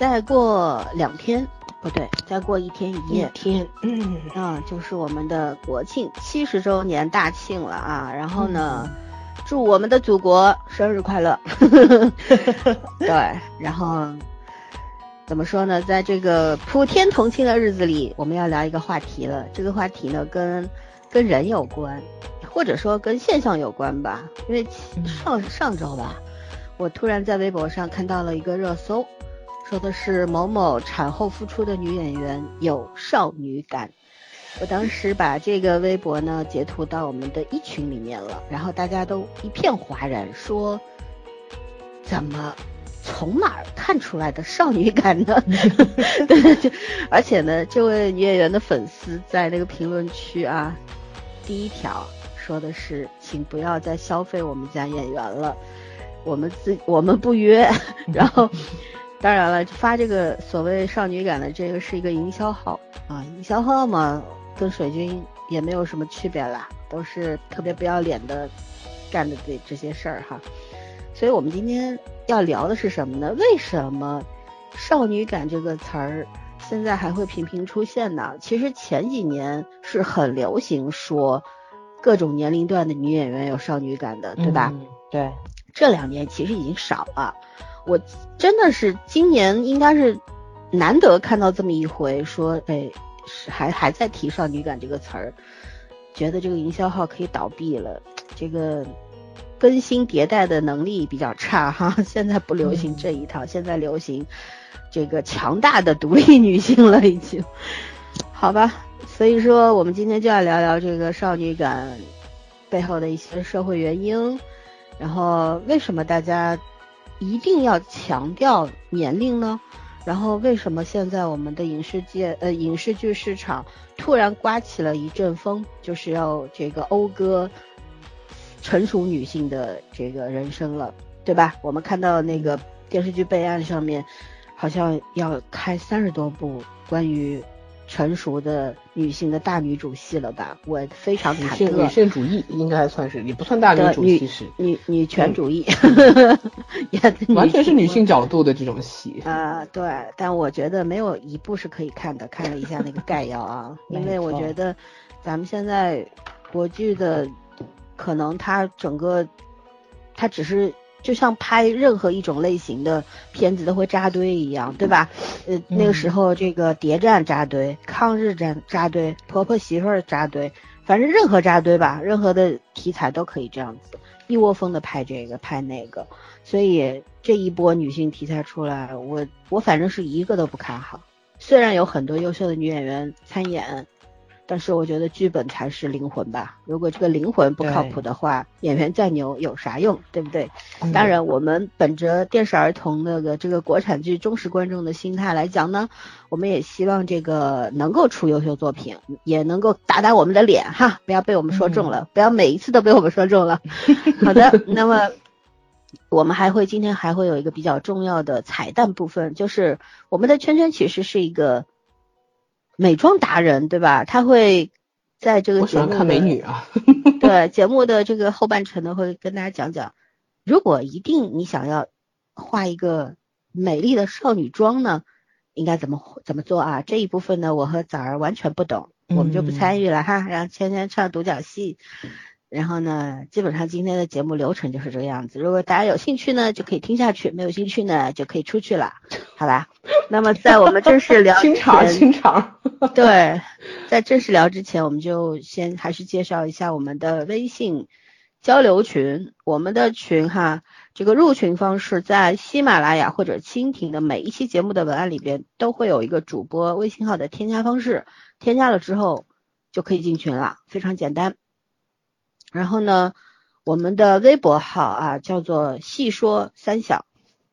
再过两天不对，再过一天一夜，天，嗯，啊，就是我们的国庆七十周年大庆了啊。然后呢，祝我们的祖国生日快乐。对，然后怎么说呢？在这个普天同庆的日子里，我们要聊一个话题了。这个话题呢，跟跟人有关。或者说跟现象有关吧，因为上上周吧，我突然在微博上看到了一个热搜，说的是某某产后复出的女演员有少女感。我当时把这个微博呢截图到我们的一群里面了，然后大家都一片哗然，说怎么从哪儿看出来的少女感呢？对，而且呢，这位女演员的粉丝在那个评论区啊，第一条。说的是，请不要再消费我们家演员了，我们自我们不约。然后，当然了，发这个所谓少女感的这个是一个营销号啊，营销号嘛，跟水军也没有什么区别啦，都是特别不要脸的干的这这些事儿哈。所以我们今天要聊的是什么呢？为什么少女感这个词儿现在还会频频出现呢？其实前几年是很流行说。各种年龄段的女演员有少女感的，对吧？对，这两年其实已经少了。我真的是今年应该是难得看到这么一回，说哎，还还在提少女感这个词儿，觉得这个营销号可以倒闭了。这个更新迭代的能力比较差哈，现在不流行这一套，现在流行这个强大的独立女性了，已经。好吧。所以说，我们今天就要聊聊这个少女感背后的一些社会原因，然后为什么大家一定要强调年龄呢？然后为什么现在我们的影视界呃影视剧市场突然刮起了一阵风，就是要这个讴歌成熟女性的这个人生了，对吧？我们看到那个电视剧备案上面，好像要开三十多部关于。成熟的女性的大女主戏了吧？我非常忐忑。女性主义应该算是，也不算大女主，其实女女权主义，完全是女性角度的这种戏啊。对，但我觉得没有一部是可以看的。看了一下那个概要啊，因为我觉得咱们现在国剧的可能它整个它只是。就像拍任何一种类型的片子都会扎堆一样，对吧？呃，那个时候这个谍战扎堆，抗日战扎堆，婆婆媳妇儿扎堆，反正任何扎堆吧，任何的题材都可以这样子，一窝蜂的拍这个拍那个。所以这一波女性题材出来，我我反正是一个都不看好。虽然有很多优秀的女演员参演。但是我觉得剧本才是灵魂吧。如果这个灵魂不靠谱的话，演员再牛有啥用，对不对？当然，我们本着电视儿童那个这个国产剧忠实观众的心态来讲呢，我们也希望这个能够出优秀作品，也能够打打我们的脸哈，不要被我们说中了，不要每一次都被我们说中了。好的，那么我们还会今天还会有一个比较重要的彩蛋部分，就是我们的圈圈其实是一个。美妆达人对吧？他会在这个我喜欢看美女啊，对节目的这个后半程呢，会跟大家讲讲，如果一定你想要画一个美丽的少女妆呢，应该怎么怎么做啊？这一部分呢，我和枣儿完全不懂，我们就不参与了哈，让芊芊唱独角戏。然后呢，基本上今天的节目流程就是这个样子。如果大家有兴趣呢，就可以听下去；没有兴趣呢，就可以出去了，好吧？那么在我们正式聊清场，清场。对，在正式聊之前，我们就先还是介绍一下我们的微信交流群。我们的群哈，这个入群方式在喜马拉雅或者蜻蜓的每一期节目的文案里边都会有一个主播微信号的添加方式，添加了之后就可以进群了，非常简单。然后呢，我们的微博号啊叫做“细说三小”，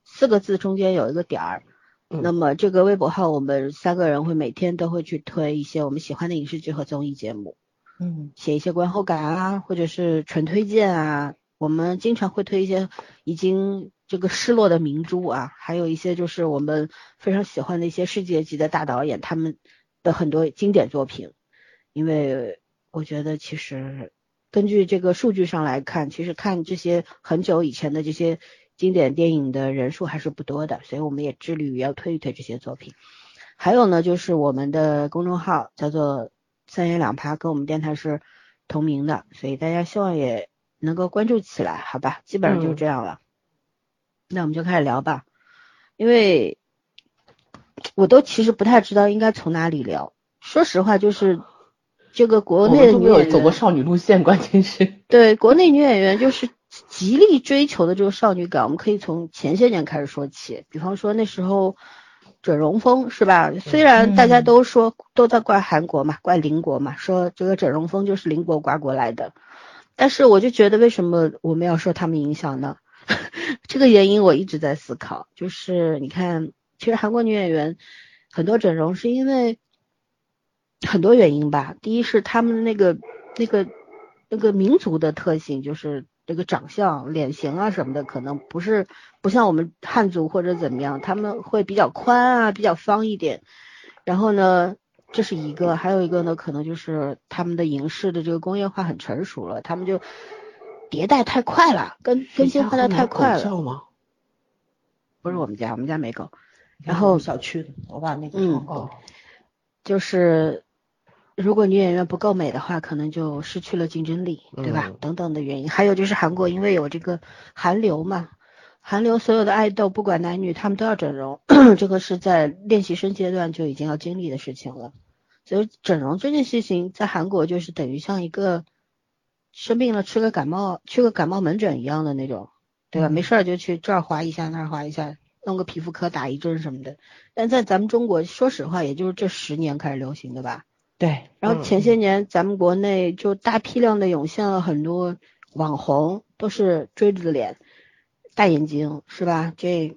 四个字中间有一个点儿。那么这个微博号，我们三个人会每天都会去推一些我们喜欢的影视剧和综艺节目，嗯，写一些观后感啊，或者是纯推荐啊。我们经常会推一些已经这个失落的明珠啊，还有一些就是我们非常喜欢的一些世界级的大导演他们的很多经典作品，因为我觉得其实。根据这个数据上来看，其实看这些很久以前的这些经典电影的人数还是不多的，所以我们也致力于要推一推这些作品。还有呢，就是我们的公众号叫做三言两拍，跟我们电台是同名的，所以大家希望也能够关注起来，好吧？基本上就是这样了。那我们就开始聊吧，因为我都其实不太知道应该从哪里聊。说实话，就是这个国内的女演员走过少女路线，关键是对国内女演员就是极力追求的这个少女感。我们可以从前些年开始说起，比方说那时候整容风是吧？虽然大家都说都在怪韩国嘛，怪邻国嘛，说这个整容风就是邻国刮过来的，但是我就觉得为什么我们要受他们影响呢？这个原因我一直在思考，就是你看，其实韩国女演员很多整容是因为。很多原因吧，第一是他们那个那个那个民族的特性，就是这个长相、脸型啊什么的，可能不是不像我们汉族或者怎么样，他们会比较宽啊，比较方一点。然后呢，这是一个，还有一个呢，可能就是他们的影视的这个工业化很成熟了，他们就迭代太快了，更更新换代太快了。吗？不是我们家，我们家没狗。然后小区的，我把那个嗯哦，就是。如果女演员不够美的话，可能就失去了竞争力，对吧？等等的原因，还有就是韩国因为有这个韩流嘛，韩流所有的爱豆不管男女，他们都要整容，这个是在练习生阶段就已经要经历的事情了。所以整容这件事情在韩国就是等于像一个生病了吃个感冒去个感冒门诊一样的那种，对吧？没事儿就去这儿划一下那儿划一下，弄个皮肤科打一针什么的。但在咱们中国，说实话，也就是这十年开始流行的吧。对，然后前些年咱们国内就大批量的涌现了很多网红，都是锥子脸、大眼睛，是吧？这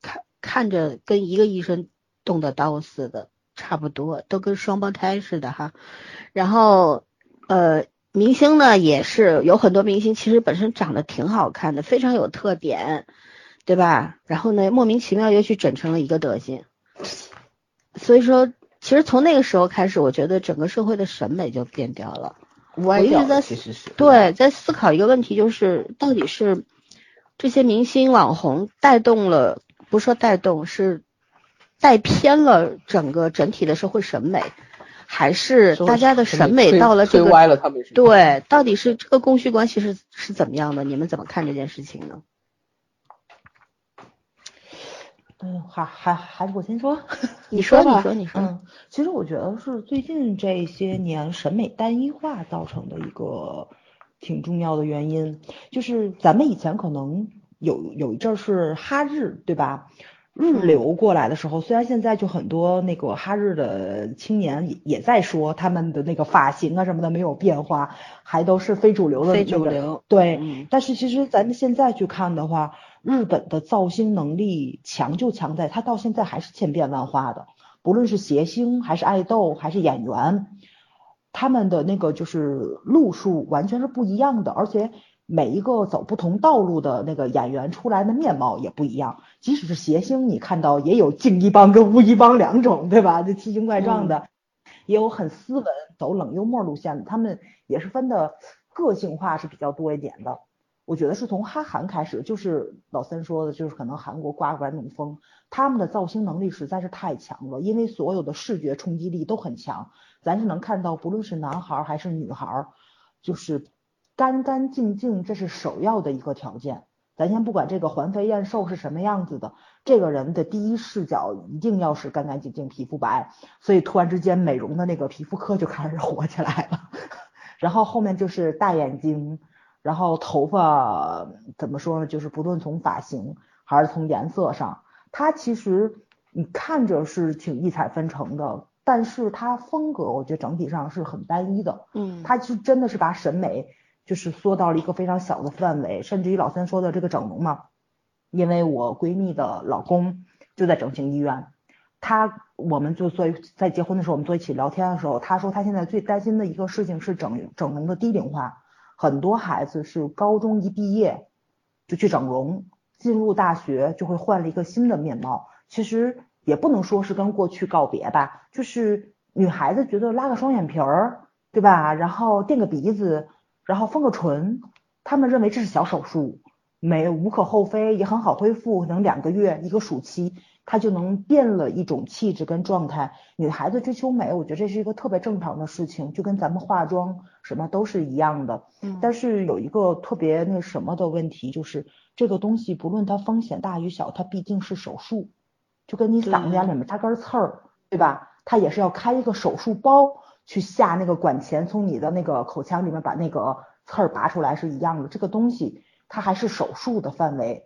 看看着跟一个医生动的刀似的，差不多，都跟双胞胎似的哈。然后呃，明星呢也是有很多明星，其实本身长得挺好看的，非常有特点，对吧？然后呢，莫名其妙又去整成了一个德行，所以说。其实从那个时候开始，我觉得整个社会的审美就变掉了。我一直在其实是对在思考一个问题，就是到底是这些明星网红带动了，不说带动，是带偏了整个整体的社会审美，还是大家的审美到了这个歪了他们？对，到底是这个供需关系是是怎么样的？你们怎么看这件事情呢？嗯，还还还是我先说，你说你说你说，嗯，其实我觉得是最近这些年审美单一化造成的一个挺重要的原因，就是咱们以前可能有有一阵是哈日，对吧？日流过来的时候，虽然现在就很多那个哈日的青年也也在说他们的那个发型啊什么的没有变化，还都是非主流的非主流，对，但是其实咱们现在去看的话。日本的造星能力强就强在，它到现在还是千变万化的，不论是谐星还是爱豆还是演员，他们的那个就是路数完全是不一样的，而且每一个走不同道路的那个演员出来的面貌也不一样。即使是谐星，你看到也有静一帮跟乌一帮两种，对吧？这奇形怪状的，也有很斯文走冷幽默路线的，他们也是分的个性化是比较多一点的。我觉得是从哈韩开始，就是老三说的，就是可能韩国刮过来那种风，他们的造星能力实在是太强了，因为所有的视觉冲击力都很强。咱是能看到，不论是男孩还是女孩，就是干干净净，这是首要的一个条件。咱先不管这个环肥燕瘦是什么样子的，这个人的第一视角一定要是干干净净、皮肤白。所以突然之间，美容的那个皮肤科就开始 火起来了，然后后面就是大眼睛。然后头发怎么说呢？就是不论从发型还是从颜色上，它其实你看着是挺异彩纷呈的，但是它风格我觉得整体上是很单一的。嗯，它就真的是把审美就是缩到了一个非常小的范围，甚至于老三说的这个整容嘛，因为我闺蜜的老公就在整形医院，他我们就做在结婚的时候我们坐一起聊天的时候，他说他现在最担心的一个事情是整整容的低龄化。很多孩子是高中一毕业就去整容，进入大学就会换了一个新的面貌。其实也不能说是跟过去告别吧，就是女孩子觉得拉个双眼皮儿，对吧？然后垫个鼻子，然后丰个唇，他们认为这是小手术。没无可厚非，也很好恢复，能两个月一个暑期，她就能变了一种气质跟状态。女孩子追求美，我觉得这是一个特别正常的事情，就跟咱们化妆什么都是一样的。嗯，但是有一个特别那什么的问题，就是这个东西不论它风险大与小，它毕竟是手术，就跟你嗓子眼里面扎根刺儿，对吧？它也是要开一个手术包去下那个管钳，从你的那个口腔里面把那个刺儿拔出来是一样的。这个东西它还是手术的范围，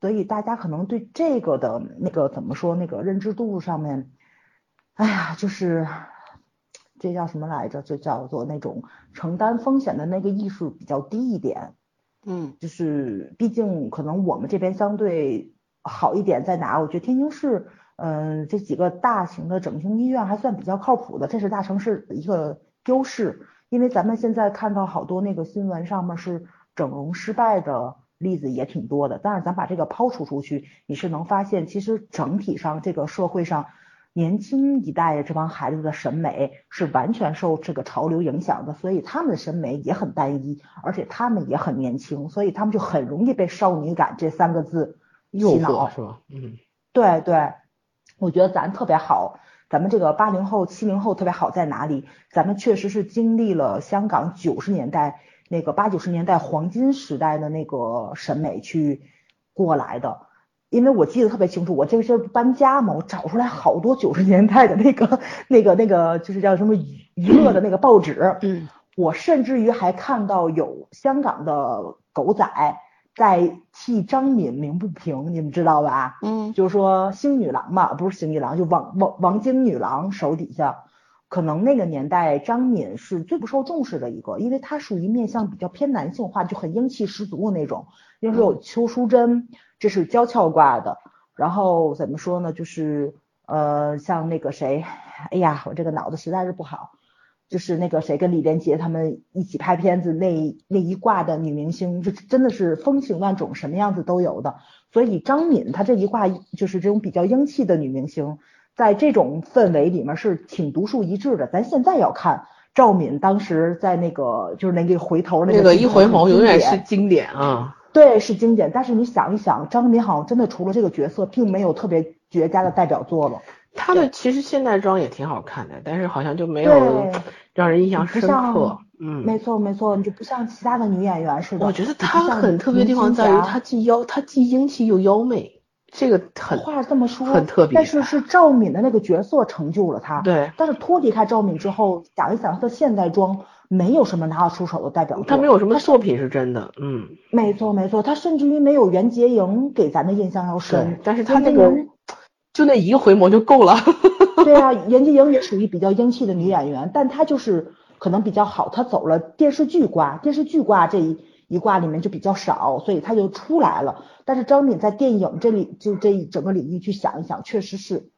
所以大家可能对这个的那个怎么说那个认知度上面，哎呀，就是这叫什么来着？就叫做那种承担风险的那个意识比较低一点。嗯，就是毕竟可能我们这边相对好一点在哪？我觉得天津市。嗯，这几个大型的整形医院还算比较靠谱的，这是大城市的一个优势。因为咱们现在看到好多那个新闻上面是整容失败的例子也挺多的。但是咱把这个抛除出去，你是能发现，其实整体上这个社会上年轻一代的这帮孩子的审美是完全受这个潮流影响的，所以他们的审美也很单一，而且他们也很年轻，所以他们就很容易被少女感这三个字洗脑，是吧？嗯，对对。我觉得咱特别好，咱们这个八零后、七零后特别好在哪里？咱们确实是经历了香港九十年代那个八九十年代黄金时代的那个审美去过来的。因为我记得特别清楚，我这个是搬家嘛，我找出来好多九十年代的那个、那个、那个，就是叫什么娱乐的那个报纸。嗯，我甚至于还看到有香港的狗仔。在替张敏鸣不平，你们知道吧？嗯，就是说星女郎嘛，不是星女郎，就王王王晶女郎手底下，可能那个年代张敏是最不受重视的一个，因为她属于面相比较偏男性化，就很英气十足的那种。因为有邱淑贞，这是娇俏挂的。然后怎么说呢？就是呃，像那个谁，哎呀，我这个脑子实在是不好。就是那个谁跟李连杰他们一起拍片子那那一挂的女明星，就真的是风情万种，什么样子都有的。所以张敏她这一挂就是这种比较英气的女明星，在这种氛围里面是挺独树一帜的。咱现在要看赵敏当时在那个就是那个回头那个一回眸永远是经典啊，对，是经典。但是你想一想，张敏好像真的除了这个角色，并没有特别绝佳的代表作了。她的其实现代装也挺好看的，但是好像就没有让人印象深刻。嗯，没错没错，你就不像其他的女演员似的。我觉得她很特别的地方在于，她既妖，她既英气又妖媚，这个很话这么说很特别。但是是赵敏的那个角色成就了她。对。但是脱离开赵敏之后，想一想她的现代装，没有什么拿得出手的代表作。她没有什么作品是真的。嗯。没错没错，她甚至于没有袁洁莹给咱的印象要深。但是她那个。就那一个回眸就够了。对啊，袁洁莹也属于比较英气的女演员，但她就是可能比较好，她走了电视剧挂，电视剧挂这一一挂里面就比较少，所以它就出来了。但是张敏在电影这里就这一整个领域去想一想，确实是，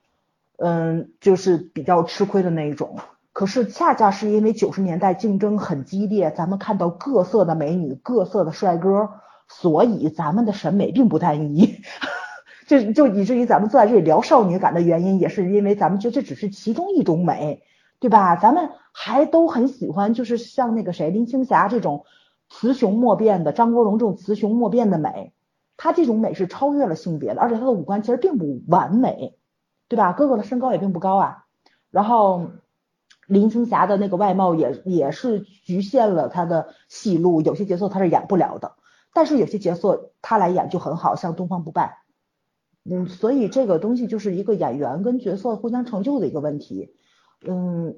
嗯，就是比较吃亏的那一种。可是恰恰是因为九十年代竞争很激烈，咱们看到各色的美女、各色的帅哥，所以咱们的审美并不单一。就就以至于咱们坐在这里聊少女感的原因，也是因为咱们觉得这只是其中一种美，对吧？咱们还都很喜欢，就是像那个谁林青霞这种雌雄莫辨的，张国荣这种雌雄莫辨的美，他这种美是超越了性别的，而且他的五官其实并不完美，对吧？哥哥的身高也并不高啊，然后林青霞的那个外貌也也是局限了她的戏路，有些角色她是演不了的，但是有些角色她来演就很好，像东方不败。嗯，所以这个东西就是一个演员跟角色互相成就的一个问题，嗯，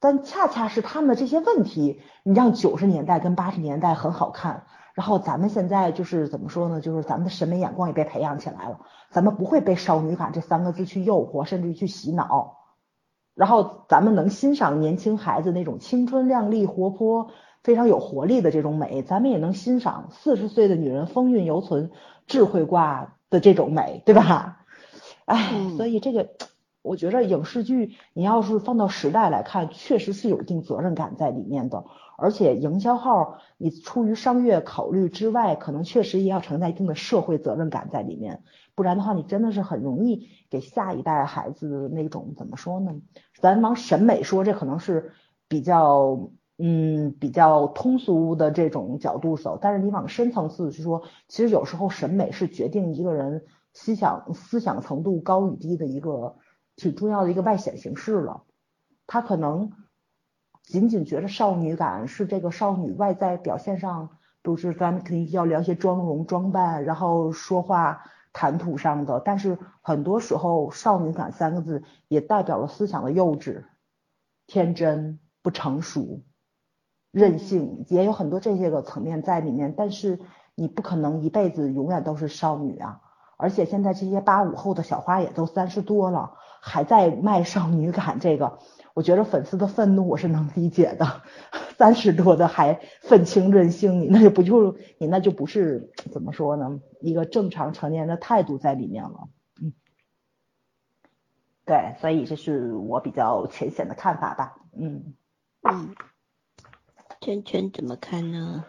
但恰恰是他们的这些问题，你让九十年代跟八十年代很好看，然后咱们现在就是怎么说呢？就是咱们的审美眼光也被培养起来了，咱们不会被少女感这三个字去诱惑，甚至于去洗脑，然后咱们能欣赏年轻孩子那种青春靓丽、活泼、非常有活力的这种美，咱们也能欣赏四十岁的女人风韵犹存、智慧挂。的这种美，对吧？哎，所以这个，我觉得影视剧你要是放到时代来看，确实是有一定责任感在里面的。而且营销号，你出于商业考虑之外，可能确实也要承担一定的社会责任感在里面。不然的话，你真的是很容易给下一代孩子那种怎么说呢？咱往审美说，这可能是比较嗯，比较通俗的这种角度走，但是你往深层次去说，其实有时候审美是决定一个人思想思想程度高与低的一个挺重要的一个外显形式了。他可能仅仅觉得少女感是这个少女外在表现上，都是咱们肯定要聊一些妆容装扮，然后说话谈吐上的，但是很多时候少女感三个字也代表了思想的幼稚、天真、不成熟。任性也有很多这些个层面在里面，但是你不可能一辈子永远都是少女啊！而且现在这些八五后的小花也都三十多了，还在卖少女感，这个我觉得粉丝的愤怒我是能理解的。三十多的还愤青任性，你那就不就你那就不是怎么说呢？一个正常成年人的态度在里面了。嗯，对，所以这是我比较浅显的看法吧。嗯嗯。圈圈怎么看呢？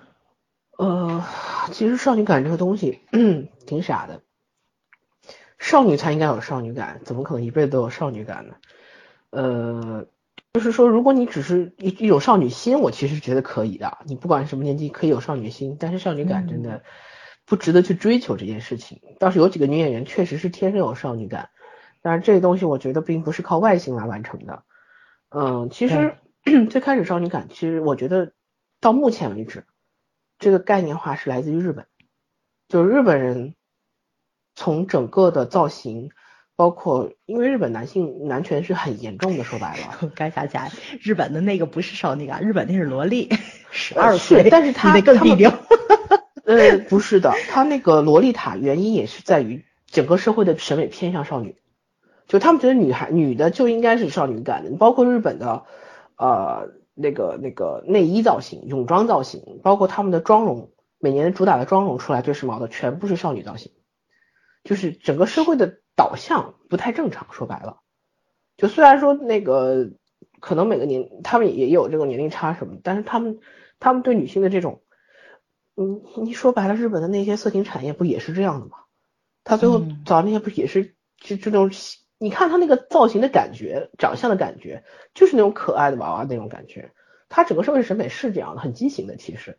呃，其实少女感这个东西 挺傻的，少女才应该有少女感，怎么可能一辈子都有少女感呢？呃，就是说，如果你只是一一种少女心，我其实觉得可以的，你不管什么年纪可以有少女心，但是少女感真的不值得去追求这件事情。倒是有几个女演员确实是天生有少女感，但是这个东西我觉得并不是靠外形来完成的。嗯，其实 最开始少女感，其实我觉得。到目前为止，这个概念化是来自于日本，就是日本人从整个的造型，包括因为日本男性男权是很严重的，说白了，该想起来，日本的那个不是少女感，日本那是萝莉，十二岁，但是他得更低调。呃，不是的，他那个洛丽塔原因也是在于整个社会的审美偏向少女，就他们觉得女孩女的就应该是少女感的，包括日本的呃。那个那个内衣造型、泳装造型，包括他们的妆容，每年主打的妆容出来最时髦的全部是少女造型，就是整个社会的导向不太正常。说白了，就虽然说那个可能每个年他们也有这个年龄差什么，但是他们他们对女性的这种，嗯，你说白了，日本的那些色情产业不也是这样的吗？他最后找那些不也是就这种。你看他那个造型的感觉，长相的感觉，就是那种可爱的娃娃那种感觉。他整个社会审美是这样的，很畸形的其实。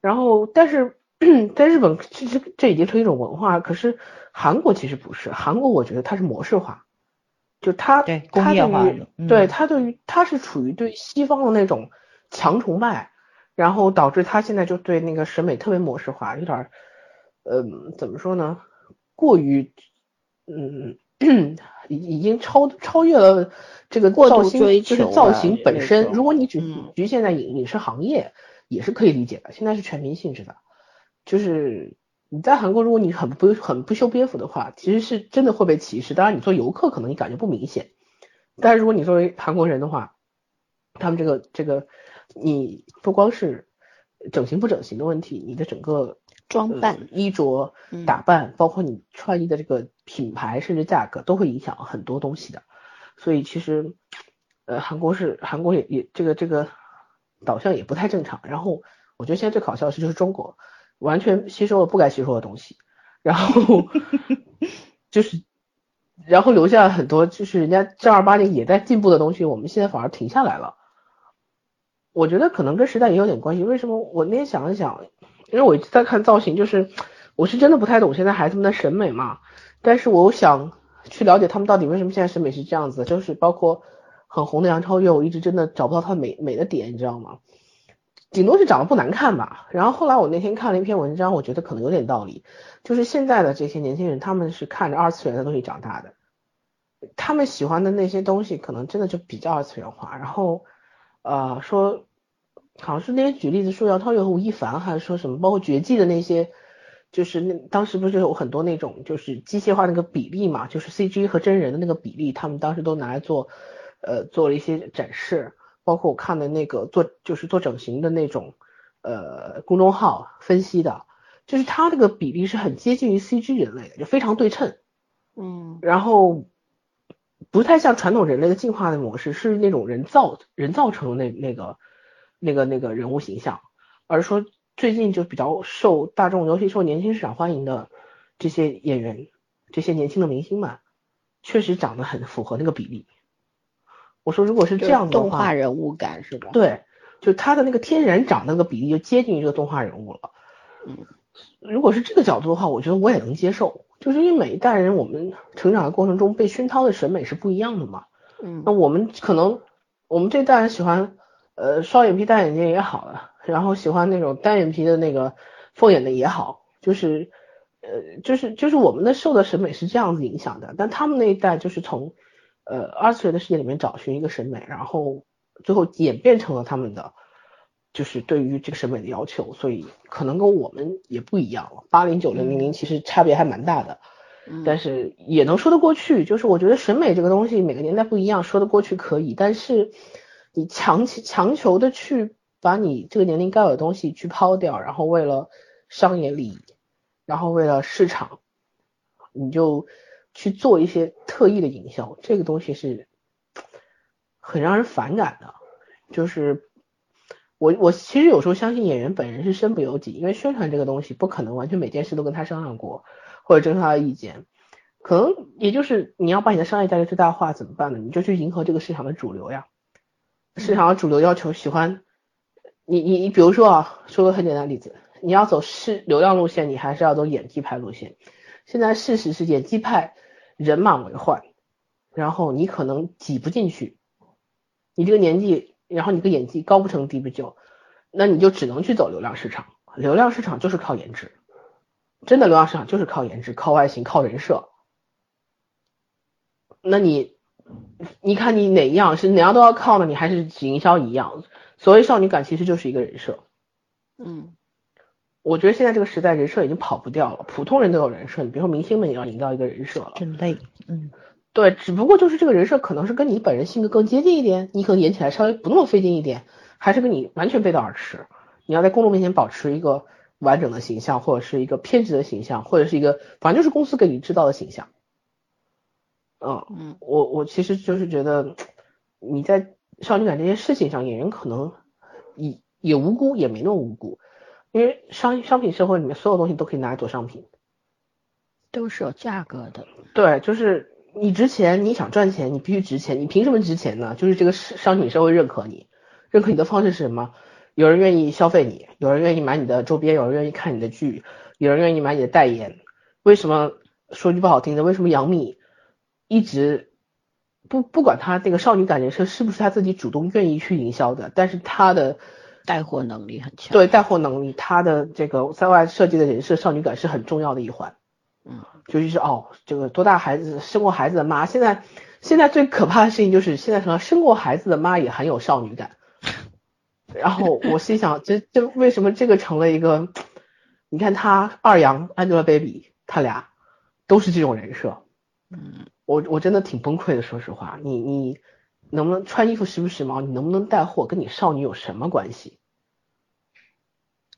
然后，但是 在日本，其实这已经成一种文化。可是韩国其实不是，韩国我觉得它是模式化，就它对工业化的，对它对于它是处于对西方的那种强崇拜，然后导致他现在就对那个审美特别模式化，有点嗯怎么说呢，过于嗯。已已经超超越了这个造型，就是造型本身。如果你只局限在影影视行业，也是可以理解的。现在是全民性质的，就是你在韩国，如果你很不很不修边幅的话，其实是真的会被歧视。当然，你做游客可能你感觉不明显，但是如果你作为韩国人的话，他们这个这个，你不光是整形不整形的问题，你的整个。装扮、衣着、打扮，包括你穿衣的这个品牌，甚至价格，都会影响很多东西的。所以其实，呃，韩国是韩国也也这个这个导向也不太正常。然后我觉得现在最搞笑的是，就是中国完全吸收了不该吸收的东西，然后 就是然后留下很多就是人家正儿八经也在进步的东西，我们现在反而停下来了。我觉得可能跟时代也有点关系。为什么？我那天想了想。因为我一直在看造型，就是我是真的不太懂现在孩子们的审美嘛，但是我想去了解他们到底为什么现在审美是这样子，就是包括很红的杨超越，我一直真的找不到她美美的点，你知道吗？顶多是长得不难看吧。然后后来我那天看了一篇文章，我觉得可能有点道理，就是现在的这些年轻人，他们是看着二次元的东西长大的，他们喜欢的那些东西可能真的就比较二次元化，然后呃说。好像是那天举例子说杨超越和吴亦凡，还是说什么，包括绝技的那些，就是那当时不是有很多那种就是机械化那个比例嘛，就是 C G 和真人的那个比例，他们当时都拿来做，呃，做了一些展示。包括我看的那个做就是做整形的那种，呃，公众号分析的，就是他这个比例是很接近于 C G 人类的，就非常对称。嗯。然后不太像传统人类的进化的模式，是那种人造人造成的那那个。那个那个人物形象，而说最近就比较受大众，尤其受年轻市场欢迎的这些演员，这些年轻的明星们，确实长得很符合那个比例。我说如果是这样的话，动画人物感是吧？对，就他的那个天然长那个比例就接近于这个动画人物了。嗯，如果是这个角度的话，我觉得我也能接受，就是因为每一代人我们成长的过程中被熏陶的审美是不一样的嘛。嗯，那我们可能我们这代人喜欢呃双眼皮单眼睛也好了，然后喜欢那种单眼皮的那个凤眼的也好，就是呃就是就是我们的受的审美是这样子影响的，但他们那一代就是从呃二次元的世界里面找寻一个审美，然后最后演变成了他们的就是对于这个审美的要求，所以可能跟我们也不一样了。八零九零零零其实差别还蛮大的。嗯但是也能说得过去。就是我觉得审美这个东西每个年代不一样，说得过去可以，但是你强强求的去把你这个年龄该有的东西去抛掉，然后为了商业利益，然后为了市场，你就去做一些特意的营销，这个东西是很让人反感的。就是我我其实有时候相信演员本人是身不由己，因为宣传这个东西不可能完全每件事都跟他商量过。或者征求他的意见，可能也就是你要把你的商业价值最大化怎么办呢？你就去迎合这个市场的主流呀。市场的主流要求喜欢你你你，比如说啊，说个很简单的例子，你要走市流量路线，你还是要走演技派路线。现在事实是演技派人满为患，然后你可能挤不进去，你这个年纪，然后你个演技高不成低不就，那你就只能去走流量市场。流量市场就是靠颜值。真的流量市场就是靠颜值、靠外形、靠人设。那你，你看你哪样是哪样都要靠呢？你还是只营销一样？所谓少女感其实就是一个人设。嗯，我觉得现在这个时代人设已经跑不掉了，普通人都有人设，你比如说明星们也要营造一个人设了。真累，嗯，对，只不过就是这个人设可能是跟你本人性格更接近一点，你可能演起来稍微不那么费劲一点，还是跟你完全背道而驰。你要在公众面前保持一个。完整的形象，或者是一个偏执的形象，或者是一个，反正就是公司给你制造的形象。嗯嗯，我我其实就是觉得你在少女感这件事情上，演员可能也也无辜，也没那么无辜，因为商商品社会里面所有东西都可以拿来做商品，都是有价格的。对，就是你值钱，你想赚钱，你必须值钱，你凭什么值钱呢？就是这个商品社会认可你，认可你的方式是什么？有人愿意消费你，有人愿意买你的周边，有人愿意看你的剧，有人愿意买你的代言。为什么说句不好听的？为什么杨幂一直不不管她那个少女感人设是不是她自己主动愿意去营销的，但是她的带货能力很强。对带货能力，她的这个在外设计的人设少女感是很重要的一环。嗯，尤其是哦，这个多大孩子生过孩子的妈，现在现在最可怕的事情就是现在什么生过孩子的妈也很有少女感。然后我心想，这这为什么这个成了一个？你看他二阳 Angelababy，他俩都是这种人设。嗯，我我真的挺崩溃的，说实话。你你能不能穿衣服时不时髦？你能不能带货？跟你少女有什么关系？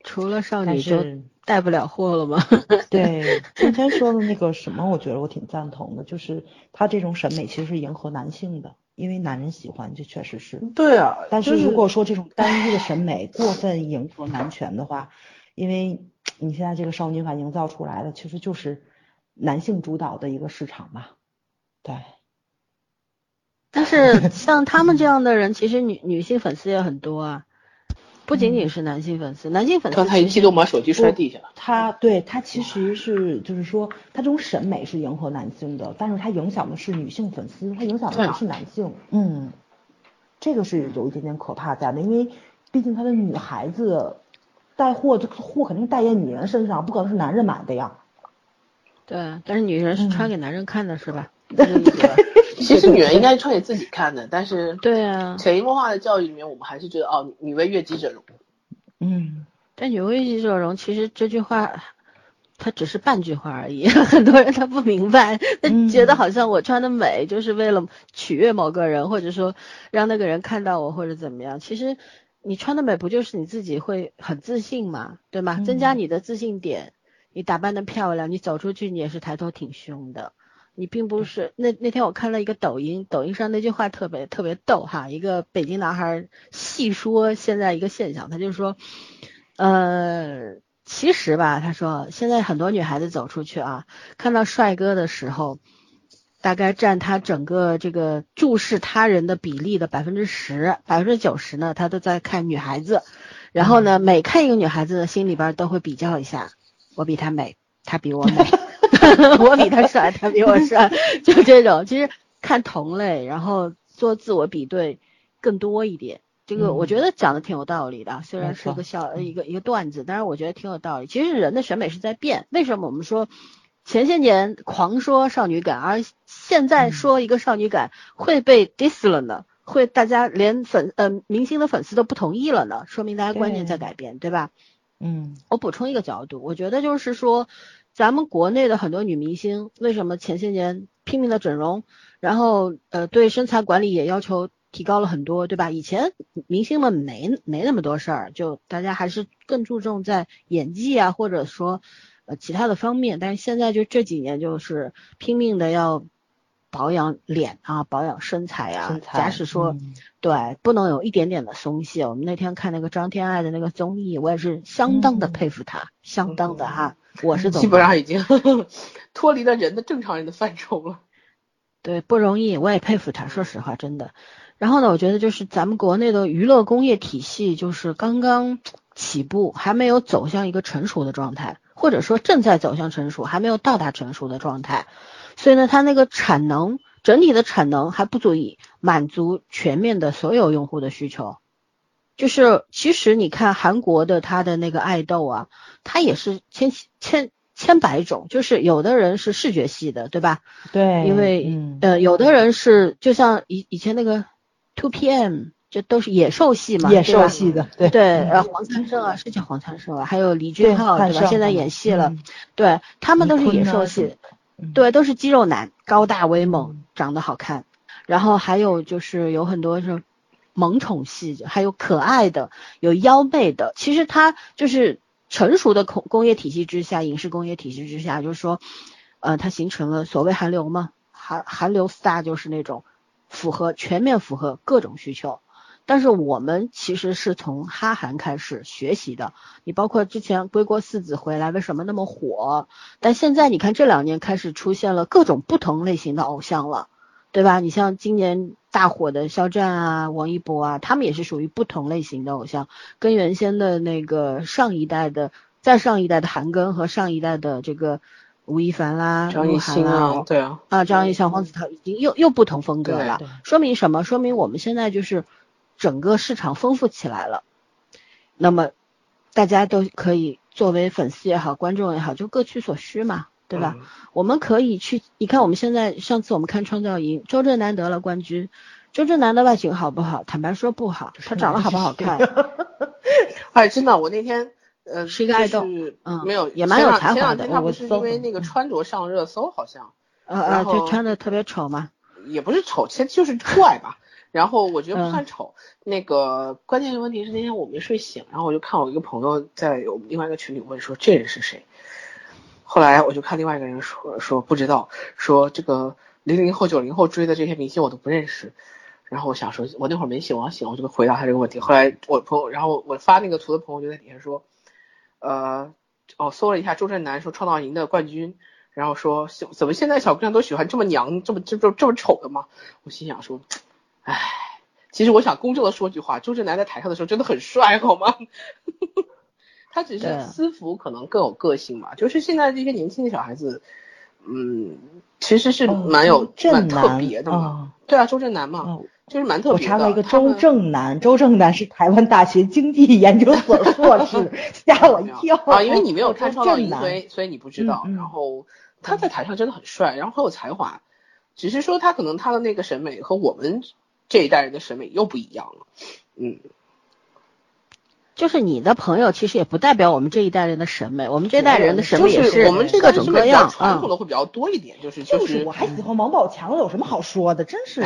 除了少女就带不了货了吗？对，今天说的那个什么，我觉得我挺赞同的，就是他这种审美其实是迎合男性的，因为男人喜欢，这确实是。对啊，但是如果说这种单一的审美过分迎合男权的话，因为你现在这个少女感营造出来的其实就是男性主导的一个市场嘛，对。但是 像他们这样的人，其实女女性粉丝也很多啊，不仅仅是男性粉丝，男性粉丝刚才一激动把手机摔地下了。他对他其实是就是说，他这种审美是迎合男性的，但是他影响的是女性粉丝，他影响的不是男性。嗯，这个是有一点点可怕在的，因为毕竟他的女孩子带货，这个货肯定带在女人身上，不可能是男人买的呀。对，但是女人是穿给男人看的，是吧？对，其实女人应该穿给自己看的，但是对啊，潜移默化的教育里面，我们还是觉得哦，女为悦己者容。嗯，但女为悦己者容，其实这句话。它只是半句话而已，很多人他不明白，他觉得好像我穿的美就是为了取悦某个人，或者说让那个人看到我或者怎么样。其实你穿的美不就是你自己会很自信嘛，对吗？增加你的自信点，你打扮的漂亮，你走出去你也是抬头挺胸的。你并不是那那天我看了一个抖音，抖音上那句话特别特别逗哈，一个北京男孩细说现在一个现象，他就说，呃。其实吧，他说现在很多女孩子走出去啊，看到帅哥的时候，大概占他整个这个注视他人的比例的百分之十，百分之九十呢，他都在看女孩子。然后呢，每看一个女孩子，心里边都会比较一下，我比她美，她比我美，我比他帅，他比我帅，就这种。其实看同类，然后做自我比对更多一点。这个我觉得讲的挺有道理的，虽然是个笑一个一个段子，但是我觉得挺有道理。其实人的审美是在变，为什么我们说前些年狂说少女感，而现在说一个少女感会被 diss 了呢？会大家连粉呃明星的粉丝都不同意了呢？说明大家观念在改变，对吧？嗯，我补充一个角度，我觉得就是说，咱们国内的很多女明星为什么前些年拼命的整容，然后呃对身材管理也要求。提高了很多，对吧？以前明星们没没那么多事儿，就大家还是更注重在演技啊，或者说呃其他的方面。但是现在就这几年就是拼命的要保养脸啊，保养身材啊。假使说对，不能有一点点的松懈。我们那天看那个张天爱的那个综艺，我也是相当的佩服她，相当的哈。我是基本上已经 脱离了人的正常人的范畴了。对，不容易，我也佩服她。说实话，真的。然后呢，我觉得就是咱们国内的娱乐工业体系就是刚刚起步，还没有走向一个成熟的状态，或者说正在走向成熟，还没有到达成熟的状态。所以呢，它那个产能整体的产能还不足以满足全面的所有用户的需求。就是其实你看韩国的他的那个爱豆啊，他也是千千千百种，就是有的人是视觉系的，对吧？对，因为呃，有的人是就像以以前那个。Two PM 这都是野兽系嘛，野兽系的，对对，呃，黄灿盛啊，是叫黄灿盛啊？还有李俊浩，对吧？现在演戏了，对他们都是野兽系，对，都是肌肉男，高大威猛，长得好看。然后还有就是有很多是萌宠系，还有可爱的，有妖媚的。其实它就是成熟的工工业体系之下，影视工业体系之下，就是说，呃，它形成了所谓韩流嘛，韩韩流 star 就是那种。符合全面符合各种需求，但是我们其实是从哈韩开始学习的。你包括之前归国四子回来为什么那么火？但现在你看这两年开始出现了各种不同类型的偶像了，对吧？你像今年大火的肖战啊、王一博啊，他们也是属于不同类型的偶像，跟原先的那个上一代的、再上一代的韩庚和上一代的这个。吴亦凡啦，张艺兴啊，对啊，啊，张艺兴、黄子韬已经又又不同风格了，说明什么？说明我们现在就是整个市场丰富起来了。那么大家都可以作为粉丝也好，观众也好，就各取所需嘛，对吧？我们可以去，你看我们现在上次我们看创造营，周震南得了冠军，周震南的外形好不好？坦白说不好，他长得好不好看？哎，真的，我那天。呃，是一个爱豆，嗯，没有，也蛮有才华的。他不是因为那个穿着上热搜，好像，呃呃，就穿的特别丑嘛。也不是丑，其实就是怪吧。然后我觉得不算丑。那个关键的问题是那天我没睡醒，然后我就看我一个朋友在我们另外一个群里问说这人是谁。后来我就看另外一个人说说不知道，说这个零零后九零后追的这些明星我都不认识。然后我想说，我那会儿没醒，我要醒我就回答他这个问题。后来我朋友，然后我发那个图的朋友就在底下说。呃，哦，搜了一下周震南说创造营的冠军，然后说怎么现在小姑娘都喜欢这么娘、这么这这这么丑的吗？我心想说，唉，其实我想公正的说句话，周震南在台上的时候真的很帅，好吗？他只是私服可能更有个性嘛，就是现在这些年轻的小孩子，嗯，其实是蛮有蛮特别的嘛。对啊，周震南嘛。就是蛮特别的。我查到一个周正南，周正南是台湾大学经济研究所硕士，吓我一跳。啊，因为你没有看《创造营》，所以所以你不知道。然后他在台上真的很帅，然后很有才华，只是说他可能他的那个审美和我们这一代人的审美又不一样了。嗯，就是你的朋友其实也不代表我们这一代人的审美，我们这代人的审美也是我们这各种各样，传统的会比较多一点。就是就是，我还喜欢王宝强，有什么好说的？真是。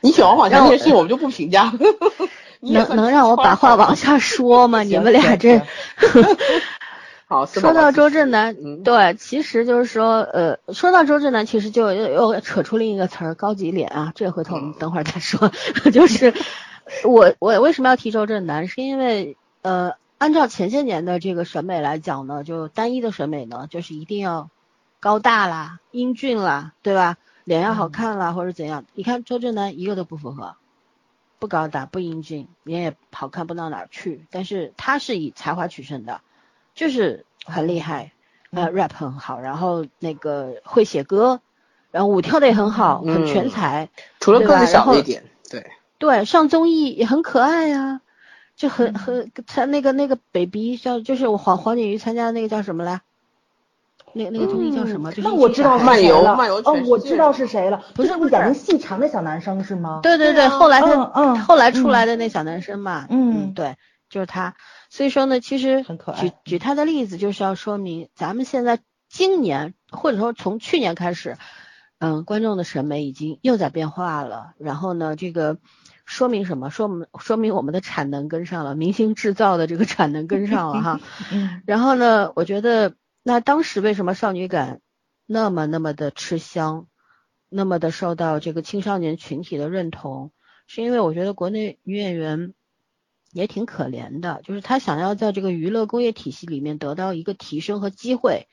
你喜欢王宝强这件事，我们就不评价。能能让我把话往下说吗？你们俩这。好，说到周震南，对，其实就是说，呃，说到周震南，其实就又又扯出另一个词儿，高级脸啊。这回头我们等会儿再说。就是我我为什么要提周震南？是因为呃，按照前些年的这个审美来讲呢，就单一的审美呢，就是一定要高大啦、英俊啦，对吧？脸要好看啦，或者怎样？你看周震南一个都不符合，不高大，不英俊，脸也好看不到哪儿去。但是他是以才华取胜的，就是很厉害，呃，rap 很好，然后那个会写歌，然后舞跳的也很好，很全才。除了个子小一点，对。对，上综艺也很可爱呀，就很很他那个那个 baby 叫就是我黄黄景瑜参加的那个叫什么来？那那个综艺叫什么？那我知道漫游漫游哦，我知道是谁了，不是演的细长的小男生是吗？对对对，后来他嗯后来出来的那小男生嘛，嗯对，就是他。所以说呢，其实举举他的例子就是要说明，咱们现在今年或者说从去年开始，嗯，观众的审美已经又在变化了。然后呢，这个说明什么？说明说明我们的产能跟上了，明星制造的这个产能跟上了哈。嗯。然后呢，我觉得。那当时为什么少女感那么那么的吃香，那么的受到这个青少年群体的认同？是因为我觉得国内女演员也挺可怜的，就是他想要在这个娱乐工业体系里面得到一个提升和机会，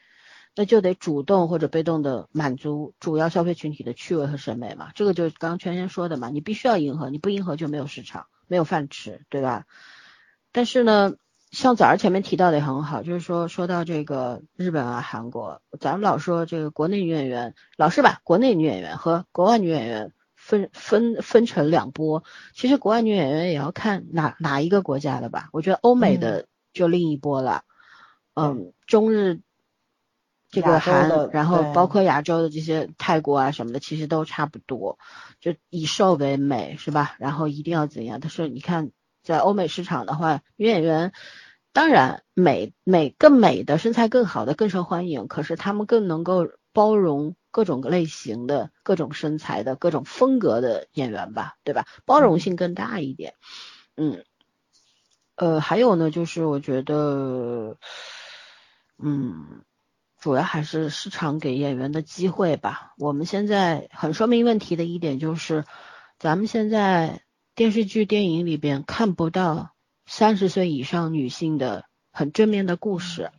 那就得主动或者被动的满足主要消费群体的趣味和审美嘛。这个就是刚刚圈圈说的嘛，你必须要迎合，你不迎合就没有市场，没有饭吃，对吧？但是呢。像早上前面提到的也很好，就是说说到这个日本啊、韩国，咱们老说这个国内女演员，老是把国内女演员和国外女演员分分分成两波。其实国外女演员也要看哪哪一个国家的吧。我觉得欧美的就另一波了，嗯，中日这个韩，然后包括亚洲的这些泰国啊什么的，其实都差不多，就以瘦为美是吧？然后一定要怎样？但是你看。在欧美市场的话，女演员当然美美更美的身材更好的更受欢迎，可是她们更能够包容各种类型的各种身材的各种风格的演员吧，对吧？包容性更大一点。嗯，呃，还有呢，就是我觉得，嗯，主要还是市场给演员的机会吧。我们现在很说明问题的一点就是，咱们现在。电视剧、电影里边看不到三十岁以上女性的很正面的故事，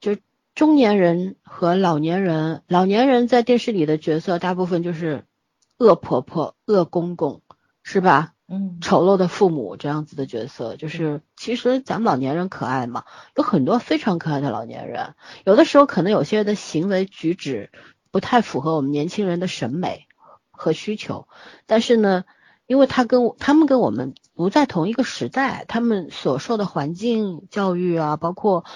就中年人和老年人，老年人在电视里的角色大部分就是恶婆婆、恶公公，是吧？嗯，丑陋的父母这样子的角色，就是其实咱们老年人可爱嘛，有很多非常可爱的老年人，有的时候可能有些人的行为举止不太符合我们年轻人的审美和需求，但是呢。因为他跟我他们跟我们不在同一个时代，他们所受的环境、教育啊，包括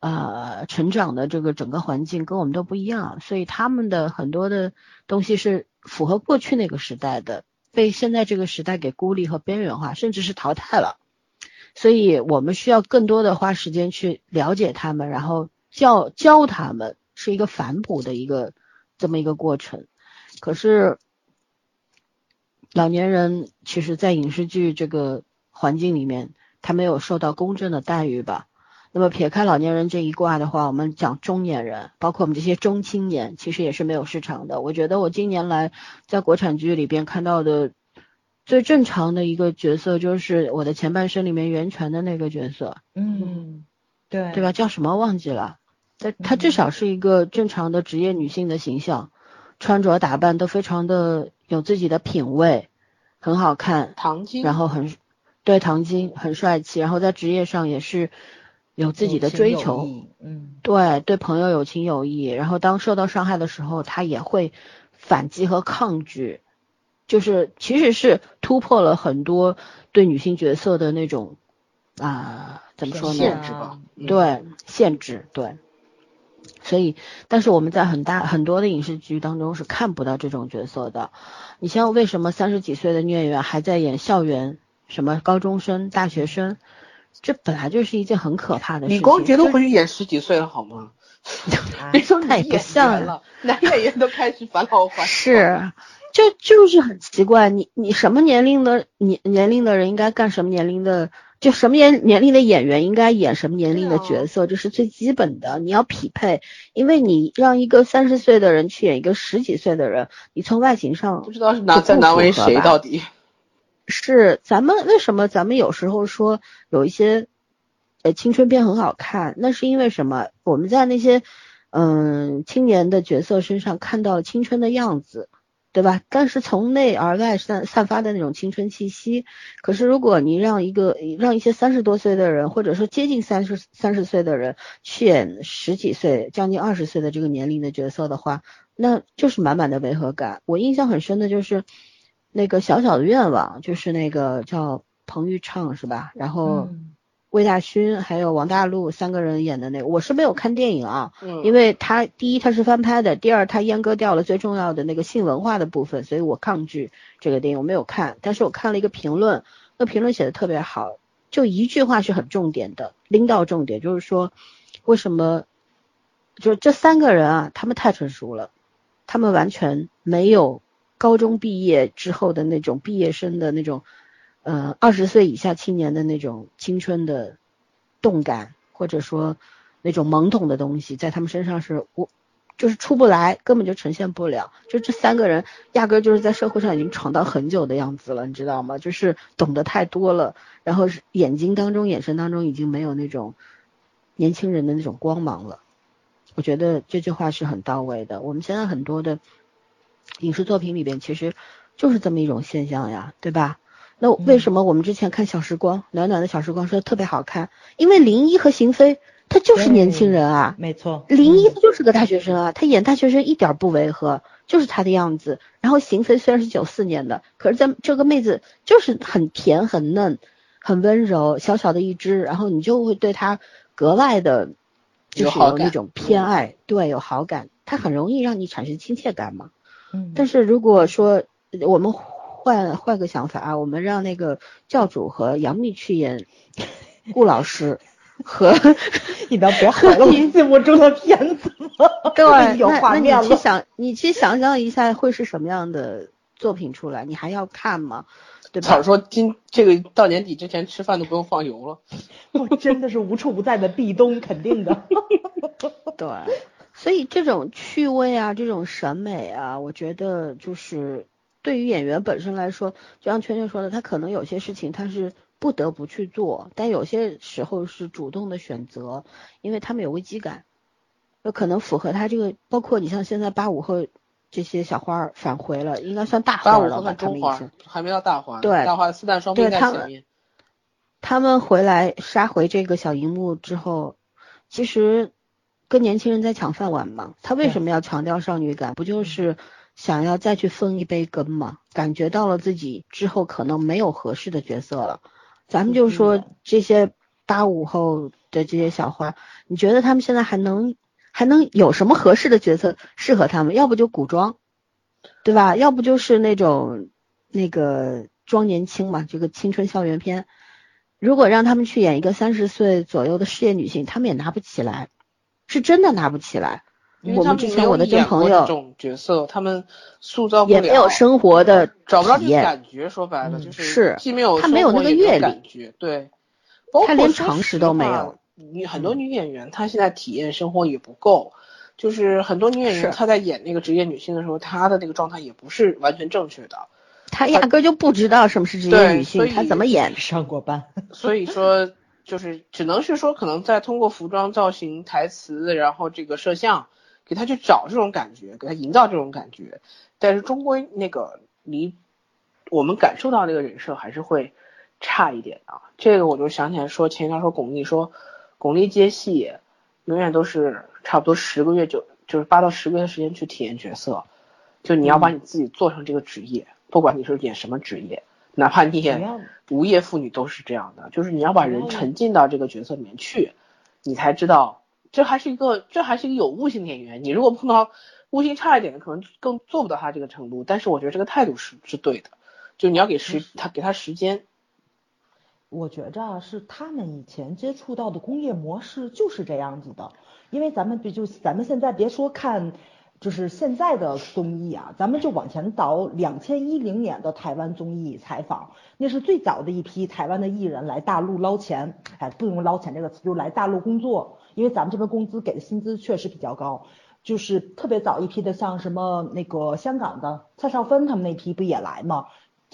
呃成长的这个整个环境跟我们都不一样，所以他们的很多的东西是符合过去那个时代的，被现在这个时代给孤立和边缘化，甚至是淘汰了。所以我们需要更多的花时间去了解他们，然后教教他们，是一个反哺的一个这么一个过程。可是。老年人其实，在影视剧这个环境里面，他没有受到公正的待遇吧？那么撇开老年人这一卦的话，我们讲中年人，包括我们这些中青年，其实也是没有市场的。我觉得我近年来在国产剧里边看到的最正常的一个角色，就是我的前半生里面袁泉的那个角色。嗯，对，对吧？叫什么忘记了？但她至少是一个正常的职业女性的形象。穿着打扮都非常的有自己的品味，很好看。唐晶，然后很对唐晶很帅气，然后在职业上也是有自己的追求。嗯，对对，朋友有情有义。然后当受到伤害的时候，他也会反击和抗拒，就是其实是突破了很多对女性角色的那种啊，怎么说呢？限制吧。对，限制对。所以，但是我们在很大很多的影视剧当中是看不到这种角色的。你像为什么三十几岁的女演员还在演校园什么高中生、大学生？这本来就是一件很可怕的事情。李光洁都回去演十几岁了好吗？别说太不像了，男演员都开始返老还是，就就是很奇怪。你你什么年龄的年年龄的人应该干什么年龄的？就什么年年龄的演员应该演什么年龄的角色，这是最基本的，你要匹配。因为你让一个三十岁的人去演一个十几岁的人，你从外形上不知道是难在难为谁到底。是咱们为什么咱们有时候说有一些呃青春片很好看，那是因为什么？我们在那些嗯，青年的角色身上看到了青春的样子，对吧？但是从内而外散散发的那种青春气息。可是如果你让一个让一些三十多岁的人，或者说接近三十三十岁的人去演十几岁、将近二十岁的这个年龄的角色的话，那就是满满的违和感。我印象很深的就是那个小小的愿望，就是那个叫彭昱畅是吧？然后。魏大勋还有王大陆三个人演的那个，我是没有看电影啊，嗯，因为他第一他是翻拍的，第二他阉割掉了最重要的那个性文化的部分，所以我抗拒这个电影，我没有看。但是我看了一个评论，那评论写的特别好，就一句话是很重点的，拎到重点，就是说为什么，就这三个人啊，他们太成熟了，他们完全没有高中毕业之后的那种毕业生的那种。呃，二十岁以下青年的那种青春的动感，或者说那种懵懂的东西，在他们身上是我就是出不来，根本就呈现不了。就这三个人，压根就是在社会上已经闯荡很久的样子了，你知道吗？就是懂得太多了，然后眼睛当中、眼神当中已经没有那种年轻人的那种光芒了。我觉得这句话是很到位的。我们现在很多的影视作品里边，其实就是这么一种现象呀，对吧？那为什么我们之前看《小时光》暖暖的小时光说特别好看？因为林一和邢菲他就是年轻人啊，没错，林一他就是个大学生啊，他演大学生一点不违和，就是他的样子。然后邢菲虽然是九四年的，可是在这个妹子就是很甜很嫩，很温柔，小小的一只，然后你就会对她格外的，就是有那种偏爱，对，有好感，她很容易让你产生亲切感嘛。嗯，但是如果说我们。换换个想法啊，我们让那个教主和杨幂去演 顾老师，和你能别毁了我心目中的片子吗？对，有画面了。你去想，你去想象一下会是什么样的作品出来？你还要看吗？对吧？早说今这个到年底之前吃饭都不用放油了。我真的是无处不在的壁咚，肯定的。对，所以这种趣味啊，这种审美啊，我觉得就是。对于演员本身来说，就像圈圈说的，他可能有些事情他是不得不去做，但有些时候是主动的选择，因为他们有危机感，有可能符合他这个。包括你像现在八五后这些小花返回了，应该算大花了吧？他们已经还没到大花，对，大花四旦双飞在前面。他们回来杀回这个小荧幕之后，其实跟年轻人在抢饭碗嘛。他为什么要强调少女感？不就是？想要再去分一杯羹吗？感觉到了自己之后可能没有合适的角色了。咱们就说这些八五后的这些小花，你觉得他们现在还能还能有什么合适的角色适合他们？要不就古装，对吧？要不就是那种那个装年轻嘛，这个青春校园片。如果让他们去演一个三十岁左右的事业女性，他们也拿不起来，是真的拿不起来。我们之前我的真朋友，这种角色他们塑造不了，也没有生活的找不到这个感觉。说白了就是，既没有他没有那个阅历，对，他连常识都没有。女很多女演员她现在体验生活也不够，就是很多女演员她在演那个职业女性的时候，她的那个状态也不是完全正确的。她压根就不知道什么是职业女性，她怎么演？上过班。所以说，就是只能是说，可能在通过服装造型、台词，然后这个摄像。给他去找这种感觉，给他营造这种感觉，但是终归那个离我们感受到那个人设还是会差一点啊。这个我就想起来说，前一段说巩俐说，巩俐接戏永远都是差不多十个月就就是八到十个月的时间去体验角色，就你要把你自己做成这个职业，不管你是演什么职业，哪怕你演无业妇女都是这样的，就是你要把人沉浸到这个角色里面去，你才知道。这还是一个，这还是一个有悟性的演员。你如果碰到悟性差一点的，可能更做不到他这个程度。但是我觉得这个态度是是对的，就你要给时他给他时间。我觉着是他们以前接触到的工业模式就是这样子的，因为咱们就咱们现在别说看。就是现在的综艺啊，咱们就往前倒两千一零年的台湾综艺采访，那是最早的一批台湾的艺人来大陆捞钱，哎，不用捞钱这个词，就来大陆工作，因为咱们这边工资给的薪资确实比较高，就是特别早一批的，像什么那个香港的蔡少芬他们那批不也来吗？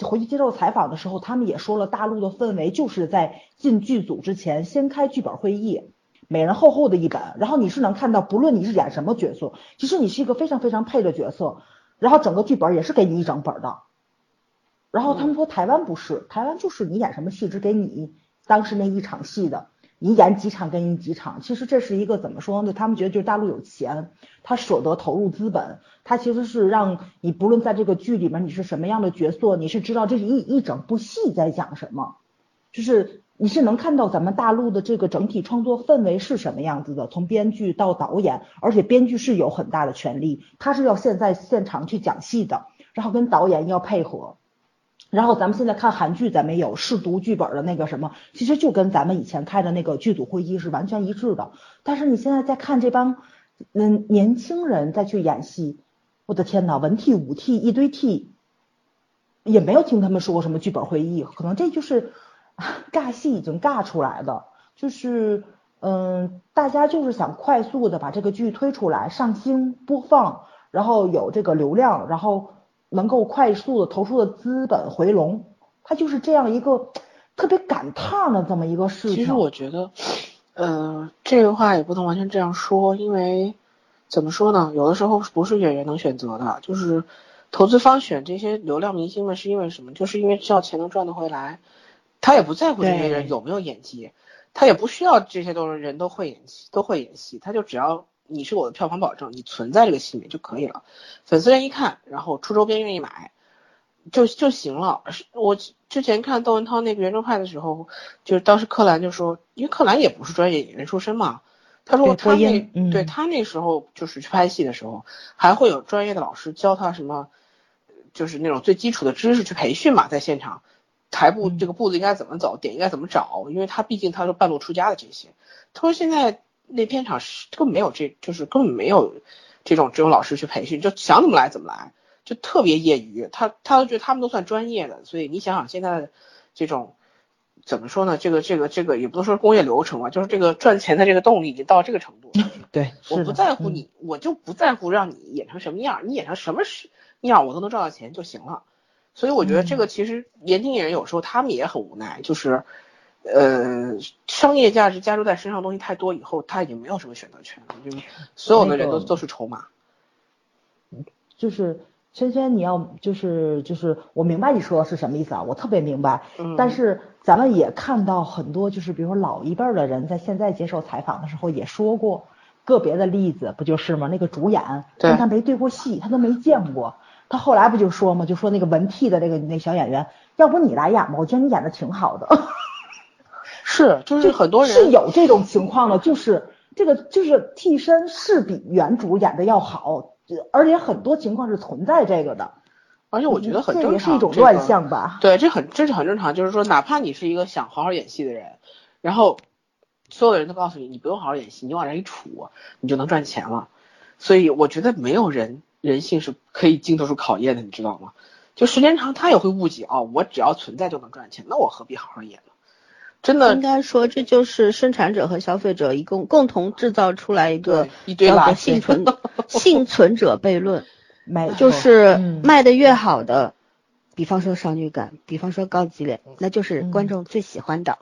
回去接受采访的时候，他们也说了，大陆的氛围就是在进剧组之前先开剧本会议。每人厚厚的一本，然后你是能看到，不论你是演什么角色，其实你是一个非常非常配的角色，然后整个剧本也是给你一整本的。然后他们说台湾不是，台湾就是你演什么戏只给你当时那一场戏的，你演几场给你几场。其实这是一个怎么说呢？他们觉得就是大陆有钱，他舍得投入资本，他其实是让你不论在这个剧里面你是什么样的角色，你是知道这是一一整部戏在讲什么，就是你是能看到咱们大陆的这个整体创作氛围是什么样子的，从编剧到导演，而且编剧是有很大的权利，他是要现在现场去讲戏的，然后跟导演要配合。然后咱们现在看韩剧，咱们有试读剧本的那个什么，其实就跟咱们以前开的那个剧组会议是完全一致的。但是你现在在看这帮嗯年轻人再去演戏，我的天呐，文替武替一堆替，也没有听他们说过什么剧本会议，可能这就是 尬戏已经尬出来的，就是嗯大家就是想快速的把这个剧推出来上星播放，然后有这个流量，然后。能够快速的投出的资本回笼，它就是这样一个特别赶趟的这么一个事情。其实我觉得，呃，这个话也不能完全这样说，因为怎么说呢？有的时候不是演员能选择的，就是投资方选这些流量明星们是因为什么？就是因为知道钱能赚得回来，他也不在乎这些人有没有演技，他也不需要这些都是人都会演戏，都会演戏，他就只要。你是我的票房保证，你存在这个戏里面就可以了。粉丝人一看，然后出周边愿意买，就就行了。我之前看窦文涛那个圆桌派的时候，就是当时柯蓝就说，因为柯蓝也不是专业演员出身嘛，他说他那对他那时候就是去拍戏的时候，还会有专业的老师教他什么，就是那种最基础的知识去培训嘛，在现场台步这个步子应该怎么走，点应该怎么找，因为他毕竟他是半路出家的这些。他说现在。那片场是根本没有这，就是根本没有这种这种老师去培训，就想怎么来怎么来，就特别业余。他他都觉得他们都算专业的，所以你想想现在这种怎么说呢？这个这个这个也不能说工业流程吧，就是这个赚钱的这个动力已经到这个程度。对，我不在乎你，我就不在乎让你演成什么样，你演成什么样我都能赚到钱就行了。所以我觉得这个其实年轻人有时候他们也很无奈，就是。呃，商业价值加注在身上东西太多以后，他已经没有什么选择权了，就所有的人都都是筹码。就是萱萱，你要就是就是我明白你说的是什么意思啊，我特别明白。嗯。但是咱们也看到很多，就是比如说老一辈的人在现在接受采访的时候也说过个别的例子，不就是吗？那个主演跟他没对过戏，他都没见过，他后来不就说嘛？就说那个文替的那个那小演员，要不你来演吧，我觉得你演的挺好的。是，就是很多人是有这种情况的，就是这个就是替身是比原主演的要好，而且很多情况是存在这个的，而且我觉得很正常，这是一种乱象吧？对，这很这是很正常，就是说哪怕你是一个想好好演戏的人，然后所有的人都告诉你你不用好好演戏，你往那一杵，你就能赚钱了。所以我觉得没有人人性是可以经得住考验的，你知道吗？就时间长他也会误解啊，我只要存在就能赚钱，那我何必好好演呢？真的应该说，这就是生产者和消费者一共共同制造出来一个一堆垃圾幸存 幸存者悖论，卖就是卖的越好的，比方说少女感，比方说高级脸，那就是观众最喜欢的，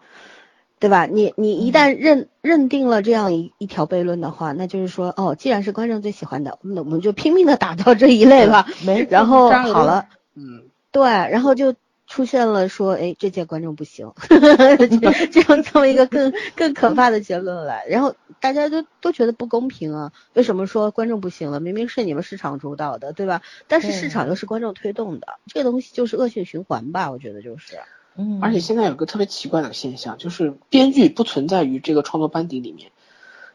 对吧？你你一旦认认定了这样一一条悖论的话，那就是说，哦，既然是观众最喜欢的，那我们就拼命的打造这一类吧，没然后好了，嗯，对，然后就。出现了说，哎，这届观众不行，这样这么一个更更可怕的结论来，然后大家都都觉得不公平啊，为什么说观众不行了？明明是你们市场主导的，对吧？但是市场又是观众推动的，这个东西就是恶性循环吧？我觉得就是。嗯。而且现在有个特别奇怪的现象，就是编剧不存在于这个创作班底里面，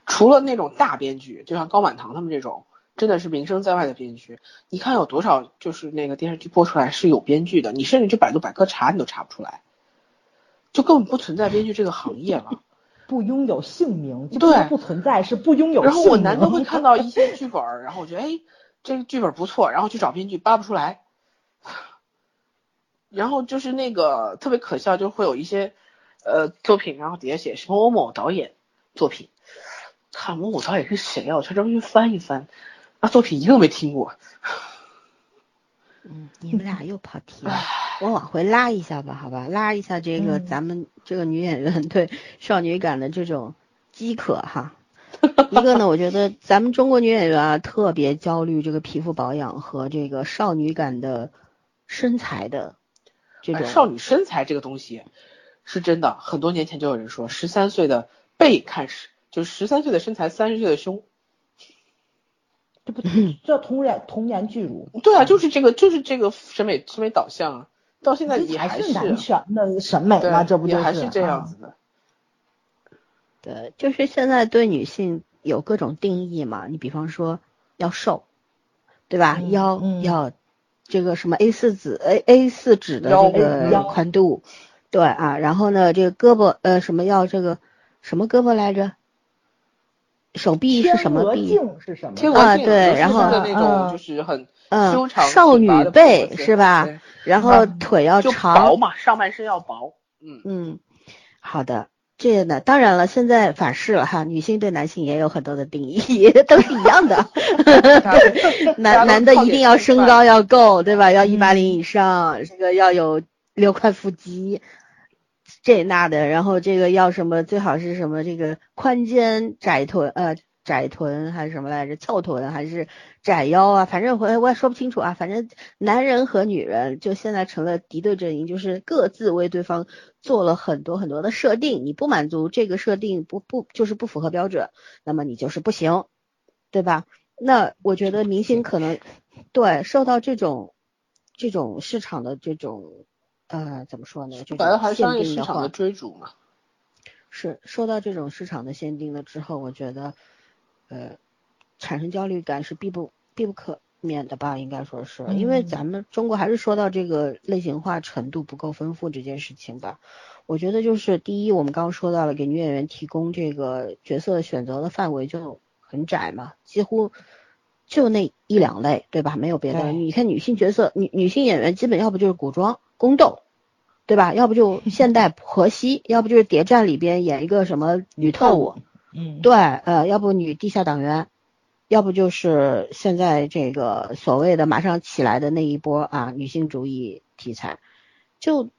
除了那种大编剧，就像高满堂他们这种。真的是名声在外的编剧，你看有多少就是那个电视剧播出来是有编剧的，你甚至去百度百科查你都查不出来，就根本不存在编剧这个行业了，不拥有姓名，对，不存在是不拥有。然后我难得会看到一些剧本，然后我觉得哎这个剧本不错，然后去找编剧扒不出来，然后就是那个特别可笑，就会有一些呃作品，然后底下写什么某某导演作品，看某某导演是谁啊？我去专门去翻一翻。啊，作品一个没听过。嗯，你们俩又跑题了，我往回拉一下吧，好吧，拉一下这个咱们这个女演员对少女感的这种饥渴哈。一个呢，我觉得咱们中国女演员啊，特别焦虑这个皮肤保养和这个少女感的身材的这种。少女身材这个东西是真的，很多年前就有人说，十三岁的背看是，就是十三岁的身材，三十岁的胸。这不叫童颜童颜巨乳？对啊，就是这个，就是这个审美审美导向啊，到现在也还是男权的审美吗？这不就是还是这样子的？对，就是现在对女性有各种定义嘛。你比方说要瘦，对吧？腰要这个什么 A 四纸 A A 四纸的这个宽度，对啊。然后呢，这个胳膊呃什么要这个什么胳膊来着？手臂是什么臂？是什么？啊，对，然后那种就是很修长少女背是吧？然后腿要长，薄嘛，上半身要薄。嗯嗯，好的。这个呢，当然了，现在反噬了哈，女性对男性也有很多的定义，都是一样的。男男的一定要身高要够，对吧？要一八零以上，这个要有六块腹肌，这那的，然后这个要什么？最好是什么？这个宽肩窄臀，呃。窄臀还是什么来着？翘臀还是窄腰啊？反正我我也说不清楚啊。反正男人和女人就现在成了敌对阵营，就是各自为对方做了很多很多的设定。你不满足这个设定，不不就是不符合标准，那么你就是不行，对吧？那我觉得明星可能对受到这种这种市场的这种呃怎么说呢？这种限定的话，追逐嘛，是受到这种市场的限定了之后，我觉得。呃，产生焦虑感是必不必不可免的吧？应该说是因为咱们中国还是说到这个类型化程度不够丰富这件事情吧。我觉得就是第一，我们刚刚说到了给女演员提供这个角色选择的范围就很窄嘛，几乎就那一两类，对吧？没有别的。你看女性角色，女女性演员基本要不就是古装宫斗，对吧？要不就现代婆媳，要不就是谍战里边演一个什么女特务。嗯，对，呃，要不女地下党员，要不就是现在这个所谓的马上起来的那一波啊，女性主义题材，就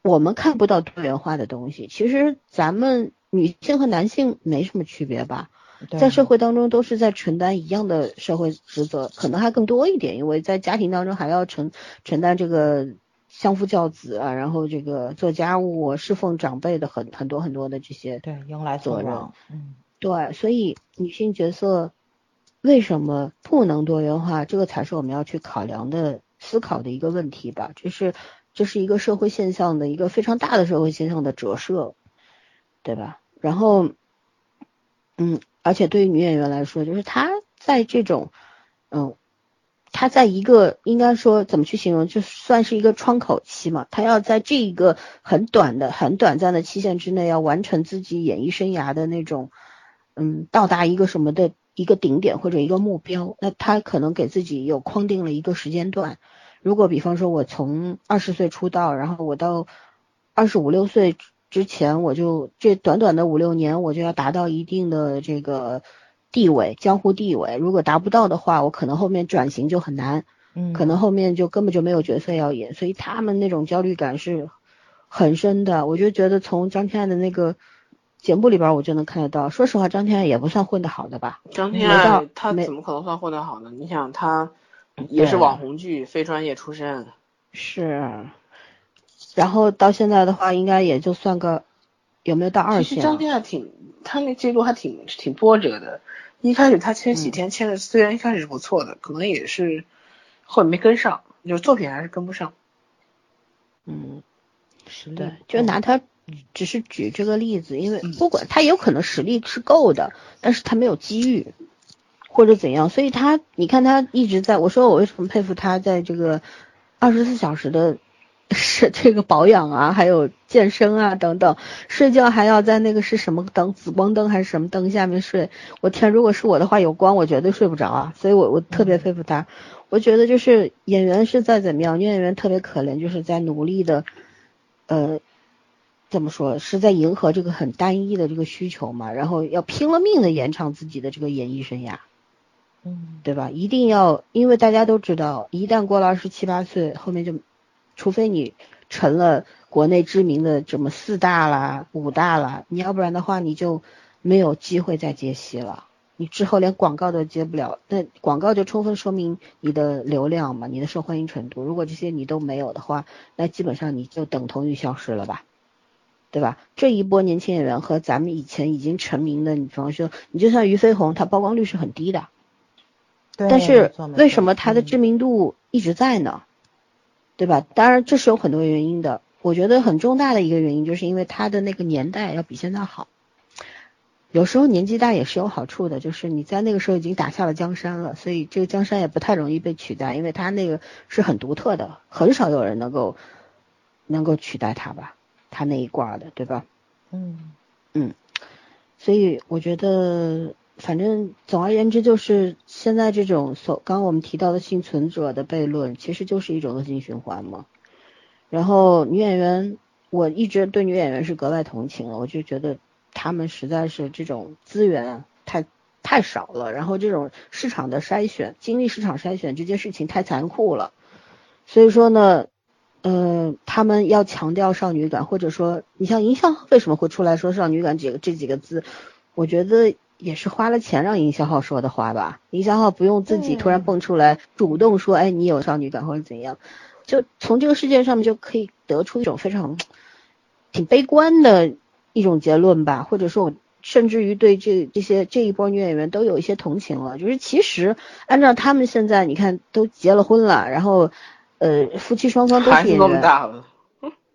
我们看不到多元化的东西。其实咱们女性和男性没什么区别吧，在社会当中都是在承担一样的社会职责，可能还更多一点，因为在家庭当中还要承承担这个。相夫教子啊，然后这个做家务、侍奉长辈的很很多很多的这些对迎来责任，嗯，对，所以女性角色为什么不能多元化？这个才是我们要去考量的、思考的一个问题吧。这是这是一个社会现象的一个非常大的社会现象的折射，对吧？然后，嗯，而且对于女演员来说，就是她在这种，嗯。她在一个应该说怎么去形容，就算是一个窗口期嘛。她要在这一个很短的、很短暂的期限之内，要完成自己演艺生涯的那种，嗯，到达一个什么的一个顶点或者一个目标。那他可能给自己有框定了一个时间段。如果比方说我从二十岁出道，然后我到二十五六岁之前，我就这短短的五六年，我就要达到一定的这个。地位，江湖地位，如果达不到的话，我可能后面转型就很难，嗯，可能后面就根本就没有角色要演，所以他们那种焦虑感是很深的。我就觉得从张天爱的那个节目里边，我就能看得到。说实话，张天爱也不算混得好的吧？张天爱他怎么可能算混得好呢？你想，他也是网红剧，非专业出身，是。然后到现在的话，应该也就算个有没有到二线？其实张天爱挺，他那记录还挺挺波折的。一开始他签几天签的，虽然一开始是不错的，可能也是后面没跟上，就是作品还是跟不上。嗯，对，就拿他只是举这个例子，因为不管他有可能实力是够的，但是他没有机遇或者怎样，所以他你看他一直在我说我为什么佩服他在这个二十四小时的。是这个保养啊，还有健身啊等等，睡觉还要在那个是什么灯，紫光灯还是什么灯下面睡？我天，如果是我的话，有光我绝对睡不着啊！所以我我特别佩服他。我觉得就是演员是再怎么样，女演员特别可怜，就是在努力的，呃，怎么说是在迎合这个很单一的这个需求嘛，然后要拼了命的延长自己的这个演艺生涯，嗯，对吧？一定要，因为大家都知道，一旦过了二十七八岁，后面就。除非你成了国内知名的什么四大啦、五大啦，你要不然的话，你就没有机会再接戏了。你之后连广告都接不了，那广告就充分说明你的流量嘛，你的受欢迎程度。如果这些你都没有的话，那基本上你就等同于消失了吧，对吧？这一波年轻演员和咱们以前已经成名的，你比方说，你就像俞飞鸿，他曝光率是很低的，但是为什么他的知名度一直在呢？对吧？当然这是有很多原因的，我觉得很重大的一个原因就是因为他的那个年代要比现在好。有时候年纪大也是有好处的，就是你在那个时候已经打下了江山了，所以这个江山也不太容易被取代，因为他那个是很独特的，很少有人能够能够取代他吧，他那一挂的，对吧？嗯嗯，所以我觉得，反正总而言之，就是现在这种所刚我们提到的幸存者的悖论，其实就是一种恶性循环嘛。然后女演员，我一直对女演员是格外同情了，我就觉得。他们实在是这种资源太太少了，然后这种市场的筛选，经历市场筛选这件事情太残酷了，所以说呢，呃，他们要强调少女感，或者说你像营销为什么会出来说少女感几个这几个字，我觉得也是花了钱让营销号说的话吧，营销号不用自己突然蹦出来主动说，哎，你有少女感或者怎样，就从这个事件上面就可以得出一种非常挺悲观的。一种结论吧，或者说，我甚至于对这这些这一波女演员都有一些同情了。就是其实按照他们现在，你看都结了婚了，然后呃夫妻双方都是演员，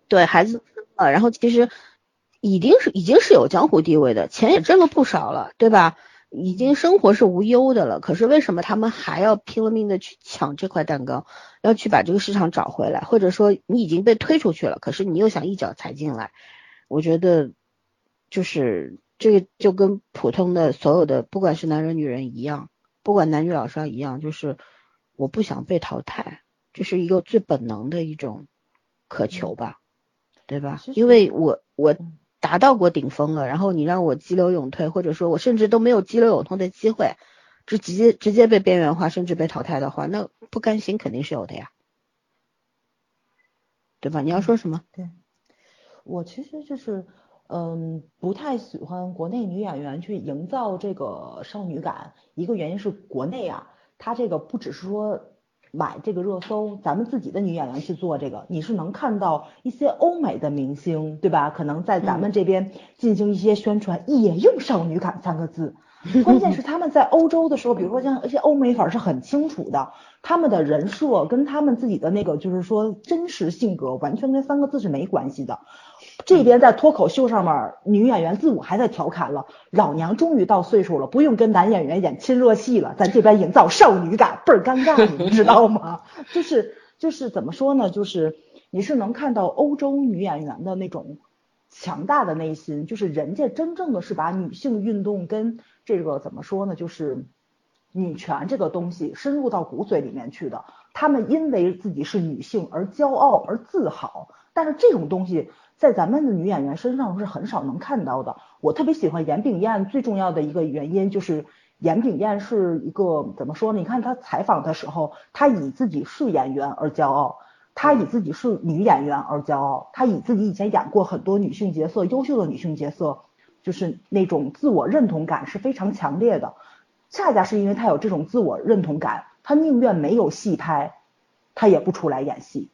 对孩子啊，然后其实已经是已经是有江湖地位的，钱也挣了不少了，对吧？已经生活是无忧的了。可是为什么他们还要拼了命的去抢这块蛋糕，要去把这个市场找回来？或者说你已经被推出去了，可是你又想一脚踩进来？我觉得。就是这个就跟普通的所有的不管是男人女人一样，不管男女老少一样，就是我不想被淘汰，这是一个最本能的一种渴求吧，对吧？因为我我达到过顶峰了，然后你让我激流勇退，或者说我甚至都没有激流勇退的机会，就直接直接被边缘化，甚至被淘汰的话，那不甘心肯定是有的呀，对吧？你要说什么？对，我其实就是。嗯，不太喜欢国内女演员去营造这个少女感，一个原因是国内啊，它这个不只是说买这个热搜，咱们自己的女演员去做这个，你是能看到一些欧美的明星，对吧？可能在咱们这边进行一些宣传，也用少女感三个字。关键是他们在欧洲的时候，比如说像一些欧美粉是很清楚的，他们的人设跟他们自己的那个就是说真实性格完全跟三个字是没关系的。这边在脱口秀上面，女演员自我还在调侃了，老娘终于到岁数了，不用跟男演员演亲热戏了，咱这边营造少女感倍儿尴尬，你知道吗？就是就是怎么说呢？就是你是能看到欧洲女演员的那种强大的内心，就是人家真正的是把女性运动跟这个怎么说呢？就是女权这个东西深入到骨髓里面去的。她们因为自己是女性而骄傲而自豪，但是这种东西在咱们的女演员身上是很少能看到的。我特别喜欢严炳燕，最重要的一个原因就是严炳燕是一个怎么说呢？你看她采访的时候，她以自己是演员而骄傲，她以自己是女演员而骄傲，她以自己以前演过很多女性角色，优秀的女性角色。就是那种自我认同感是非常强烈的，恰恰是因为他有这种自我认同感，他宁愿没有戏拍，他也不出来演戏。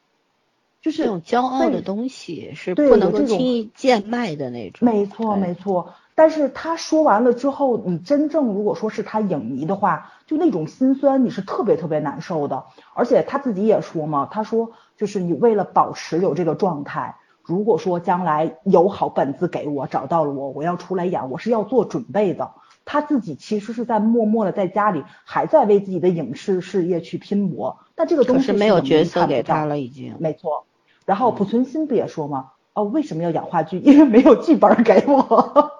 就是这种骄傲的东西是不能够轻易贱卖的那种。没错没错，但是他说完了之后，你真正如果说是他影迷的话，就那种心酸你是特别特别难受的。而且他自己也说嘛，他说就是你为了保持有这个状态。如果说将来有好本子给我找到了我，我要出来演，我是要做准备的。他自己其实是在默默的在家里还在为自己的影视事业去拼搏，但这个东西是没有角色给他了已经。没错。然后濮存昕不也说吗？哦，为什么要演话剧？因为没有剧本给我。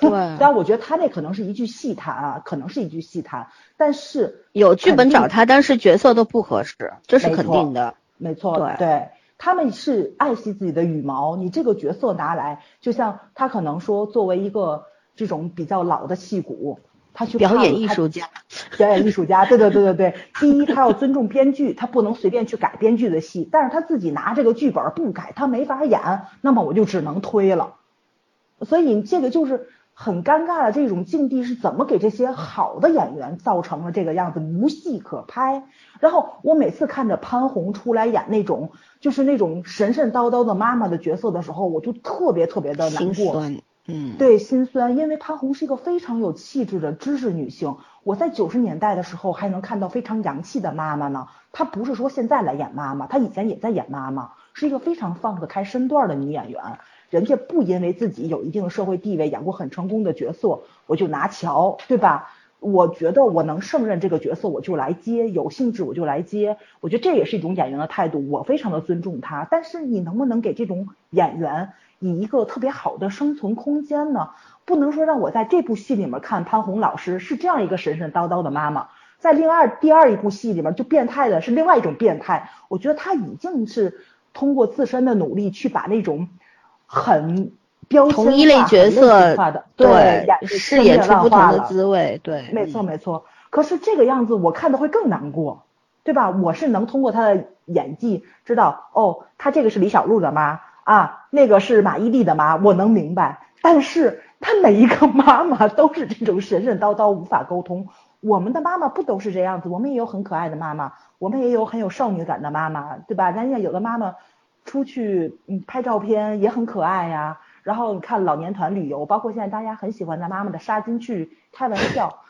对。但我觉得他那可能是一句戏谈啊，可能是一句戏谈。但是有剧本找他，但是角色都不合适，这是肯定的。没错。对对。他们是爱惜自己的羽毛，你这个角色拿来，就像他可能说，作为一个这种比较老的戏骨，他去表演艺术家，表演艺术家，对对对对对。第一，他要尊重编剧，他不能随便去改编剧的戏，但是他自己拿这个剧本不改，他没法演，那么我就只能推了。所以这个就是很尴尬的这种境地是怎么给这些好的演员造成了这个样子，无戏可拍。然后我每次看着潘虹出来演那种就是那种神神叨叨的妈妈的角色的时候，我就特别特别的难过。嗯，对，心酸，因为潘虹是一个非常有气质的知识女性。我在九十年代的时候还能看到非常洋气的妈妈呢。她不是说现在来演妈妈，她以前也在演妈妈，是一个非常放得开身段的女演员。人家不因为自己有一定社会地位，演过很成功的角色，我就拿桥，对吧？我觉得我能胜任这个角色，我就来接，有兴致我就来接。我觉得这也是一种演员的态度，我非常的尊重他。但是你能不能给这种演员？以一个特别好的生存空间呢，不能说让我在这部戏里面看潘虹老师是这样一个神神叨叨的妈妈，在另外第二一部戏里面就变态的是另外一种变态。我觉得他已经是通过自身的努力去把那种很标签化、角色化的对饰演出不同的滋味，对，没错没错。可是这个样子我看的会更难过，对吧？我是能通过他的演技知道，哦，他这个是李小璐的妈。啊，那个是马伊琍的妈，我能明白。但是他每一个妈妈都是这种神神叨叨，无法沟通。我们的妈妈不都是这样子？我们也有很可爱的妈妈，我们也有很有少女感的妈妈，对吧？人家有的妈妈出去嗯拍照片也很可爱呀。然后你看老年团旅游，包括现在大家很喜欢拿妈妈的纱巾去开玩笑。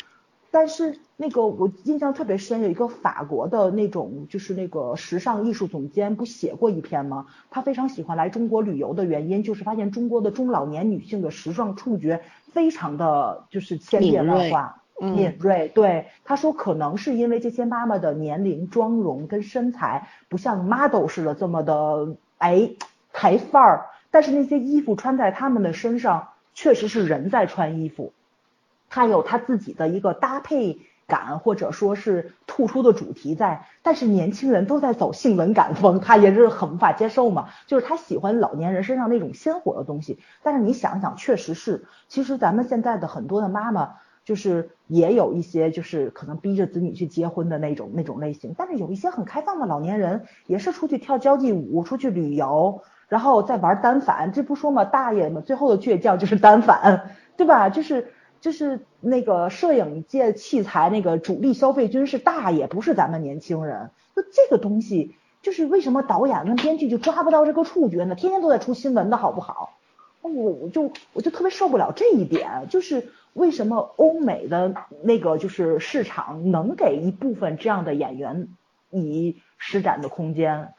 但是那个我印象特别深，有一个法国的那种就是那个时尚艺术总监不写过一篇吗？他非常喜欢来中国旅游的原因，就是发现中国的中老年女性的时尚触觉非常的就是千变万化，敏锐。对，他说可能是因为这些妈妈的年龄、妆容跟身材不像 model 似的这么的哎台范儿，但是那些衣服穿在他们的身上，确实是人在穿衣服。他有他自己的一个搭配感，或者说是突出的主题在，但是年轻人都在走性冷感风，他也是很无法接受嘛。就是他喜欢老年人身上那种鲜活的东西，但是你想想，确实是，其实咱们现在的很多的妈妈，就是也有一些就是可能逼着子女去结婚的那种那种类型，但是有一些很开放的老年人，也是出去跳交际舞，出去旅游，然后再玩单反，这不说嘛，大爷们最后的倔强就是单反，对吧？就是。就是那个摄影界器材那个主力消费军是大爷，不是咱们年轻人。就这个东西，就是为什么导演跟编剧就抓不到这个触觉呢？天天都在出新闻的好不好？我我就我就特别受不了这一点，就是为什么欧美的那个就是市场能给一部分这样的演员以施展的空间，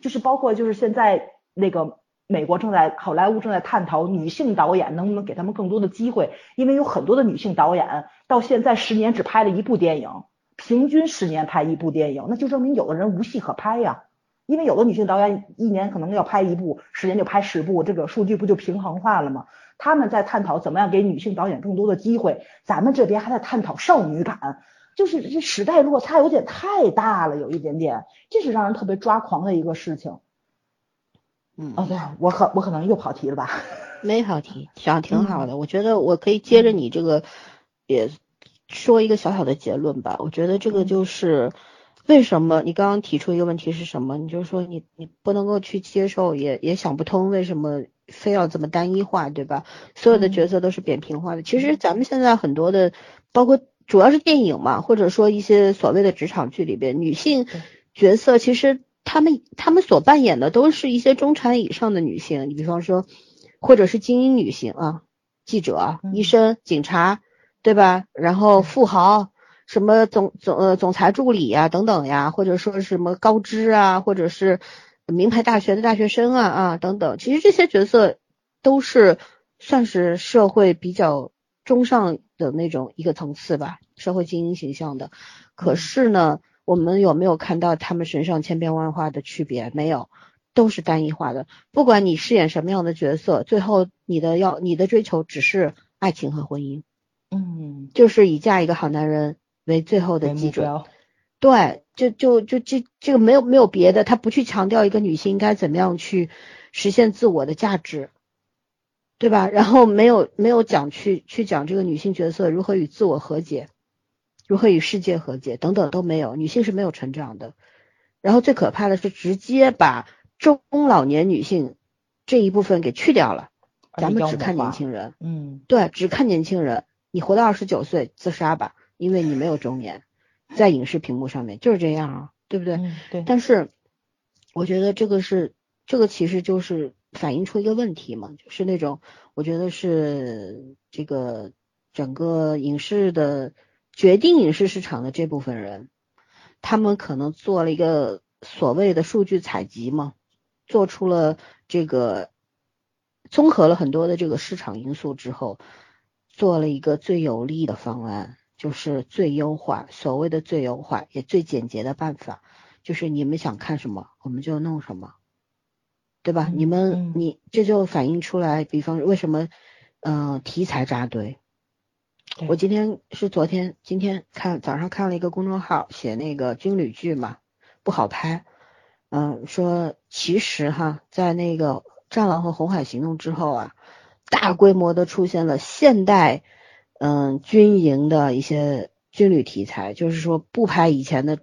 就是包括就是现在那个。美国正在好莱坞正在探讨女性导演能不能给他们更多的机会，因为有很多的女性导演到现在十年只拍了一部电影，平均十年拍一部电影，那就证明有的人无戏可拍呀。因为有的女性导演一年可能要拍一部，十年就拍十部，这个数据不就平衡化了吗？他们在探讨怎么样给女性导演更多的机会，咱们这边还在探讨少女感，就是这时代落差有点太大了，有一点点，这是让人特别抓狂的一个事情。嗯，哦，对我可我可能又跑题了吧？没跑题，想挺好的。我觉得我可以接着你这个，也说一个小小的结论吧。我觉得这个就是为什么你刚刚提出一个问题是什么？你就说你你不能够去接受，也也想不通为什么非要这么单一化，对吧？所有的角色都是扁平化的。其实咱们现在很多的，包括主要是电影嘛，或者说一些所谓的职场剧里边，女性角色其实。她们她们所扮演的都是一些中产以上的女性，你比方说，或者是精英女性啊，记者、医生、警察，对吧？然后富豪，什么总总呃总裁助理呀等等呀，或者说什么高知啊，或者是名牌大学的大学生啊啊等等，其实这些角色都是算是社会比较中上的那种一个层次吧，社会精英形象的。可是呢？我们有没有看到他们身上千变万化的区别？没有，都是单一化的。不管你饰演什么样的角色，最后你的要你的追求只是爱情和婚姻，嗯，就是以嫁一个好男人为最后的基准。对，就就就这这个没有没有别的，他不去强调一个女性应该怎么样去实现自我的价值，对吧？然后没有没有讲去去讲这个女性角色如何与自我和解。如何与世界和解等等都没有，女性是没有成长的。然后最可怕的是直接把中老年女性这一部分给去掉了，咱们只看年轻人，嗯，对，只看年轻人。你活到二十九岁自杀吧，因为你没有中年，在影视屏幕上面就是这样啊，对不对？对。但是我觉得这个是，这个其实就是反映出一个问题嘛，就是那种我觉得是这个整个影视的决定影视市场的这部分人，他们可能做了一个所谓的数据采集嘛，做出了这个综合了很多的这个市场因素之后。做了一个最有利的方案，就是最优化，所谓的最优化也最简洁的办法，就是你们想看什么，我们就弄什么，对吧？你们你这就反映出来，比方为什么，嗯，题材扎堆。我今天是昨天，今天看早上看了一个公众号写那个军旅剧嘛，不好拍，嗯，说其实哈，在那个《战狼》和《红海行动》之后啊。大规模的出现了现代，嗯，军营的一些军旅题材，就是说不拍以前的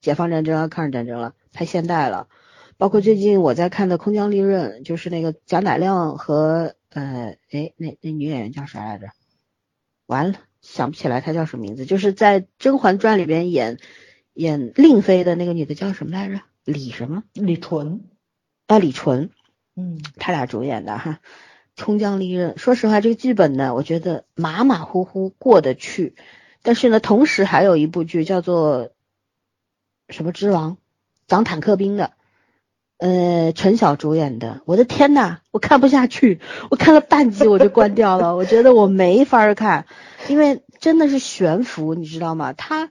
解放战争啊、抗日战争了，拍现代了。包括最近我在看的《空降利刃》，就是那个贾乃亮和呃，哎，那那女演员叫啥来着？完了，想不起来她叫什么名字。就是在《甄嬛传》里边演演令妃的那个女的叫什么来着？李什么？李纯啊，李纯。嗯，他俩主演的哈。冲将利刃，说实话，这个剧本呢，我觉得马马虎虎过得去。但是呢，同时还有一部剧叫做什么之王，讲坦克兵的，呃，陈晓主演的。我的天呐，我看不下去，我看了半集我就关掉了。我觉得我没法看，因为真的是悬浮，你知道吗？他，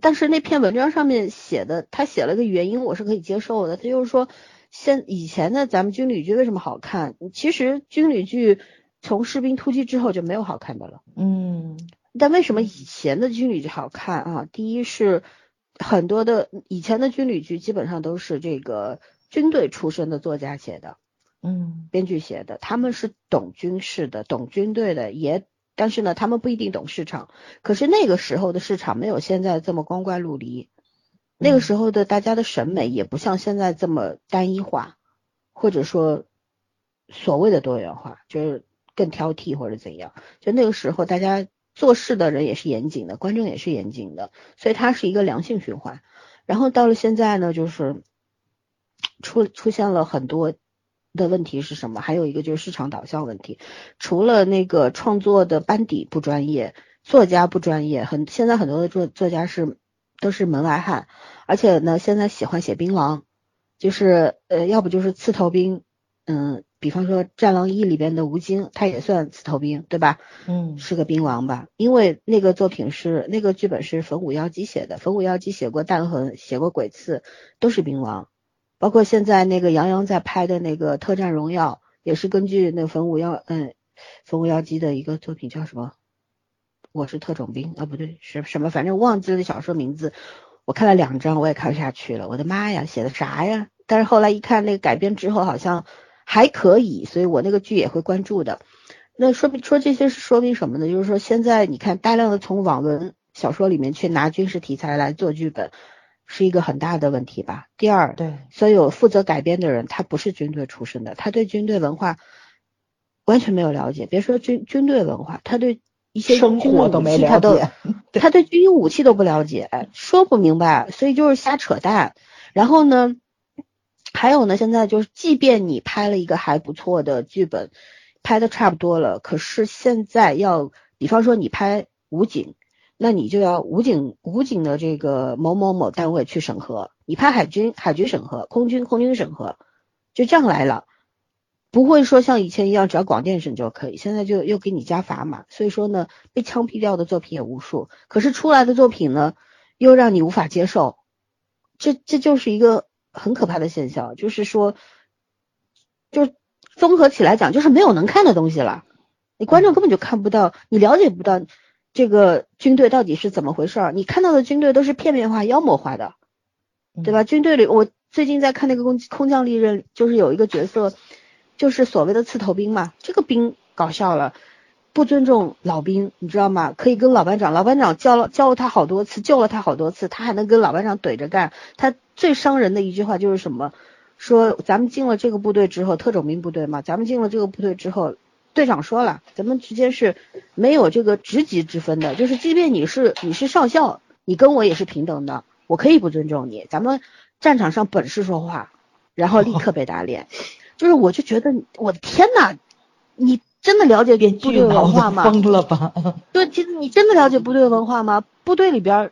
但是那篇文章上面写的，他写了个原因，我是可以接受的。他就是说。现以前的咱们军旅剧为什么好看？其实军旅剧从士兵突击之后就没有好看的了。嗯，但为什么以前的军旅剧好看啊？第一是很多的以前的军旅剧基本上都是这个军队出身的作家写的，嗯，编剧写的，他们是懂军事的，懂军队的，也但是呢，他们不一定懂市场。可是那个时候的市场没有现在这么光怪陆离。那个时候的大家的审美也不像现在这么单一化，或者说所谓的多元化，就是更挑剔或者怎样。就那个时候，大家做事的人也是严谨的，观众也是严谨的，所以它是一个良性循环。然后到了现在呢，就是出出现了很多的问题是什么？还有一个就是市场导向问题。除了那个创作的班底不专业，作家不专业，很现在很多的作作家是。都是门外汉，而且呢，现在喜欢写兵王，就是呃，要不就是刺头兵，嗯，比方说《战狼一》里边的吴京，他也算刺头兵，对吧？嗯，是个兵王吧？因为那个作品是那个剧本是冯武妖姬写的，冯武妖姬写过《弹痕》，写过《鬼刺》，都是兵王。包括现在那个杨洋在拍的那个《特战荣耀》，也是根据那冯武妖，嗯，冯武妖姬的一个作品叫什么？我是特种兵啊，不对，是什么？反正忘记了小说名字。我看了两章，我也看不下去了。我的妈呀，写的啥呀？但是后来一看那个改编之后，好像还可以，所以我那个剧也会关注的。那说明说这些是说明什么呢？就是说现在你看大量的从网文小说里面去拿军事题材来做剧本，是一个很大的问题吧？第二，对，所有负责改编的人他不是军队出身的，他对军队文化完全没有了解。别说军军队文化，他对。一些生活都没了解，他对军用武器都不了解，说不明白，所以就是瞎扯淡。然后呢，还有呢，现在就是，即便你拍了一个还不错的剧本，拍的差不多了，可是现在要，比方说你拍武警，那你就要武警武警的这个某某某单位去审核；你拍海军，海军审核；空军空军审核，就这样来了。不会说像以前一样，只要广电审就可以，现在就又给你加砝码，所以说呢，被枪毙掉的作品也无数。可是出来的作品呢，又让你无法接受，这这就是一个很可怕的现象，就是说，就综合起来讲，就是没有能看的东西了，你观众根本就看不到，你了解不到这个军队到底是怎么回事儿，你看到的军队都是片面化、妖魔化的，对吧？军队里，我最近在看那个空空降利刃，就是有一个角色。就是所谓的刺头兵嘛，这个兵搞笑了，不尊重老兵，你知道吗？可以跟老班长，老班长教了教了他好多次，救了他好多次，他还能跟老班长怼着干。他最伤人的一句话就是什么？说咱们进了这个部队之后，特种兵部队嘛，咱们进了这个部队之后，队长说了，咱们之间是没有这个职级之分的，就是即便你是你是少校，你跟我也是平等的，我可以不尊重你，咱们战场上本事说话，然后立刻被打脸，就是我就觉得我的天呐，你真的了解部队文化吗？疯了吧？对，其实你真的了解部队文化吗？部队里边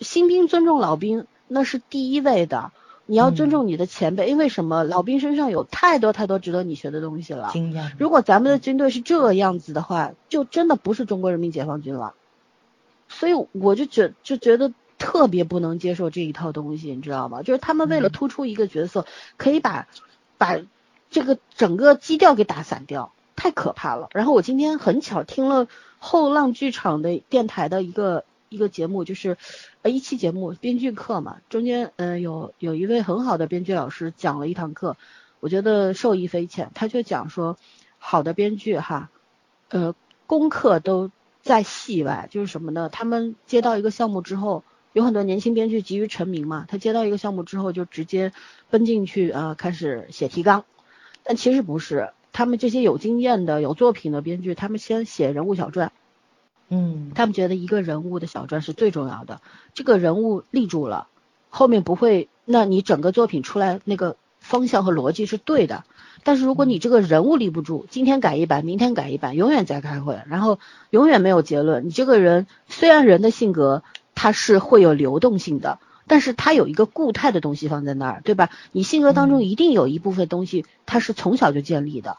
新兵尊重老兵那是第一位的。你要尊重你的前辈，因为什么？老兵身上有太多太多值得你学的东西了。如果咱们的军队是这样子的话，就真的不是中国人民解放军了。所以我就觉就觉得特别不能接受这一套东西，你知道吗？就是他们为了突出一个角色，可以把把这个整个基调给打散掉，太可怕了。然后我今天很巧听了后浪剧场的电台的一个。一个节目就是，呃，一期节目编剧课嘛，中间嗯有有一位很好的编剧老师讲了一堂课，我觉得受益匪浅。他就讲说，好的编剧哈，呃，功课都在戏外，就是什么呢？他们接到一个项目之后，有很多年轻编剧急于成名嘛，他接到一个项目之后就直接奔进去啊，开始写提纲。但其实不是，他们这些有经验的、有作品的编剧，他们先写人物小传。嗯，他们觉得一个人物的小传是最重要的，这个人物立住了，后面不会，那你整个作品出来那个方向和逻辑是对的。但是如果你这个人物立不住，今天改一版，明天改一版，永远在开会，然后永远没有结论。你这个人虽然人的性格他是会有流动性的，但是它有一个固态的东西放在那儿，对吧？你性格当中一定有一部分东西，它是从小就建立的。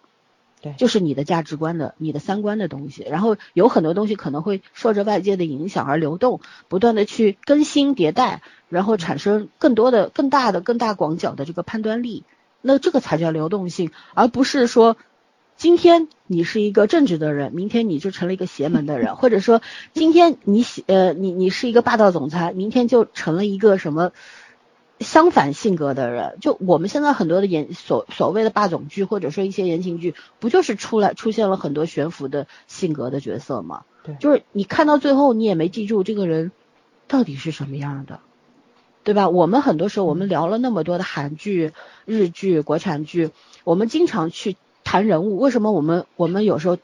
对，就是你的价值观的、你的三观的东西，然后有很多东西可能会受着外界的影响而流动，不断的去更新迭代，然后产生更多的、更大的、更大广角的这个判断力，那这个才叫流动性，而不是说今天你是一个正直的人，明天你就成了一个邪门的人，或者说今天你喜呃你你是一个霸道总裁，明天就成了一个什么。相反性格的人，就我们现在很多的言所所谓的霸总剧，或者说一些言情剧，不就是出来出现了很多悬浮的性格的角色吗？对，就是你看到最后，你也没记住这个人到底是什么样的，对吧？我们很多时候我们聊了那么多的韩剧、日剧、国产剧，我们经常去谈人物，为什么我们我们有时候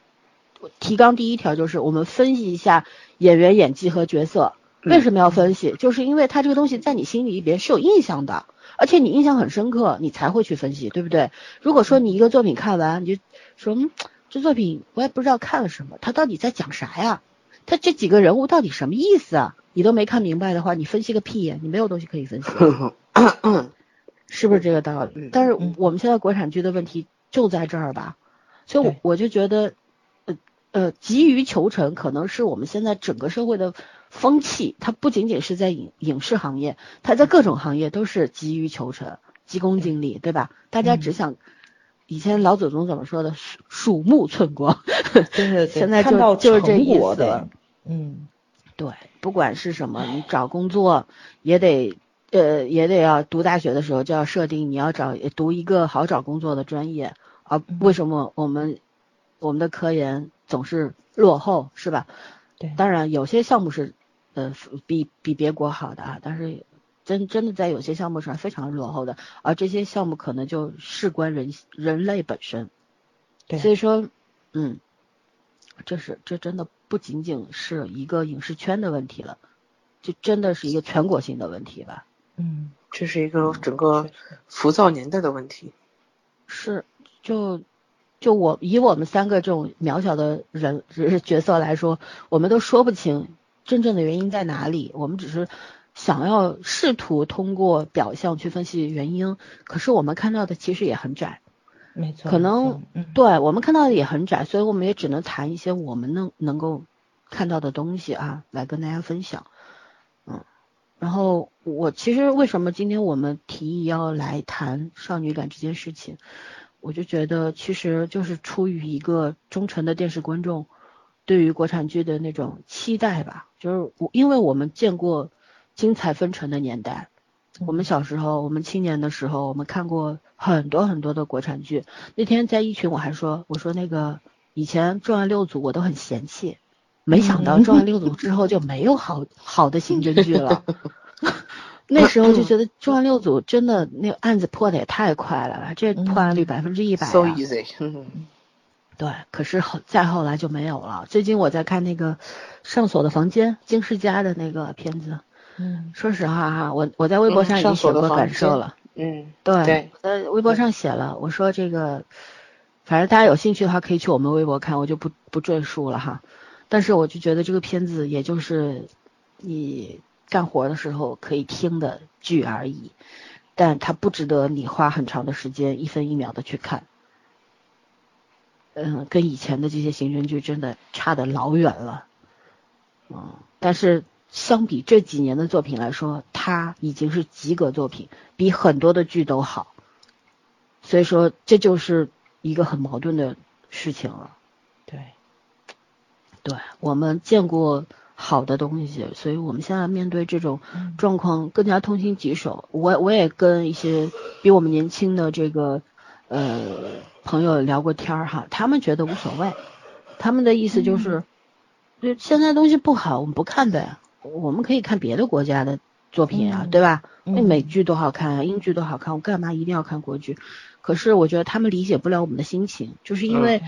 提纲第一条就是我们分析一下演员演技和角色。为什么要分析？就是因为他这个东西在你心里边是有印象的，而且你印象很深刻，你才会去分析，对不对？如果说你一个作品看完，你就说，嗯，这作品我也不知道看了什么，他到底在讲啥呀？他这几个人物到底什么意思啊？你都没看明白的话，你分析个屁呀！你没有东西可以分析，是不是这个道理？但是我们现在国产剧的问题就在这儿吧，所以我我就觉得，呃呃，急于求成可能是我们现在整个社会的。风气，它不仅仅是在影影视行业，它在各种行业都是急于求成、急功近利，对吧？大家只想，以前老祖宗怎么说的？鼠鼠目寸光。对对对。现在就就是这意思。嗯，对，不管是什么，你找工作也得呃也得要读大学的时候就要设定你要找读一个好找工作的专业啊。为什么我们我们的科研总是落后，是吧？对，当然有些项目是。呃，比比别国好的啊，但是真真的在有些项目上非常落后的，而这些项目可能就事关人人类本身，对，所以说，嗯，这是这真的不仅仅是一个影视圈的问题了，就真的是一个全国性的问题吧。嗯，这是一个整个浮躁年代的问题。是，就就我以我们三个这种渺小的人角色来说，我们都说不清。真正的原因在哪里？我们只是想要试图通过表象去分析原因，可是我们看到的其实也很窄，没错，可能对我们看到的也很窄，所以我们也只能谈一些我们能能够看到的东西啊，来跟大家分享。嗯，然后我其实为什么今天我们提议要来谈少女感这件事情，我就觉得其实就是出于一个忠诚的电视观众。对于国产剧的那种期待吧，就是我，因为我们见过精彩纷呈的年代，我们小时候，我们青年的时候，我们看过很多很多的国产剧。那天在一群我还说，我说那个以前《重案六组》我都很嫌弃，没想到《重案六组》之后就没有好好的刑侦剧了。那时候就觉得《重案六组》真的那个案子破的也太快了，这破案率百分之一百。So easy。对，可是后再后来就没有了。最近我在看那个《上锁的房间》金世佳的那个片子。嗯，说实话哈，我我在微博上已经写过感受了。嗯，对，在微博上写了，我说这个，反正大家有兴趣的话可以去我们微博看，我就不不赘述了哈。但是我就觉得这个片子也就是你干活的时候可以听的剧而已，但它不值得你花很长的时间一分一秒的去看。嗯，跟以前的这些刑侦剧真的差的老远了。嗯，但是。相比这几年的作品来说，它已经是及格作品，比很多的剧都好。所以说，这就是一个很矛盾的事情了。对，对我们见过好的东西，所以我们现在面对这种状况更加痛心疾首。我我也跟一些比我们年轻的这个呃朋友聊过天儿哈，他们觉得无所谓，他们的意思就是，就现在东西不好，我们不看呗。我们可以看别的国家的作品啊，对吧？那美剧多好看啊，英剧多好看，我干嘛一定要看国剧？可是我觉得他们理解不了我们的心情，就是因为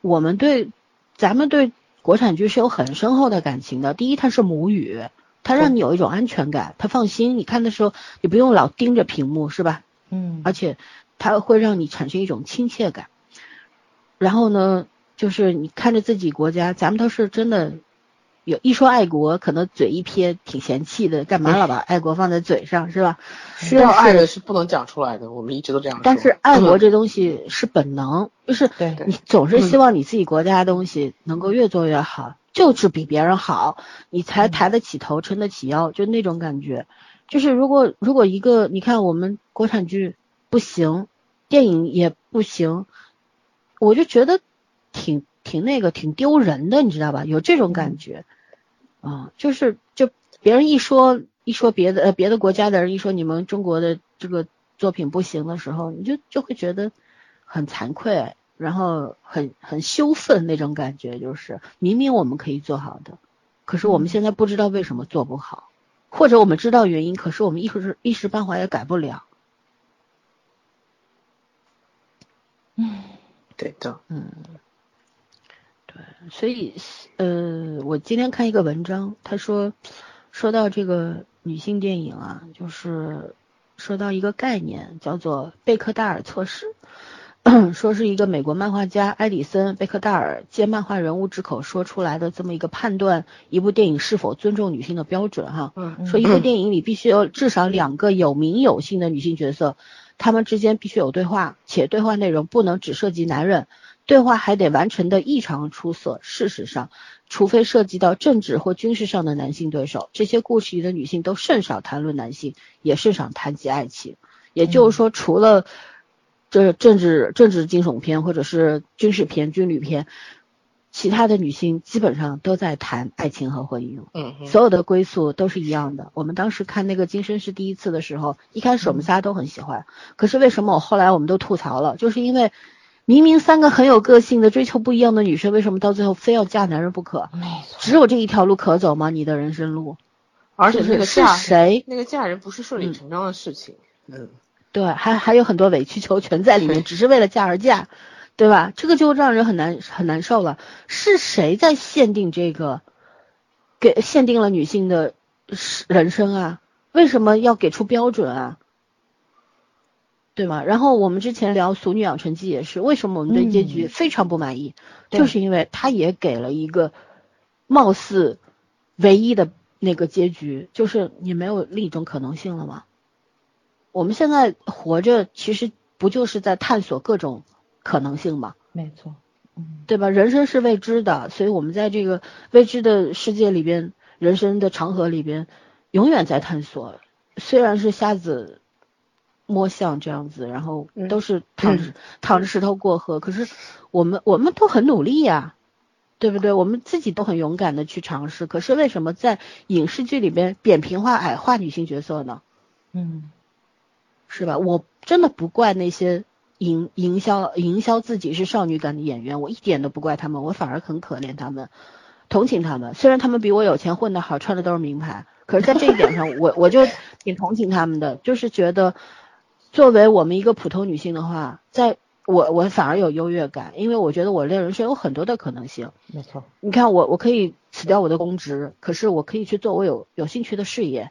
我们对咱们对国产剧是有很深厚的感情的。第一，它是母语，它让你有一种安全感，它放心，你看的时候你不用老盯着屏幕，是吧？嗯。而且它会让你产生一种亲切感。然后呢，就是你看着自己国家，咱们都是真的。有一说爱国，可能嘴一撇挺嫌弃的，干嘛老把爱国放在嘴上是吧？需要爱的是不能讲出来的，我们一直都这样说。但是爱国这东西是本能，就是你总是希望你自己国家的东西能够越做越好，就是比别人好，你才抬得起头，撑得起腰，就那种感觉。就是如果如果一个你看我们国产剧不行，电影也不行，我就觉得挺挺那个挺丢人的，你知道吧？有这种感觉。啊，就是就别人一说一说别的呃别的国家的人一说你们中国的这个作品不行的时候，你就就会觉得很惭愧，然后很很羞愤那种感觉，就是明明我们可以做好的，可是我们现在不知道为什么做不好，或者我们知道原因，可是我们一时一时半会也改不了。嗯，对的，嗯。所以，呃，我今天看一个文章，他说，说到这个女性电影啊，就是说到一个概念，叫做贝克戴尔测试，说是一个美国漫画家埃里森贝克戴尔借漫画人物之口说出来的这么一个判断一部电影是否尊重女性的标准哈。说一部电影里必须有至少两个有名有姓的女性角色，她们之间必须有对话，且对话内容不能只涉及男人。对话还得完成的异常出色。事实上，除非涉及到政治或军事上的男性对手，这些故事里的女性都甚少谈论男性，也甚少谈及爱情。也就是说，除了这政治政治惊悚片或者是军事片、军旅片，其他的女性基本上都在谈爱情和婚姻。嗯，所有的归宿都是一样的。我们当时看那个《今生是第一次》的时候，一开始我们仨都很喜欢，可是为什么我后来我们都吐槽了？就是因为。明明三个很有个性的、追求不一样的女生，为什么到最后非要嫁男人不可？没错，只有这一条路可走吗？你的人生路，而且那个是谁？那个嫁人不是顺理成章的事情。嗯，对，还还有很多委曲求全在里面，只是为了嫁而嫁，对吧？这个就让人很难很难受了。是谁在限定这个？给限定了女性的人生啊？为什么要给出标准啊？对吗？然后我们之前聊《俗女养成记》也是，为什么我们对结局非常不满意？就是因为他也给了一个貌似唯一的那个结局，就是你没有另一种可能性了吗？我们现在活着，其实不就是在探索各种可能性吗？没错，嗯，对吧？人生是未知的，所以我们在这个未知的世界里边，人生的长河里边，永远在探索。虽然是瞎子。摸象这样子，然后都是躺着躺着石头过河。可是我们我们都很努力呀，对不对？我们自己都很勇敢的去尝试。可是为什么在影视剧里边扁平化、矮化女性角色呢？嗯，是吧？我真的不怪那些营营销营销自己是少女感的演员，我一点都不怪他们，我反而很可怜他们，同情他们。虽然他们比我有钱，混得好，穿的都是名牌，可是在这一点上，我我就挺同情他们的，就是觉得。作为我们一个普通女性的话，在我我反而有优越感，因为我觉得我这人生有很多的可能性。没错，你看我我可以辞掉我的公职，可是我可以去做我有有兴趣的事业，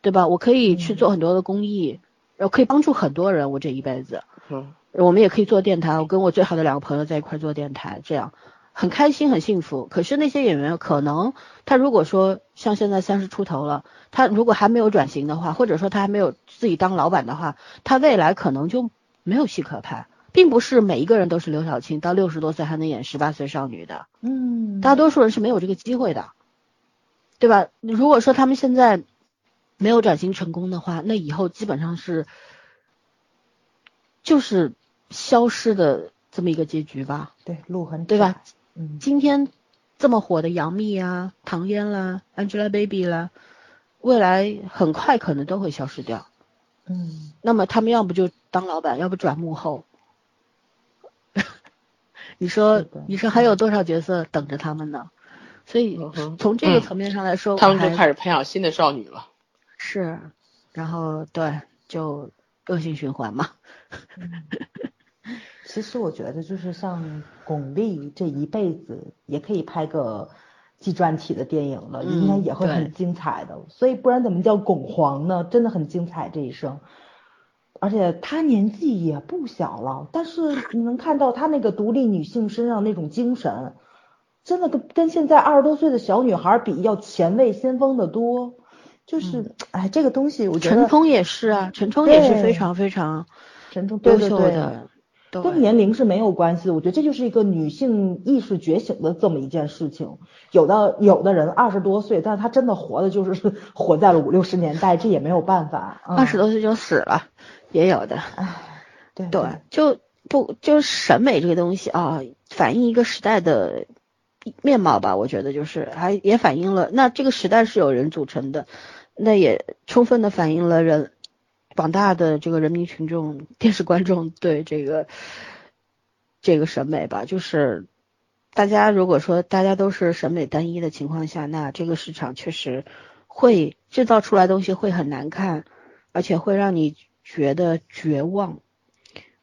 对吧？我可以去做很多的公益，然后可以帮助很多人。我这一辈子，嗯，我们也可以做电台，我跟我最好的两个朋友在一块做电台，这样很开心很幸福。可是那些演员可能他如果说像现在三十出头了，他如果还没有转型的话，或者说他还没有自己当老板的话，他未来可能就没有戏可拍。并不是每一个人都是刘晓庆，到六十多岁还能演十八岁少女的，嗯，大多数人是没有这个机会的，对吧？如果说他们现在没有转型成功的话，那以后基本上是就是消失的这么一个结局吧，对，路很对吧？嗯，今天这么火的杨幂啊、唐嫣啦、Angelababy 啦，未来很快可能都会消失掉。嗯，那么他们要不就当老板，要不转幕后。你说，你说还有多少角色等着他们呢？所以从这个层面上来说，他们就开始培养新的少女了。是，然后对，就恶性循环嘛。其实我觉得，就是像巩俐这一辈子也可以拍个纪传体的电影了，应该也会很精彩的。所以不然怎么叫巩皇呢？真的很精彩这一生。而且她年纪也不小了，但是你能看到她那个独立女性身上那种精神，真的跟跟现在二十多岁的小女孩比要前卫先锋的多。就是，哎，这个东西我觉得陈冲也是啊，陈冲也是非常非常陈冲优秀的，跟年龄是没有关系的。我觉得这就是一个女性意识觉醒的这么一件事情。有的有的人二十多岁，但是他真的活的就是 活在了五六十年代，这也没有办法。二十多岁就死了。也有的，对对，就不就是审美这个东西啊，反映一个时代的面貌吧。我觉得就是还也反映了，那这个时代是有人组成的，那也充分的反映了人广大的这个人民群众、电视观众对这个这个审美吧。就是大家如果说大家都是审美单一的情况下，那这个市场确实会制造出来东西会很难看，而且会让你。觉得绝望，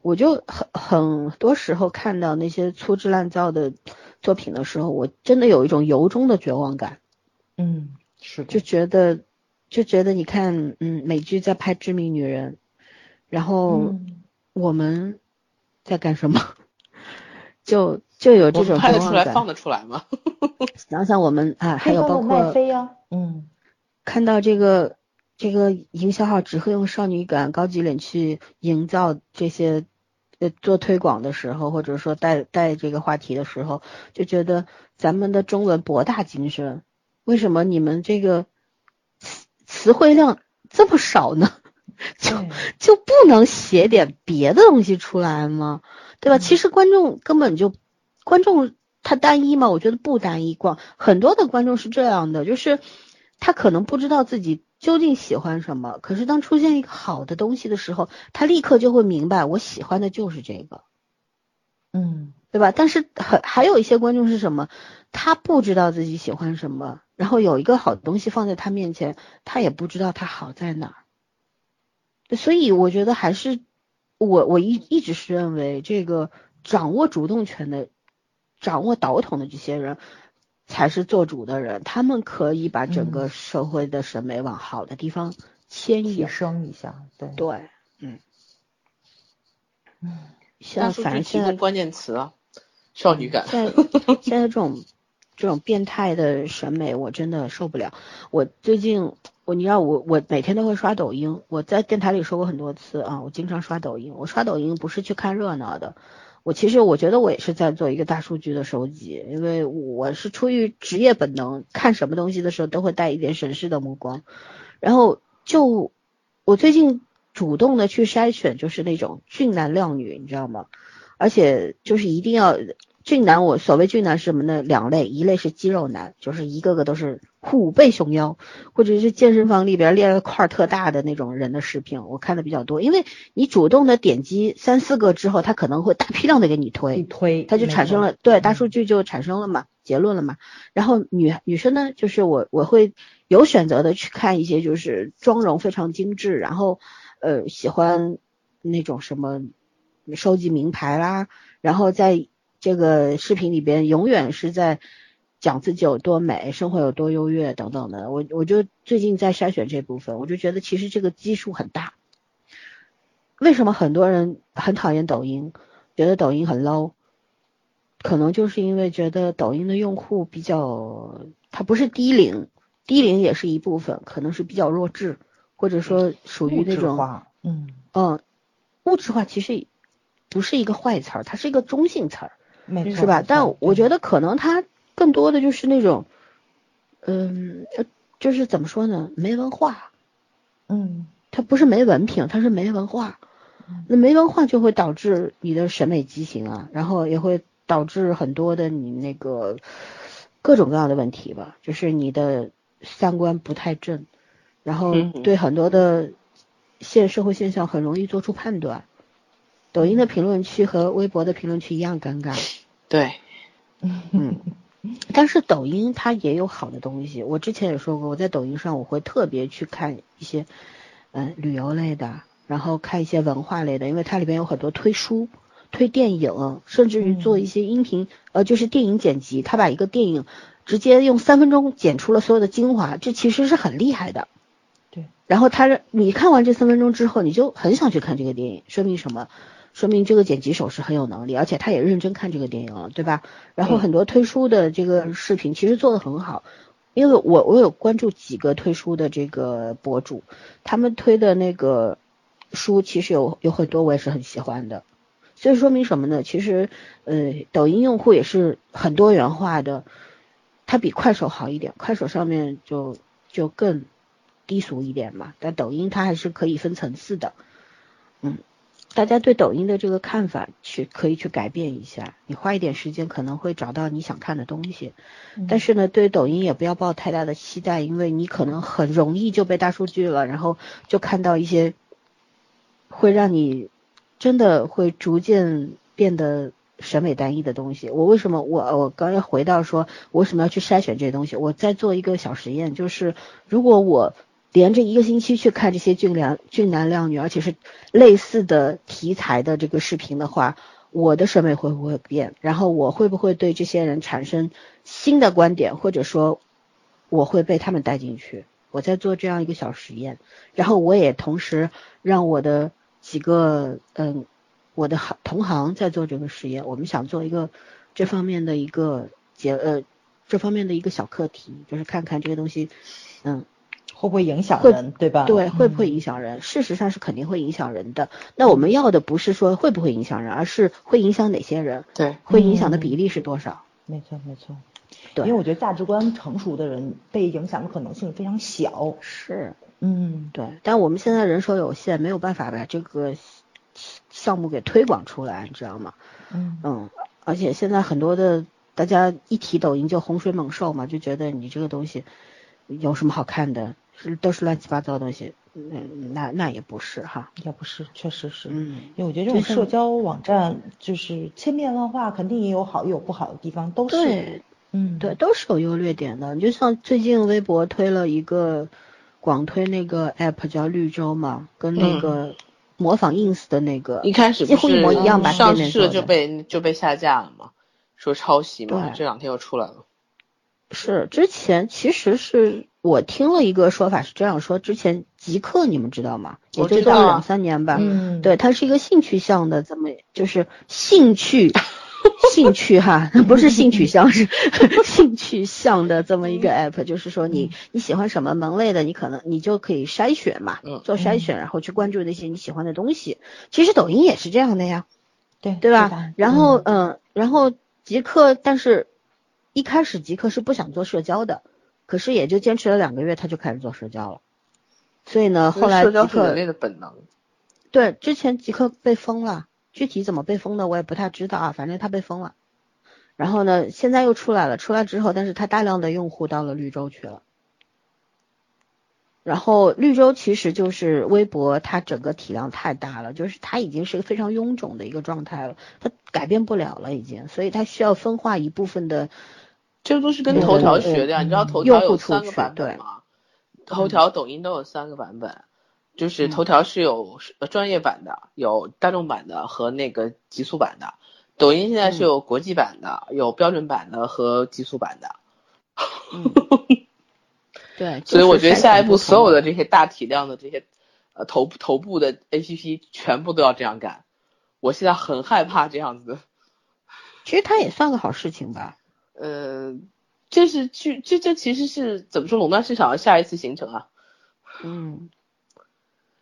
我就很很多时候看到那些粗制滥造的作品的时候，我真的有一种由衷的绝望感。嗯，是的就觉得就觉得你看，嗯，美剧在拍《致命女人》，然后我们在干什么？就就有这种拍得出来放得出来吗？想想我们啊，还有包括嗯，看到这个。这个营销号只会用少女感、高级脸去营造这些，呃，做推广的时候，或者说带带这个话题的时候，就觉得咱们的中文博大精深，为什么你们这个词词汇量这么少呢？就就不能写点别的东西出来吗？对吧？其实观众根本就观众他单一吗？我觉得不单一，广很多的观众是这样的，就是他可能不知道自己。究竟喜欢什么？可是当出现一个好的东西的时候，他立刻就会明白，我喜欢的就是这个，嗯，对吧？但是还还有一些观众是什么？他不知道自己喜欢什么，然后有一个好东西放在他面前，他也不知道它好在哪儿。所以我觉得还是我我一一直是认为，这个掌握主动权的、掌握导统的这些人。才是做主的人，他们可以把整个社会的审美往好的地方迁移、提升一下。对对，嗯嗯，像反正现在关键词啊，少女感。现在现在这种这种变态的审美，我真的受不了。我最近我你知道我我每天都会刷抖音，我在电台里说过很多次啊，我经常刷抖音。我刷抖音不是去看热闹的。我其实我觉得我也是在做一个大数据的收集，因为我是出于职业本能，看什么东西的时候都会带一点审视的目光。然后就我最近主动的去筛选，就是那种俊男靓女，你知道吗？而且就是一定要。俊男，我所谓俊男是什么呢？两类，一类是肌肉男，就是一个个都是虎背熊腰，或者是健身房里边练了块特大的那种人的视频，我看的比较多。因为你主动的点击三四个之后，他可能会大批量的给你推，推，他就产生了对大数据就产生了嘛，结论了嘛。然后女女生呢，就是我我会有选择的去看一些就是妆容非常精致，然后呃喜欢那种什么。收集名牌啦，然后在这个视频里边永远是在讲自己有多美，生活有多优越等等的。我我就最近在筛选这部分，我就觉得其实这个基数很大。为什么很多人很讨厌抖音，觉得抖音很 low？可能就是因为觉得抖音的用户比较，它不是低龄，低龄也是一部分，可能是比较弱智，或者说属于那种，嗯嗯，物质化其实不是一个坏词儿，它是一个中性词儿，没错，是吧？但我觉得可能它更多的就是那种，嗯，就是怎么说呢？没文化，嗯，它不是没文凭，它是没文化，那没文化就会导致你的审美畸形啊，然后也会。导致很多的你那个各种各样的问题吧，就是你的三观不太正，然后对很多的现社会现象很容易做出判断。抖音的评论区和微博的评论区一样尴尬。对，嗯，但是抖音它也有好的东西。我之前也说过，我在抖音上我会特别去看一些嗯旅游类的，然后看一些文化类的，因为它里边有很多推书。推电影，甚至于做一些音频，呃，就是电影剪辑，他把一个电影直接用三分钟剪出了所有的精华，这其实是很厉害的。对。然后他，你看完这三分钟之后，你就很想去看这个电影，说明什么？说明这个剪辑手是很有能力，而且他也认真看这个电影了，对吧？然后很多推书的这个视频其实做的很好，因为我我有关注几个推书的这个博主，他们推的那个书其实有有很多我也是很喜欢的。所以说明什么呢？其实，呃，抖音用户也是很多元化的，它比快手好一点，快手上面就就更低俗一点嘛。但抖音它还是可以分层次的，嗯，大家对抖音的这个看法去可以去改变一下，你花一点时间可能会找到你想看的东西。但是呢，对抖音也不要抱太大的期待，因为你可能很容易就被大数据了，然后就看到一些会让你。真的会逐渐变得审美单一的东西。我为什么我我刚要回到说，我为什么要去筛选这些东西？我在做一个小实验，就是如果我连着一个星期去看这些俊良俊男靓女，而且是类似的题材的这个视频的话，我的审美会不会变？然后我会不会对这些人产生新的观点，或者说我会被他们带进去？我在做这样一个小实验，然后我也同时让我的。几个嗯，我的行同行在做这个实验，我们想做一个这方面的一个结呃这方面的一个小课题，就是看看这个东西嗯会不会影响人，对吧？对，会不会影响人？事实上是肯定会影响人的。那我们要的不是说会不会影响人，而是会影响哪些人？对，会影响的比例是多少？没错，没错。对，因为我觉得价值观成熟的人被影响的可能性非常小。是。嗯，对，但我们现在人手有限，没有办法把这个项目给推广出来，你知道吗？嗯嗯，而且现在很多的大家一提抖音就洪水猛兽嘛，就觉得你这个东西有什么好看的，是都是乱七八糟的东西，嗯，那那也不是哈，也不是，确实是，嗯，因为我觉得这种社交网站就是千变万化，肯定也有好也有不好的地方，都是，对，嗯，对，都是有优劣点的。你就像最近微博推了一个。广推那个 app 叫绿洲嘛，跟那个模仿 ins 的那个一开始几乎一模一样吧，上市就被就被下架了嘛，说抄袭嘛，这两天又出来了。是之前其实是我听了一个说法是这样说，之前极客你们知道吗？也就做了两三年吧，嗯，对，它是一个兴趣向的，这么就是兴趣。兴趣哈，不是性取向，是 兴趣向的这么一个 app，就是说你你喜欢什么门类的，你可能你就可以筛选嘛，做筛选，然后去关注那些你喜欢的东西。其实抖音也是这样的呀，对对吧？然后嗯，然后极客，但是一开始极客是不想做社交的，可是也就坚持了两个月，他就开始做社交了。所以呢，后来社交是人类的本能。对，之前极客被封了。具体怎么被封的我也不太知道啊，反正他被封了。然后呢，现在又出来了，出来之后，但是他大量的用户到了绿洲去了。然后绿洲其实就是微博，它整个体量太大了，就是它已经是个非常臃肿的一个状态了，它改变不了了已经，所以它需要分化一部分的。这个都是跟头条学的呀，你知道头条有三个版本吗？头条、抖音都有三个版本。就是头条是有专业版的，有大众版的和那个极速版的。抖音现在是有国际版的，有标准版的和极速版的。对，所以我觉得下一步所有的这些大体量的这些呃头头部的 APP 全部都要这样干。我现在很害怕这样子。其实它也算个好事情吧。呃，这是去这这其实是怎么说垄断市场的下一次形成啊？嗯，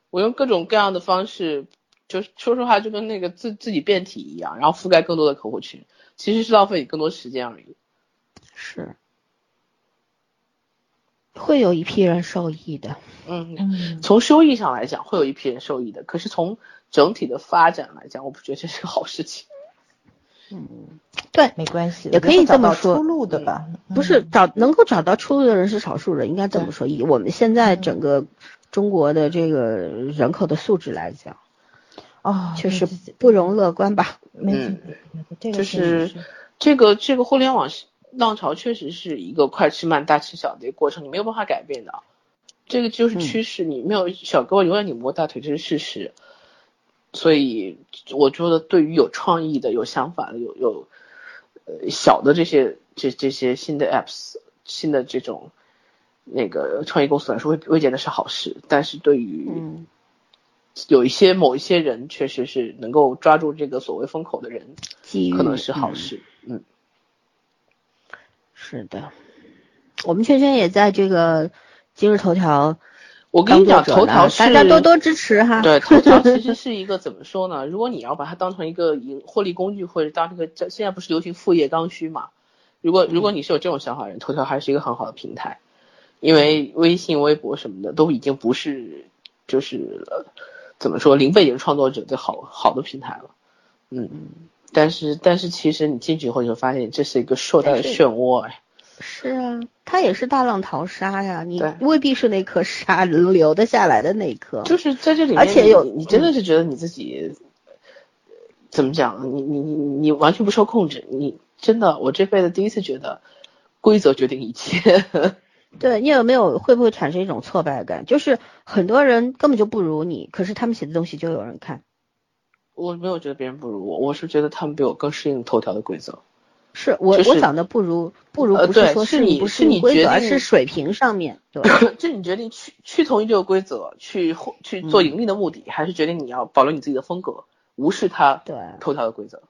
我用各种各样的方式，就说实话就跟那个自自己变体一样，然后覆盖更多的客户群，其实是浪费你更多时间而已。是。会有一批人受益的，嗯，从收益上来讲，会有一批人受益的。可是从整体的发展来讲，我不觉得这是个好事情。嗯，对，没关系，也可以这么说。出路的吧，不是找能够找到出路的人是少数人，应该这么说。以我们现在整个中国的这个人口的素质来讲，哦，确实不容乐观吧？嗯，就是这个这个互联网。浪潮确实是一个快吃慢、大吃小的一个过程，你没有办法改变的，这个就是趋势。你没有小哥永远拧不过大腿，这是事实。所以我觉得，对于有创意的、有想法的、有有呃小的这些这这些新的 apps、新的这种那个创业公司来说，未未见得是好事。但是对于有一些某一些人，确实是能够抓住这个所谓风口的人，可能是好事。嗯。是的，我们圈圈也在这个今日头条。我跟你讲，头条是大家多多支持哈。对，头条 其实是一个怎么说呢？如果你要把它当成一个盈获利工具，或者当这个现在不是流行副业刚需嘛？如果如果你是有这种想法的人，头条还是一个很好的平台，因为微信、微博什么的都已经不是就是怎么说零背景创作者的好好的平台了。嗯。但是但是其实你进去以后你就发现这是一个硕大的漩涡哎，是啊，他也是大浪淘沙呀，你未必是那颗沙 留得下来的那颗，就是在这里面，而且有你真的是觉得你自己怎么讲？你你你你完全不受控制，你真的我这辈子第一次觉得规则决定一切。对你有没有会不会产生一种挫败感？就是很多人根本就不如你，可是他们写的东西就有人看。我没有觉得别人不如我，我是觉得他们比我更适应头条的规则。是我我讲的不如不如不是说是你是你规则，而是水平上面。对，是你决定去去从这个规则去去做盈利的目的，还是决定你要保留你自己的风格，无视它对头条的规则。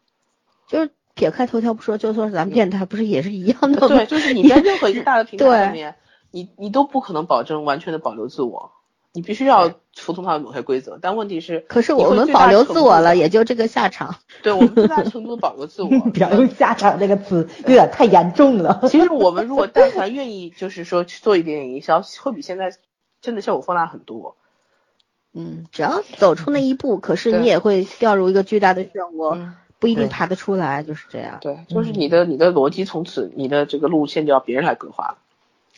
就是撇开头条不说，就说咱们电台不是也是一样的吗？对，就是你在任何一个大的平台 上面，你你都不可能保证完全的保留自我。你必须要服从他的某些规则，但问题是，可是我们保留自我了，也就这个下场。对我们最大程度保留自我，不要用下场这个词，有点太严重了。其实我们如果但凡愿意，就是说去做一点点营销，会比现在真的效果放大很多。嗯，只要走出那一步，可是你也会掉入一个巨大的漩涡，不一定爬得出来，就是这样。对，就是你的你的逻辑从此你的这个路线就要别人来规划了。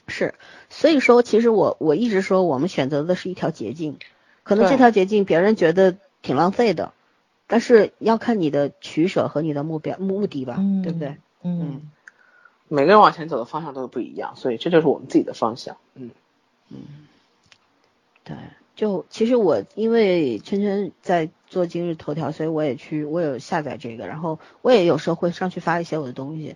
是，所以说，其实我我一直说，我们选择的是一条捷径，可能这条捷径别人觉得挺浪费的，但是要看你的取舍和你的目标目的吧，对不对？嗯，每个人往前走的方向都不一样，所以这就是我们自己的方向。嗯嗯，对，就其实我因为圈圈在做今日头条，所以我也去，我有下载这个，然后我也有时候会上去发一些我的东西。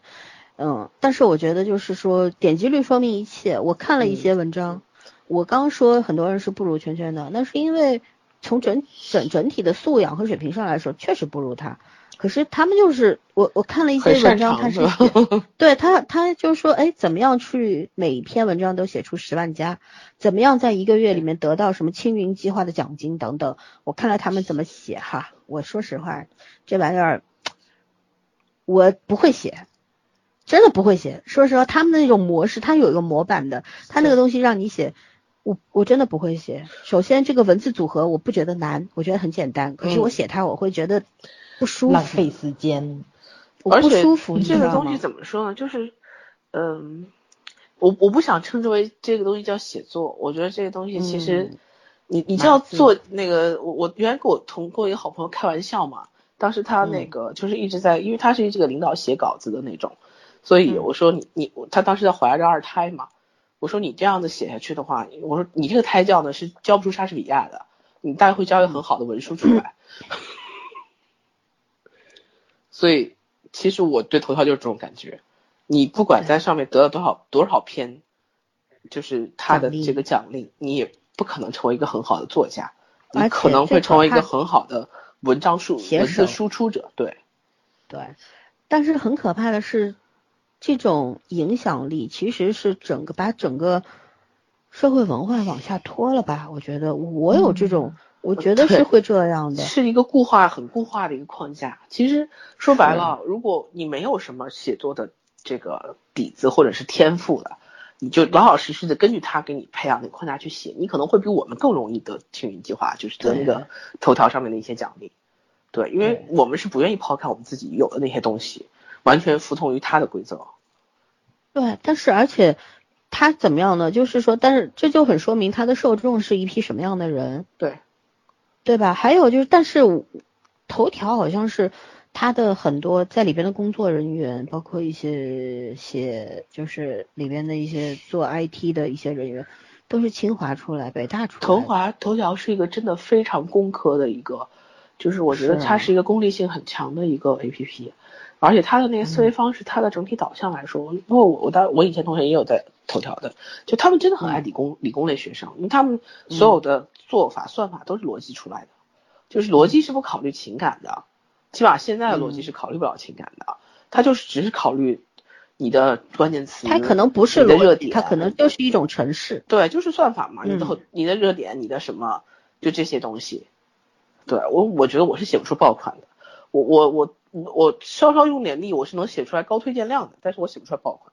嗯，但是我觉得就是说点击率说明一切。我看了一些文章，我刚说很多人是不如圈圈的，那是因为从整整整体的素养和水平上来说，确实不如他。可是他们就是我我看了一些文章，他是 对他他就是说，哎，怎么样去每一篇文章都写出十万加？怎么样在一个月里面得到什么青云计划的奖金等等？我看了他们怎么写哈，我说实话，这玩意儿我不会写。真的不会写，说实话，他们的那种模式，他有一个模板的，他那个东西让你写，我我真的不会写。首先，这个文字组合我不觉得难，我觉得很简单，可是我写它我会觉得不舒服，浪费时间，我不舒服。这个东西怎么说呢？就是，嗯，我我不想称之为这个东西叫写作，我觉得这个东西其实，你你知道做那个，我我原来跟我同过一个好朋友开玩笑嘛，当时他那个就是一直在，因为他是这个领导写稿子的那种。所以我说你你他当时在怀着二胎嘛，我说你这样子写下去的话，我说你这个胎教呢是教不出莎士比亚的，你大概会教一个很好的文书出来。所以，其实我对头条就是这种感觉，你不管在上面得了多少多少篇，就是他的这个奖励，你也不可能成为一个很好的作家，你可能会成为一个很好的文章输文字输出者，对，对。但是很可怕的是，这种影响力其实是整个把整个社会文化往下拖了吧？我觉得我有这种。我觉得是会这样的，是一个固化、很固化的一个框架。其实说白了，如果你没有什么写作的这个底子或者是天赋的，你就老老实实的根据他给你培养的框架去写，你可能会比我们更容易得青云计划，就是得那个头条上面的一些奖励。对，因为我们是不愿意抛开我们自己有的那些东西，完全服从于他的规则。对，但是而且他怎么样呢？就是说，但是这就很说明他的受众是一批什么样的人。对。对吧？还有就是，但是头条好像是他的很多在里边的工作人员，包括一些写就是里边的一些做 IT 的一些人员，都是清华出来、北大出来。头华头条是一个真的非常工科的一个，就是我觉得它是一个功利性很强的一个 APP，而且他的那个思维方式，他的整体导向来说，因为我我当我以前同学也有在头条的，就他们真的很爱理工理工类学生，因为他们所有的。做法算法都是逻辑出来的，就是逻辑是不考虑情感的，起码现在的逻辑是考虑不了情感的，它就是只是考虑你的关键词，它可能不是热点，它可能就是一种程式，对，就是算法嘛，你的你的热点，你的什么，就这些东西，对我我觉得我是写不出爆款的，我我我我稍稍用点力，我是能写出来高推荐量的，但是我写不出来爆款，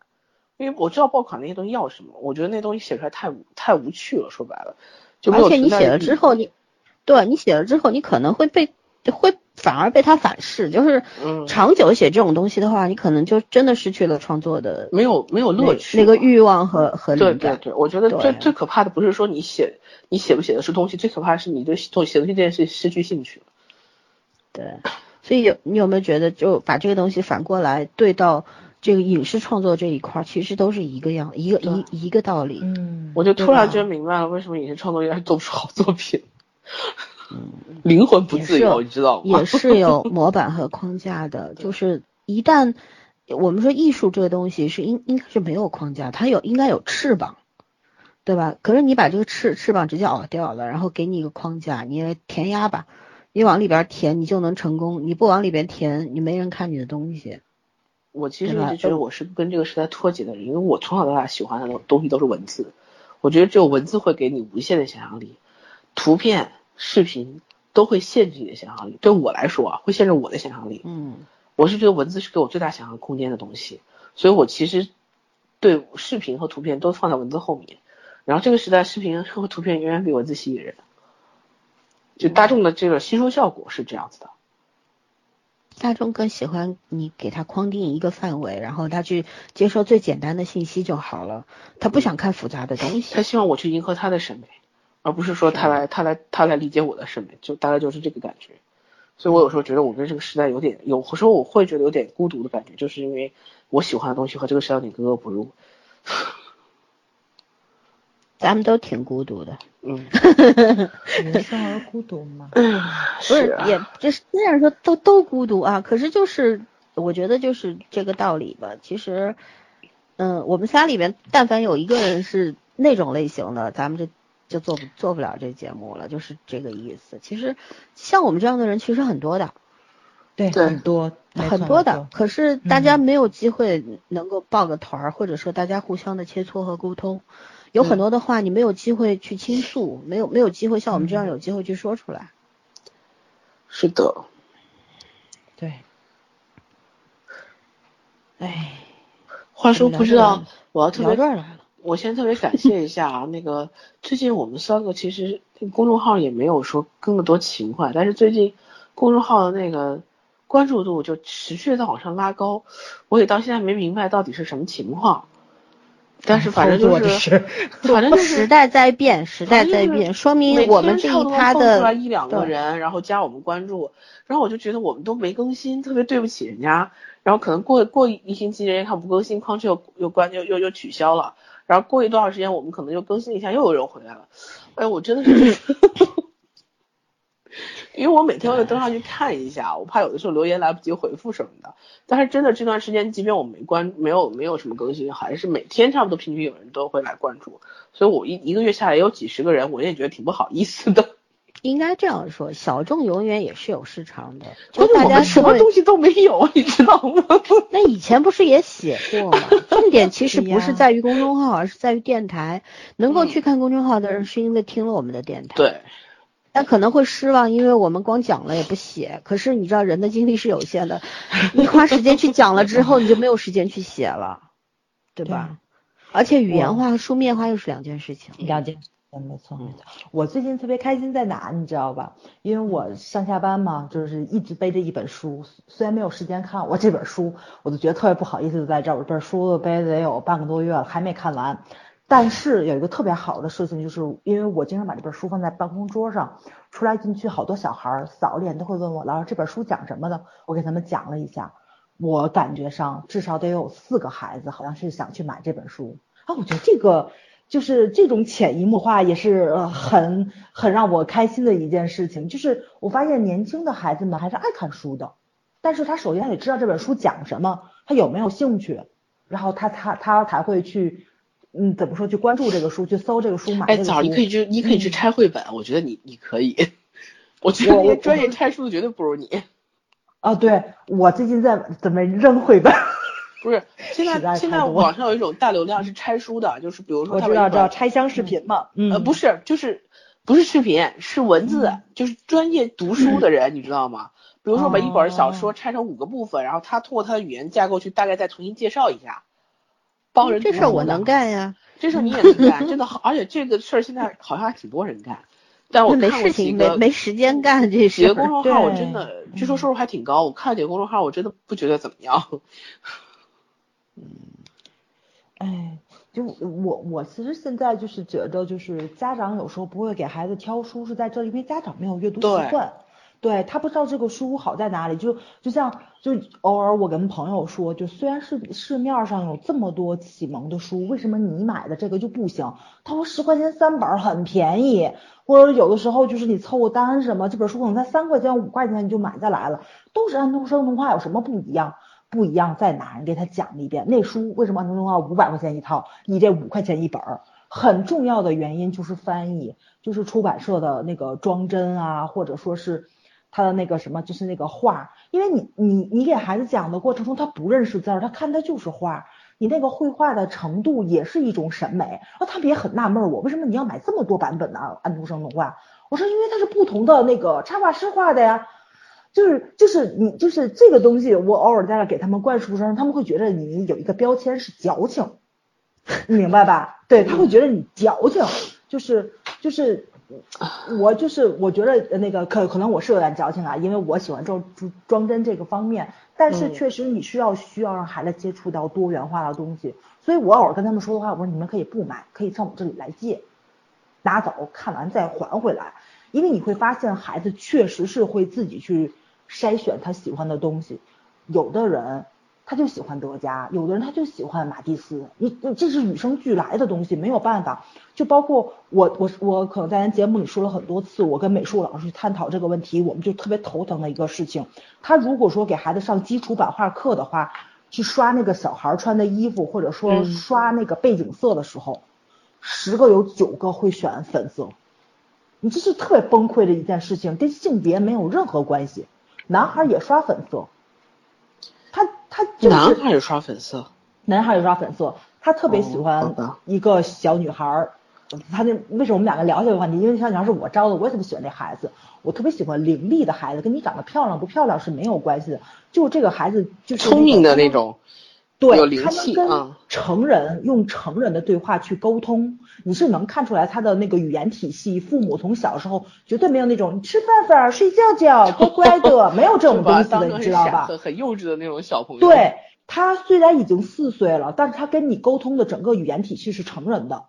因为我知道爆款那些东西要什么，我觉得那东西写出来太太无趣了，说白了。而且你写了之后，你对你写了之后，你可能会被会反而被他反噬，就是长久写这种东西的话，你可能就真的失去了创作的没有没有乐趣那个欲望和和对对对，我觉得最最可怕的不是说你写你写不写的是东西，最可怕的是你对写写东西这件事失去兴趣了。对，所以有你有没有觉得就把这个东西反过来对到？这个影视创作这一块其实都是一个样，一个一一个道理。嗯，我就突然间明白了为什么影视创作员做不出好作品。嗯，灵魂不自由，你知道吗？也是有 模板和框架的，就是一旦我们说艺术这个东西是应应该是没有框架，它有应该有翅膀，对吧？可是你把这个翅翅膀直接咬掉了，然后给你一个框架，你填鸭吧，你往里边填你就能成功，你不往里边填，你没人看你的东西。我其实一直觉得我是跟这个时代脱节的人，因为我从小到大喜欢的东西都是文字，我觉得只有文字会给你无限的想象力，图片、视频都会限制你的想象力。对我来说啊，会限制我的想象力。嗯，我是觉得文字是给我最大想象空间的东西，所以我其实对视频和图片都放在文字后面。然后这个时代，视频和图片远远比文字吸引人，就大众的这个吸收效果是这样子的。大众更喜欢你给他框定一个范围，然后他去接受最简单的信息就好了。他不想看复杂的东西。他希望我去迎合他的审美，而不是说他来他来他来理解我的审美，就大概就是这个感觉。所以我有时候觉得我跟这个时代有点，有时候我会觉得有点孤独的感觉，就是因为我喜欢的东西和这个时代有点格格不入。咱们都挺孤独的，嗯，人生而孤独嘛，不是也就是虽然说都都孤独啊，可是就是我觉得就是这个道理吧。其实，嗯，我们仨里面，但凡有一个人是那种类型的，咱们这就做不做不了这节目了，就是这个意思。其实像我们这样的人其实很多的，对，很多很多的，可是大家没有机会能够抱个团儿，或者说大家互相的切磋和沟通。有很多的话，你没有机会去倾诉，没有没有机会像我们这样有机会去说出来。是的，对。哎，话说不知道，我要特别，来了。我先特别感谢一下啊，那个最近我们三个其实公众号也没有说更的多勤快，但是最近公众号的那个关注度就持续在往上拉高，我也到现在没明白到底是什么情况。但是反正就是，反正时代在变，时代在变，说明我们这一趴的出来一两个人，然后加我们关注，然后我就觉得我们都没更新，特别对不起人家。然后可能过过一星期，人家看不更新，框又又关又又又取消了。然后过一多少时间，我们可能又更新一下，又有人回来了。哎，我真的是，因为我每天会登上去看一下，我怕有的时候留言来不及回复什么的。但是真的这段时间，即便我没关，没有没有什么更新，还是每天差不多平均有人都会来关注。所以我一一个月下来有几十个人，我也觉得挺不好意思的。应该这样说，小众永远也是有市场的。就大家什么东西都没有，你知道吗？那以前不是也写过吗？重点其实不是 在于公众号，而是在于电台。能够去看公众号的人，是因为听了我们的电台。对。但可能会失望，因为我们光讲了也不写。可是你知道人的精力是有限的，你花时间去讲了之后，你就没有时间去写了，对吧？而且语言化和书面化又是两件事情。了解，嗯，没错没错。我最近特别开心在哪，你知道吧？因为我上下班嘛，就是一直背着一本书，虽然没有时间看我这本书，我就觉得特别不好意思在这儿，我这本书背得有半个多月了，还没看完。但是有一个特别好的事情，就是因为我经常把这本书放在办公桌上，出来进去好多小孩扫脸都会问我，老师这本书讲什么的？我给他们讲了一下，我感觉上至少得有四个孩子好像是想去买这本书啊。我觉得这个就是这种潜移默化也是很很让我开心的一件事情。就是我发现年轻的孩子们还是爱看书的，但是他首先得知道这本书讲什么，他有没有兴趣，然后他他他才会去。嗯，怎么说？去关注这个书，去搜这个书买。哎，早，你可以去，你可以去拆绘本。我觉得你你可以。我觉得你专业拆书的绝对不如你。啊，对，我最近在准备扔绘本。不是，现在现在网上有一种大流量是拆书的，就是比如说他知道知道拆箱视频嘛。嗯。呃，不是，就是不是视频，是文字，就是专业读书的人，你知道吗？比如说把一本小说拆成五个部分，然后他通过他的语言架构去大概再重新介绍一下。帮人这事儿我能干呀，这事儿你也能干，真的好，而且这个事儿现在好像还挺多人干，但我没事情没没时间干这事。几个公众号我真的，据说收入还挺高，我看了几个公众号，我真的不觉得怎么样。嗯，哎，就我我其实现在就是觉得，就是家长有时候不会给孩子挑书，是在这里，因为家长没有阅读习惯。对他不知道这个书好在哪里，就就像就偶尔我跟朋友说，就虽然是市面上有这么多启蒙的书，为什么你买的这个就不行？他说十块钱三本很便宜，或者有的时候就是你凑个单什么，这本书可能才三块钱五块钱你就买下来了，都是安徒生童话，有什么不一样？不一样在哪？你给他讲一遍，那书为什么安徒生童话五百块钱一套，你这五块钱一本？很重要的原因就是翻译，就是出版社的那个装帧啊，或者说是。他的那个什么，就是那个画，因为你你你给孩子讲的过程中，他不认识字儿，他看的就是画，你那个绘画的程度也是一种审美。然后他们也很纳闷，我为什么你要买这么多版本的安徒生童话？我说因为它是不同的那个插画师画的呀，就是就是你就是这个东西，我偶尔在那给他们灌输上，他们会觉得你有一个标签是矫情，你明白吧？对他会觉得你矫情，就是就是。我就是我觉得那个可可能我是有点矫情啊，因为我喜欢装装帧这个方面，但是确实你需要需要让孩子接触到多元化的东西，所以我偶尔跟他们说的话，我说你们可以不买，可以上我这里来借，拿走看完再还回来，因为你会发现孩子确实是会自己去筛选他喜欢的东西，有的人。他就喜欢德加，有的人他就喜欢马蒂斯，你你这是与生俱来的东西，没有办法。就包括我我我可能在咱节目里说了很多次，我跟美术老师去探讨这个问题，我们就特别头疼的一个事情。他如果说给孩子上基础版画课的话，去刷那个小孩穿的衣服，或者说刷那个背景色的时候，十个有九个会选粉色，你这是特别崩溃的一件事情，跟性别没有任何关系，男孩也刷粉色。他他就是男孩也刷粉色，男孩也刷粉色，他特别喜欢一个小女孩儿。他那为什么我们两个聊这个话题？因为小女孩是我招的，我也特别喜欢这孩子。我特别喜欢伶俐的孩子，跟你长得漂亮不漂亮是没有关系的。就这个孩子就是聪明的那种。对，他能跟成人用成人的对话去沟通，你是能看出来他的那个语言体系。父母从小时候绝对没有那种吃饭饭、睡觉觉、乖乖的，没有这种东西的，你知道吧？很幼稚的那种小朋友。对他虽然已经四岁了，但是他跟你沟通的整个语言体系是成人的，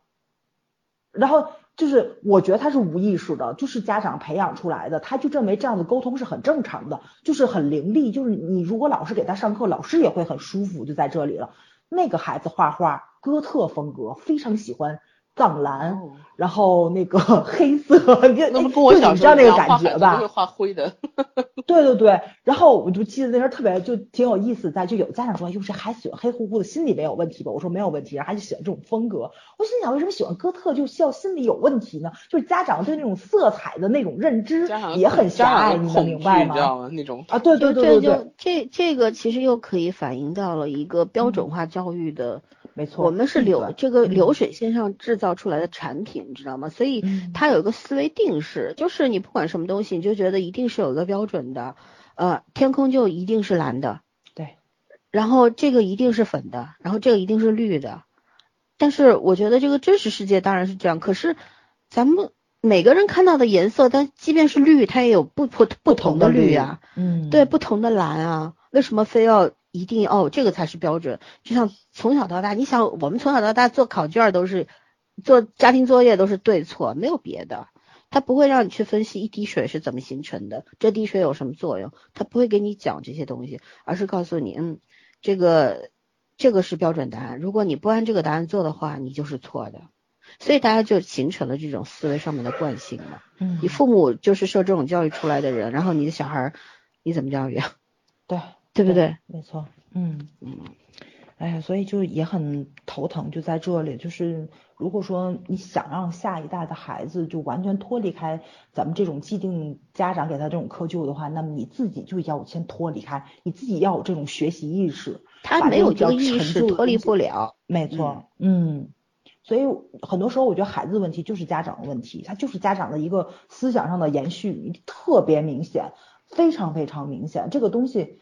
然后。就是我觉得他是无意识的，就是家长培养出来的，他就认为这样的沟通是很正常的，就是很伶俐，就是你如果老师给他上课，老师也会很舒服，就在这里了。那个孩子画画，哥特风格，非常喜欢藏蓝，然后那个 黑色，就那不跟我小时候那个感觉吧？会画灰的。对对对，然后我就记得那时候特别就挺有意思，在就有家长说，哟，这孩子喜欢黑乎乎的，心里没有问题吧？我说没有问题，然后孩子喜欢这种风格。我心想，为什么喜欢哥特就笑心里有问题呢？就是家长对那种色彩的那种认知也很狭隘，你能明白吗？那种啊，对对对对对，这这个其实又可以反映到了一个标准化教育的。没错，我们是流这个流水线上制造出来的产品，你知道吗？所以它有一个思维定式，就是你不管什么东西，你就觉得一定是有一个标准的，呃，天空就一定是蓝的，对，然后这个一定是粉的，然后这个一定是绿的。但是我觉得这个真实世界当然是这样，可是咱们每个人看到的颜色，但即便是绿，它也有不不不同的绿啊，嗯，对，不同的蓝啊，为什么非要？一定哦，这个才是标准。就像从小到大，你想，我们从小到大做考卷都是做家庭作业都是对错，没有别的。他不会让你去分析一滴水是怎么形成的，这滴水有什么作用，他不会给你讲这些东西，而是告诉你，嗯，这个这个是标准答案。如果你不按这个答案做的话，你就是错的。所以大家就形成了这种思维上面的惯性嘛。嗯。你父母就是受这种教育出来的人，然后你的小孩你怎么教育？对。对不对？没错，嗯嗯，哎呀，所以就也很头疼，就在这里，就是如果说你想让下一代的孩子就完全脱离开咱们这种既定家长给他这种窠臼的话，那么你自己就要先脱离开，你自己要有这种学习意识。他没有这个意识，脱离不了。没错，嗯，所以很多时候我觉得孩子的问题就是家长的问题，他就是家长的一个思想上的延续，特别明显，非常非常明显，这个东西。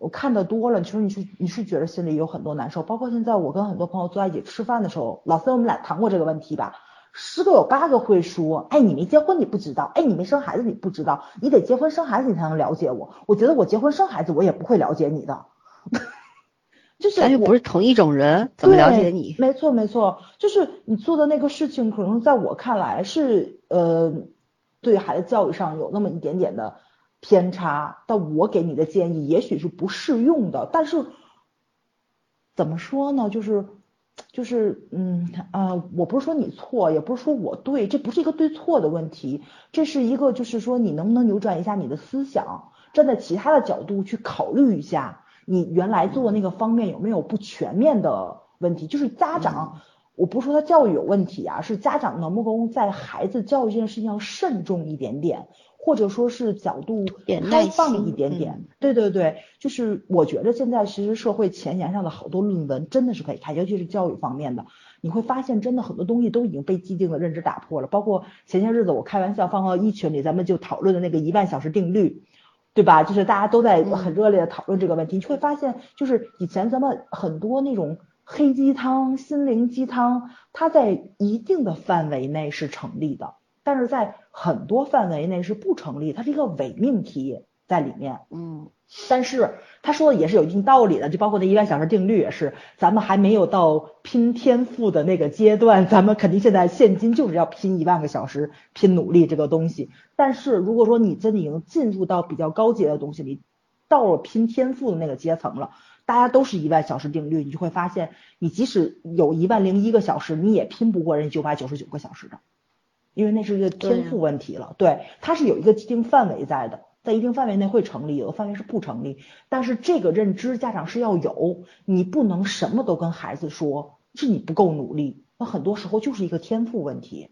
我看的多了，其实你是你是觉得心里有很多难受，包括现在我跟很多朋友坐在一起吃饭的时候，老三我们俩谈过这个问题吧，十个有八个会说，哎，你没结婚你不知道，哎，你没生孩子你不知道，你得结婚生孩子你才能了解我，我觉得我结婚生孩子我也不会了解你的，就是咱又不是同一种人，怎么了解你？没错没错，就是你做的那个事情，可能在我看来是呃，对孩子教育上有那么一点点的。偏差，但我给你的建议也许是不适用的。但是怎么说呢？就是就是嗯啊，我不是说你错，也不是说我对，这不是一个对错的问题，这是一个就是说你能不能扭转一下你的思想，站在其他的角度去考虑一下，你原来做那个方面有没有不全面的问题？就是家长，我不是说他教育有问题啊，是家长能不能在孩子教育这件事情上慎重一点点。或者说是角度开放一点点，对对对，就是我觉得现在其实社会前沿上的好多论文真的是可以看，尤其是教育方面的，你会发现真的很多东西都已经被既定的认知打破了。包括前些日子我开玩笑放到一群里，咱们就讨论的那个一万小时定律，对吧？就是大家都在很热烈的讨论这个问题，你会发现就是以前咱们很多那种黑鸡汤、心灵鸡汤，它在一定的范围内是成立的。但是在很多范围内是不成立，它是一个伪命题在里面。嗯，但是他说的也是有一定道理的，就包括那一万小时定律也是，咱们还没有到拼天赋的那个阶段，咱们肯定现在现今就是要拼一万个小时，拼努力这个东西。但是如果说你真的已经进入到比较高阶的东西里，到了拼天赋的那个阶层了，大家都是一万小时定律，你就会发现，你即使有一万零一个小时，你也拼不过人九百九十九个小时的。因为那是一个天赋问题了，对，它是有一个既定范围在的，在一定范围内会成立，有的范围是不成立。但是这个认知家长是要有，你不能什么都跟孩子说，是你不够努力，那很多时候就是一个天赋问题。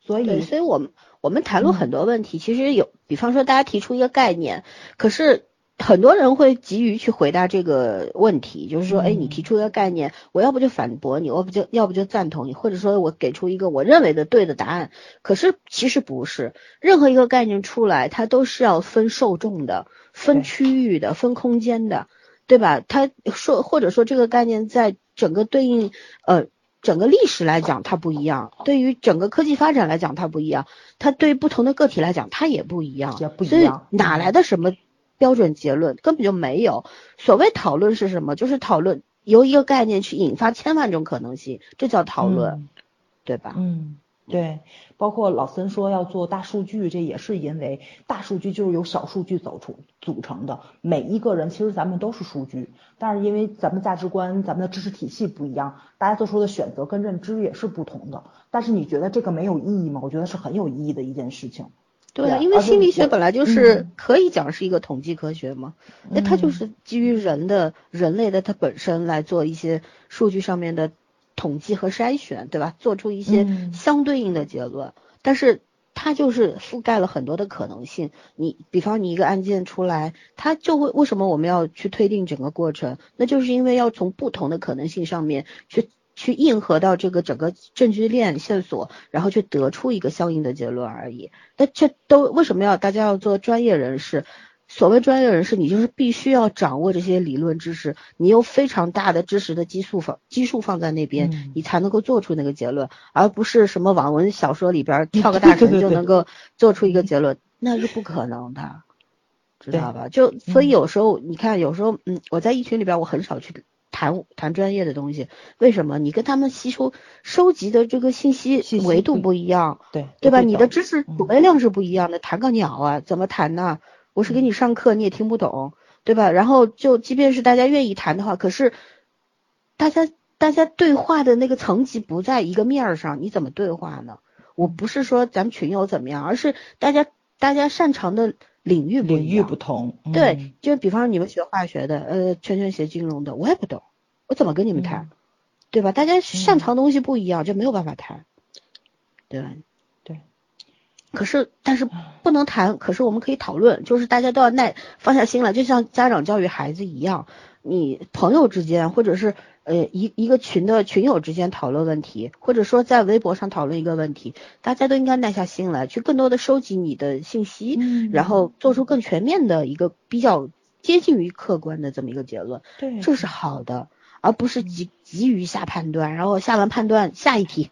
所以，所以我们我们谈论很多问题，其实有，比方说大家提出一个概念，可是。很多人会急于去回答这个问题，就是说，哎，你提出一个概念，我要不就反驳你，我不就要不就赞同你，或者说我给出一个我认为的对的答案。可是其实不是，任何一个概念出来，它都是要分受众的、分区域的、分空间的，对吧？它说或者说这个概念在整个对应呃整个历史来讲它不一样，对于整个科技发展来讲它不一样，它对于不同的个体来讲它也不一样，所以哪来的什么？标准结论根本就没有。所谓讨论是什么？就是讨论由一个概念去引发千万种可能性，这叫讨论，对吧？嗯，对，包括老森说要做大数据，这也是因为大数据就是由小数据走出组成的。每一个人其实咱们都是数据，但是因为咱们价值观、咱们的知识体系不一样，大家做出的选择跟认知也是不同的。但是你觉得这个没有意义吗？我觉得是很有意义的一件事情。对啊，因为心理学本来就是可以讲是一个统计科学嘛，那它就是基于人的、人类的它本身来做一些数据上面的。统计和筛选，对吧？做出一些相对应的结论，但是它就是覆盖了很多的可能性。你比方你一个案件出来，它就会为什么我们要去推定整个过程？那就是因为要从不同的可能性上面去去硬核到这个整个证据链线索，然后去得出一个相应的结论而已。那这都为什么要大家要做专业人士？所谓专业人士，你就是必须要掌握这些理论知识，你有非常大的知识的基数放基数放在那边，你才能够做出那个结论，而不是什么网文小说里边跳个 大神就能够做出一个结论，那是不可能的，知道吧？就所以有时候你看，有时候嗯，我在一群里边我很少去谈谈专业的东西，为什么？你跟他们吸收收集的这个信息维度不一样，对对吧？你的知识储备量是不一样的，谈个鸟啊，怎么谈呢？我是给你上课，你也听不懂，对吧？然后就即便是大家愿意谈的话，可是大家大家对话的那个层级不在一个面儿上，你怎么对话呢？我不是说咱们群友怎么样，而是大家大家擅长的领域领域不同。对，就比方说你们学化学的，呃，圈圈学金融的，我也不懂，我怎么跟你们谈？对吧？大家擅长东西不一样，就没有办法谈，对吧？可是，但是不能谈。可是我们可以讨论，就是大家都要耐放下心来，就像家长教育孩子一样。你朋友之间，或者是呃一一个群的群友之间讨论问题，或者说在微博上讨论一个问题，大家都应该耐下心来，去更多的收集你的信息，然后做出更全面的一个比较接近于客观的这么一个结论。对，这是好的，而不是急急于下判断，然后下完判断下一题。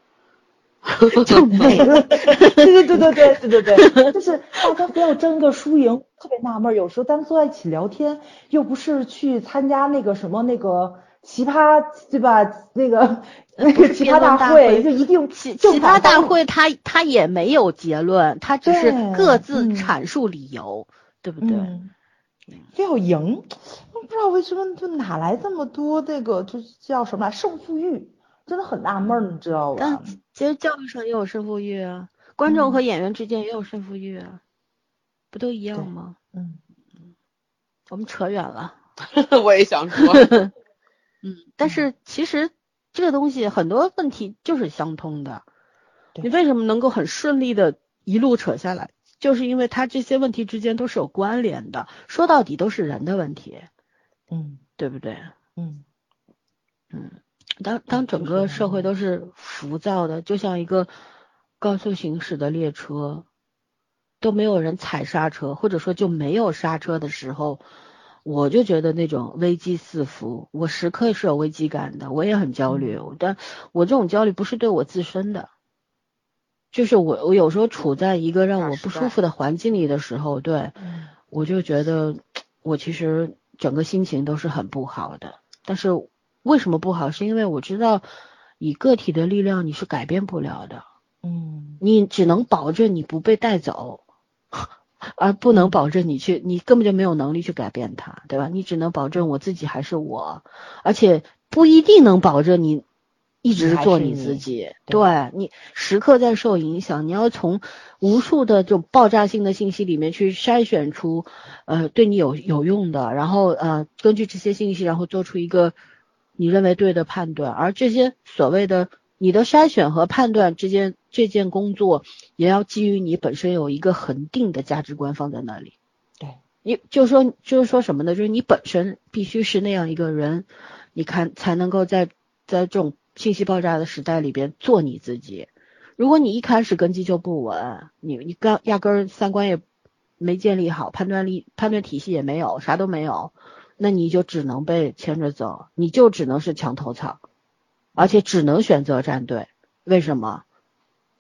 就没了，对对对对对对对对，就是大家不要争个输赢，特别纳闷，有时候咱坐在一起聊天，又不是去参加那个什么那个奇葩，对吧？那个 那个奇葩大会，就一定奇奇葩大会，他他也没有结论，他只是各自阐述理由，对不对？非要赢，不知道为什么就哪来这么多那个，就叫什么胜负欲。真的很纳闷，你知道吧？但其实教育上也有胜负欲啊，观众和演员之间也有胜负欲啊，不都一样吗？嗯嗯，我们扯远了。我也想说。嗯，但是其实这个东西很多问题就是相通的。你为什么能够很顺利的一路扯下来？就是因为它这些问题之间都是有关联的，说到底都是人的问题。嗯，对不对？嗯嗯。当当整个社会都是浮躁的，就像一个高速行驶的列车，都没有人踩刹车，或者说就没有刹车的时候，我就觉得那种危机四伏，我时刻是有危机感的，我也很焦虑。但我这种焦虑不是对我自身的，就是我我有时候处在一个让我不舒服的环境里的时候，对，我就觉得我其实整个心情都是很不好的，但是。为什么不好？是因为我知道，以个体的力量你是改变不了的。嗯，你只能保证你不被带走，而不能保证你去，你根本就没有能力去改变它，对吧？你只能保证我自己还是我，而且不一定能保证你一直做你自己。对你时刻在受影响，你要从无数的这种爆炸性的信息里面去筛选出，呃，对你有有用的，然后呃，根据这些信息，然后做出一个。你认为对的判断，而这些所谓的你的筛选和判断之间这件工作，也要基于你本身有一个恒定的价值观放在那里。对，你就说就是说什么呢？就是你本身必须是那样一个人，你看才能够在在这种信息爆炸的时代里边做你自己。如果你一开始根基就不稳，你你刚压根儿三观也没建立好，判断力判断体系也没有，啥都没有。那你就只能被牵着走，你就只能是墙头草，而且只能选择站队。为什么？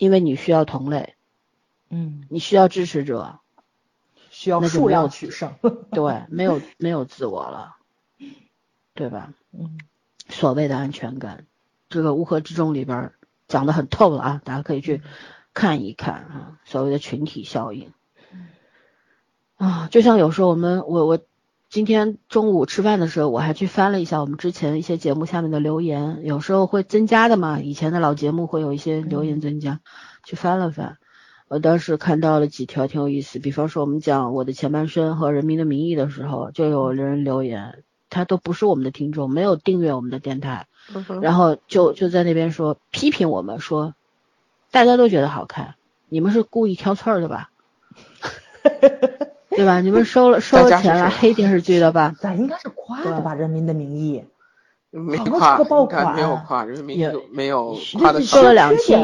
因为你需要同类，嗯，你需要支持者，需要数量取胜。对，没有没有自我了，对吧？嗯，所谓的安全感，这个乌合之众里边讲的很透了啊，大家可以去看一看啊，所谓的群体效应啊，就像有时候我们我我今天中午吃饭的时候，我还去翻了一下我们之前一些节目下面的留言，有时候会增加的嘛，以前的老节目会有一些留言增加，去翻了翻。我当时看到了几条挺有意思，比方说我们讲我的前半生和人民的名义的时候，就有人留言，他都不是我们的听众，没有订阅我们的电台，然后就就在那边说批评我们说，大家都觉得好看，你们是故意挑刺儿的吧？对吧？你们 收了收了钱了黑电视剧的吧？咱应该是夸的吧，《人民的名义》。没夸，没有夸，人民没有夸的。做了两期，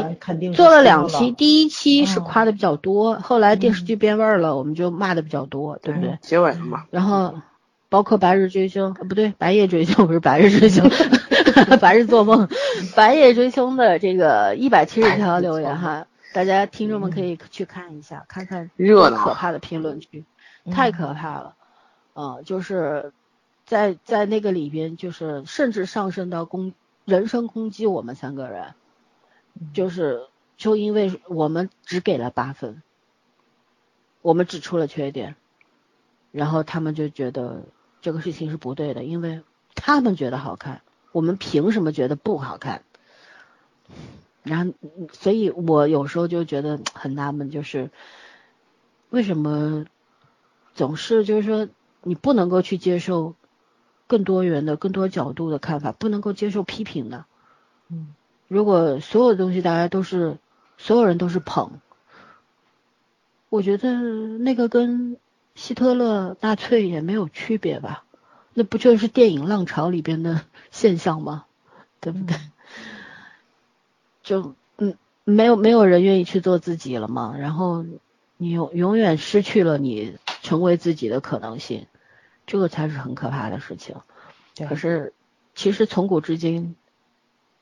做了两期，第一期是夸的比较多，后来电视剧变味儿了，我们就骂的比较多，对不对？结尾了嘛。然后包括《白日追凶》，不对，《白夜追凶》不是《白日追凶》，《白日做梦》，《白夜追凶》的这个一百七十条留言哈，大家听众们可以去看一下，看看热闹可怕的评论区，太可怕了，嗯，就是。在在那个里边，就是甚至上升到攻人身攻击我们三个人，就是就因为我们只给了八分，我们指出了缺点，然后他们就觉得这个事情是不对的，因为他们觉得好看，我们凭什么觉得不好看？然后，所以我有时候就觉得很纳闷，就是为什么总是就是说你不能够去接受。更多元的、更多角度的看法，不能够接受批评的。嗯，如果所有东西大家都是，所有人都是捧，我觉得那个跟希特勒、纳粹也没有区别吧？那不就是电影浪潮里边的现象吗？对不对？就嗯，没有没有人愿意去做自己了嘛？然后你永永远失去了你成为自己的可能性。这个才是很可怕的事情。可是，其实从古至今，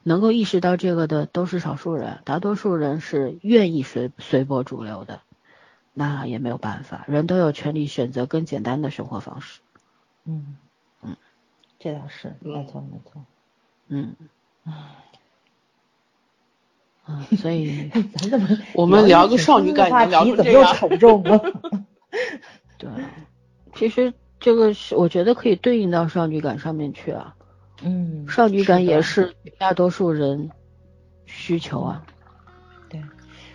能够意识到这个的都是少数人，大多数人是愿意随随波逐流的。那也没有办法，人都有权利选择更简单的生活方式。嗯嗯，这倒是没错没错。嗯啊，所以 咱怎么我们聊个少女感话题怎么又沉重了？对，其实。这个是我觉得可以对应到少女感上面去啊，嗯，少女感也是大多数人需求啊，对，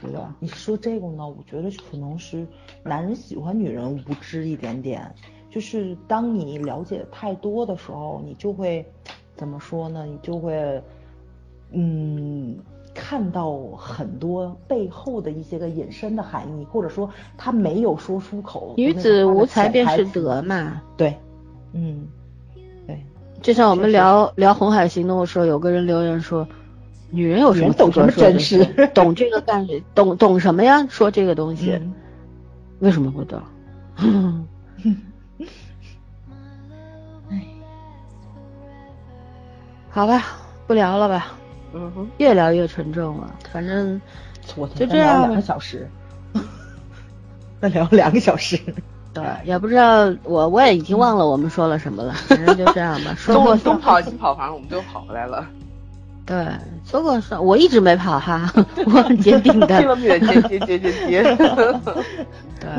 是的。你说这个呢，我觉得可能是男人喜欢女人无知一点点，就是当你了解太多的时候，你就会怎么说呢？你就会，嗯。看到很多背后的一些个隐身的含义，或者说他没有说出口。女子无才便是德嘛。对，嗯，对。就像我们聊聊红海行动的时候，有个人留言说：“女人有什么懂什么真实？懂这个干懂懂什么呀？说这个东西，为什么不懂？”好吧，不聊了吧。嗯哼，越聊越沉重了。反正就这样，两个小时，再聊两个小时。对，也不知道我我也已经忘了我们说了什么了。反正就这样吧。说过东跑西跑，反正我们就跑回来了。对，说过说，我一直没跑哈，我很坚定的。听了没有？接接接接接。对，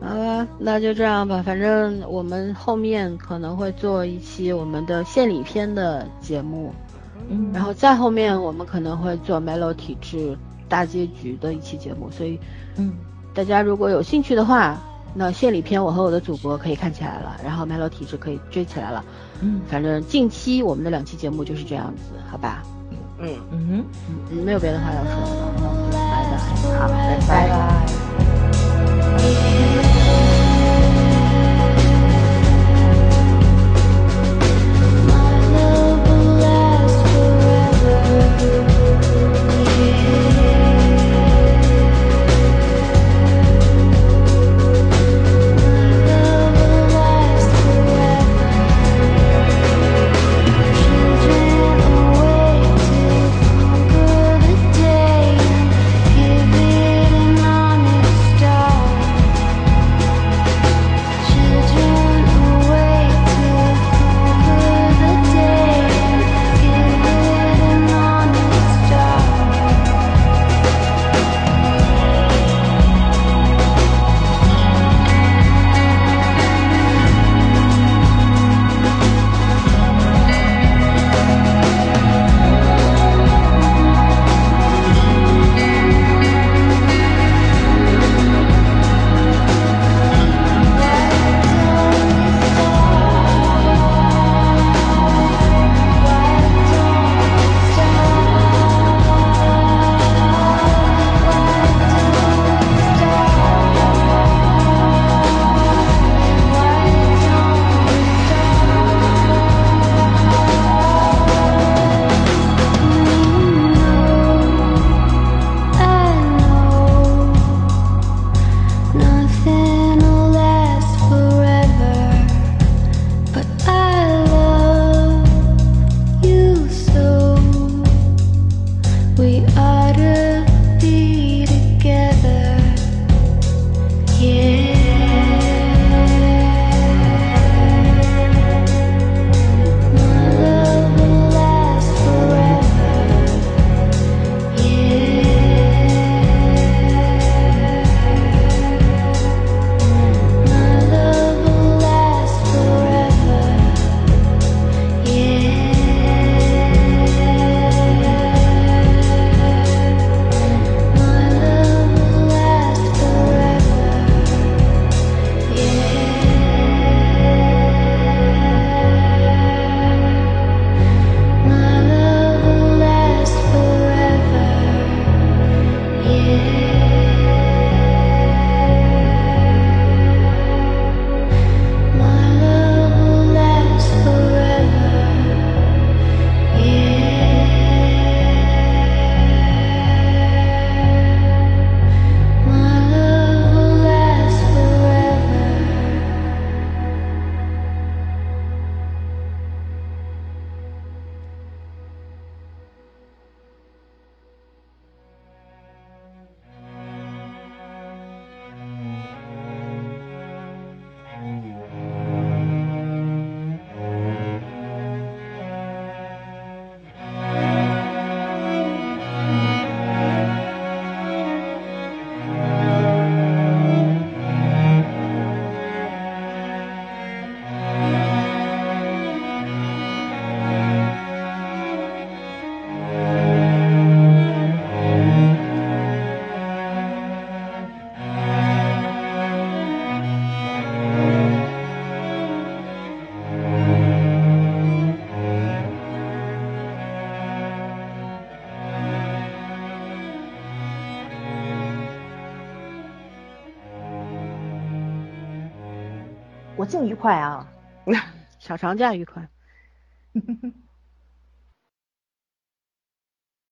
好吧，那就这样吧。反正我们后面可能会做一期我们的献礼篇的节目。嗯，然后再后面我们可能会做 Melo 体质大结局的一期节目，所以，嗯，大家如果有兴趣的话，那献礼篇我和我的祖国可以看起来了，然后 Melo 体质可以追起来了，嗯，反正近期我们的两期节目就是这样子，好吧？嗯。嗯。嗯，没有别的话要说了，那我们就拜拜，好，拜拜。快啊！小长假愉快。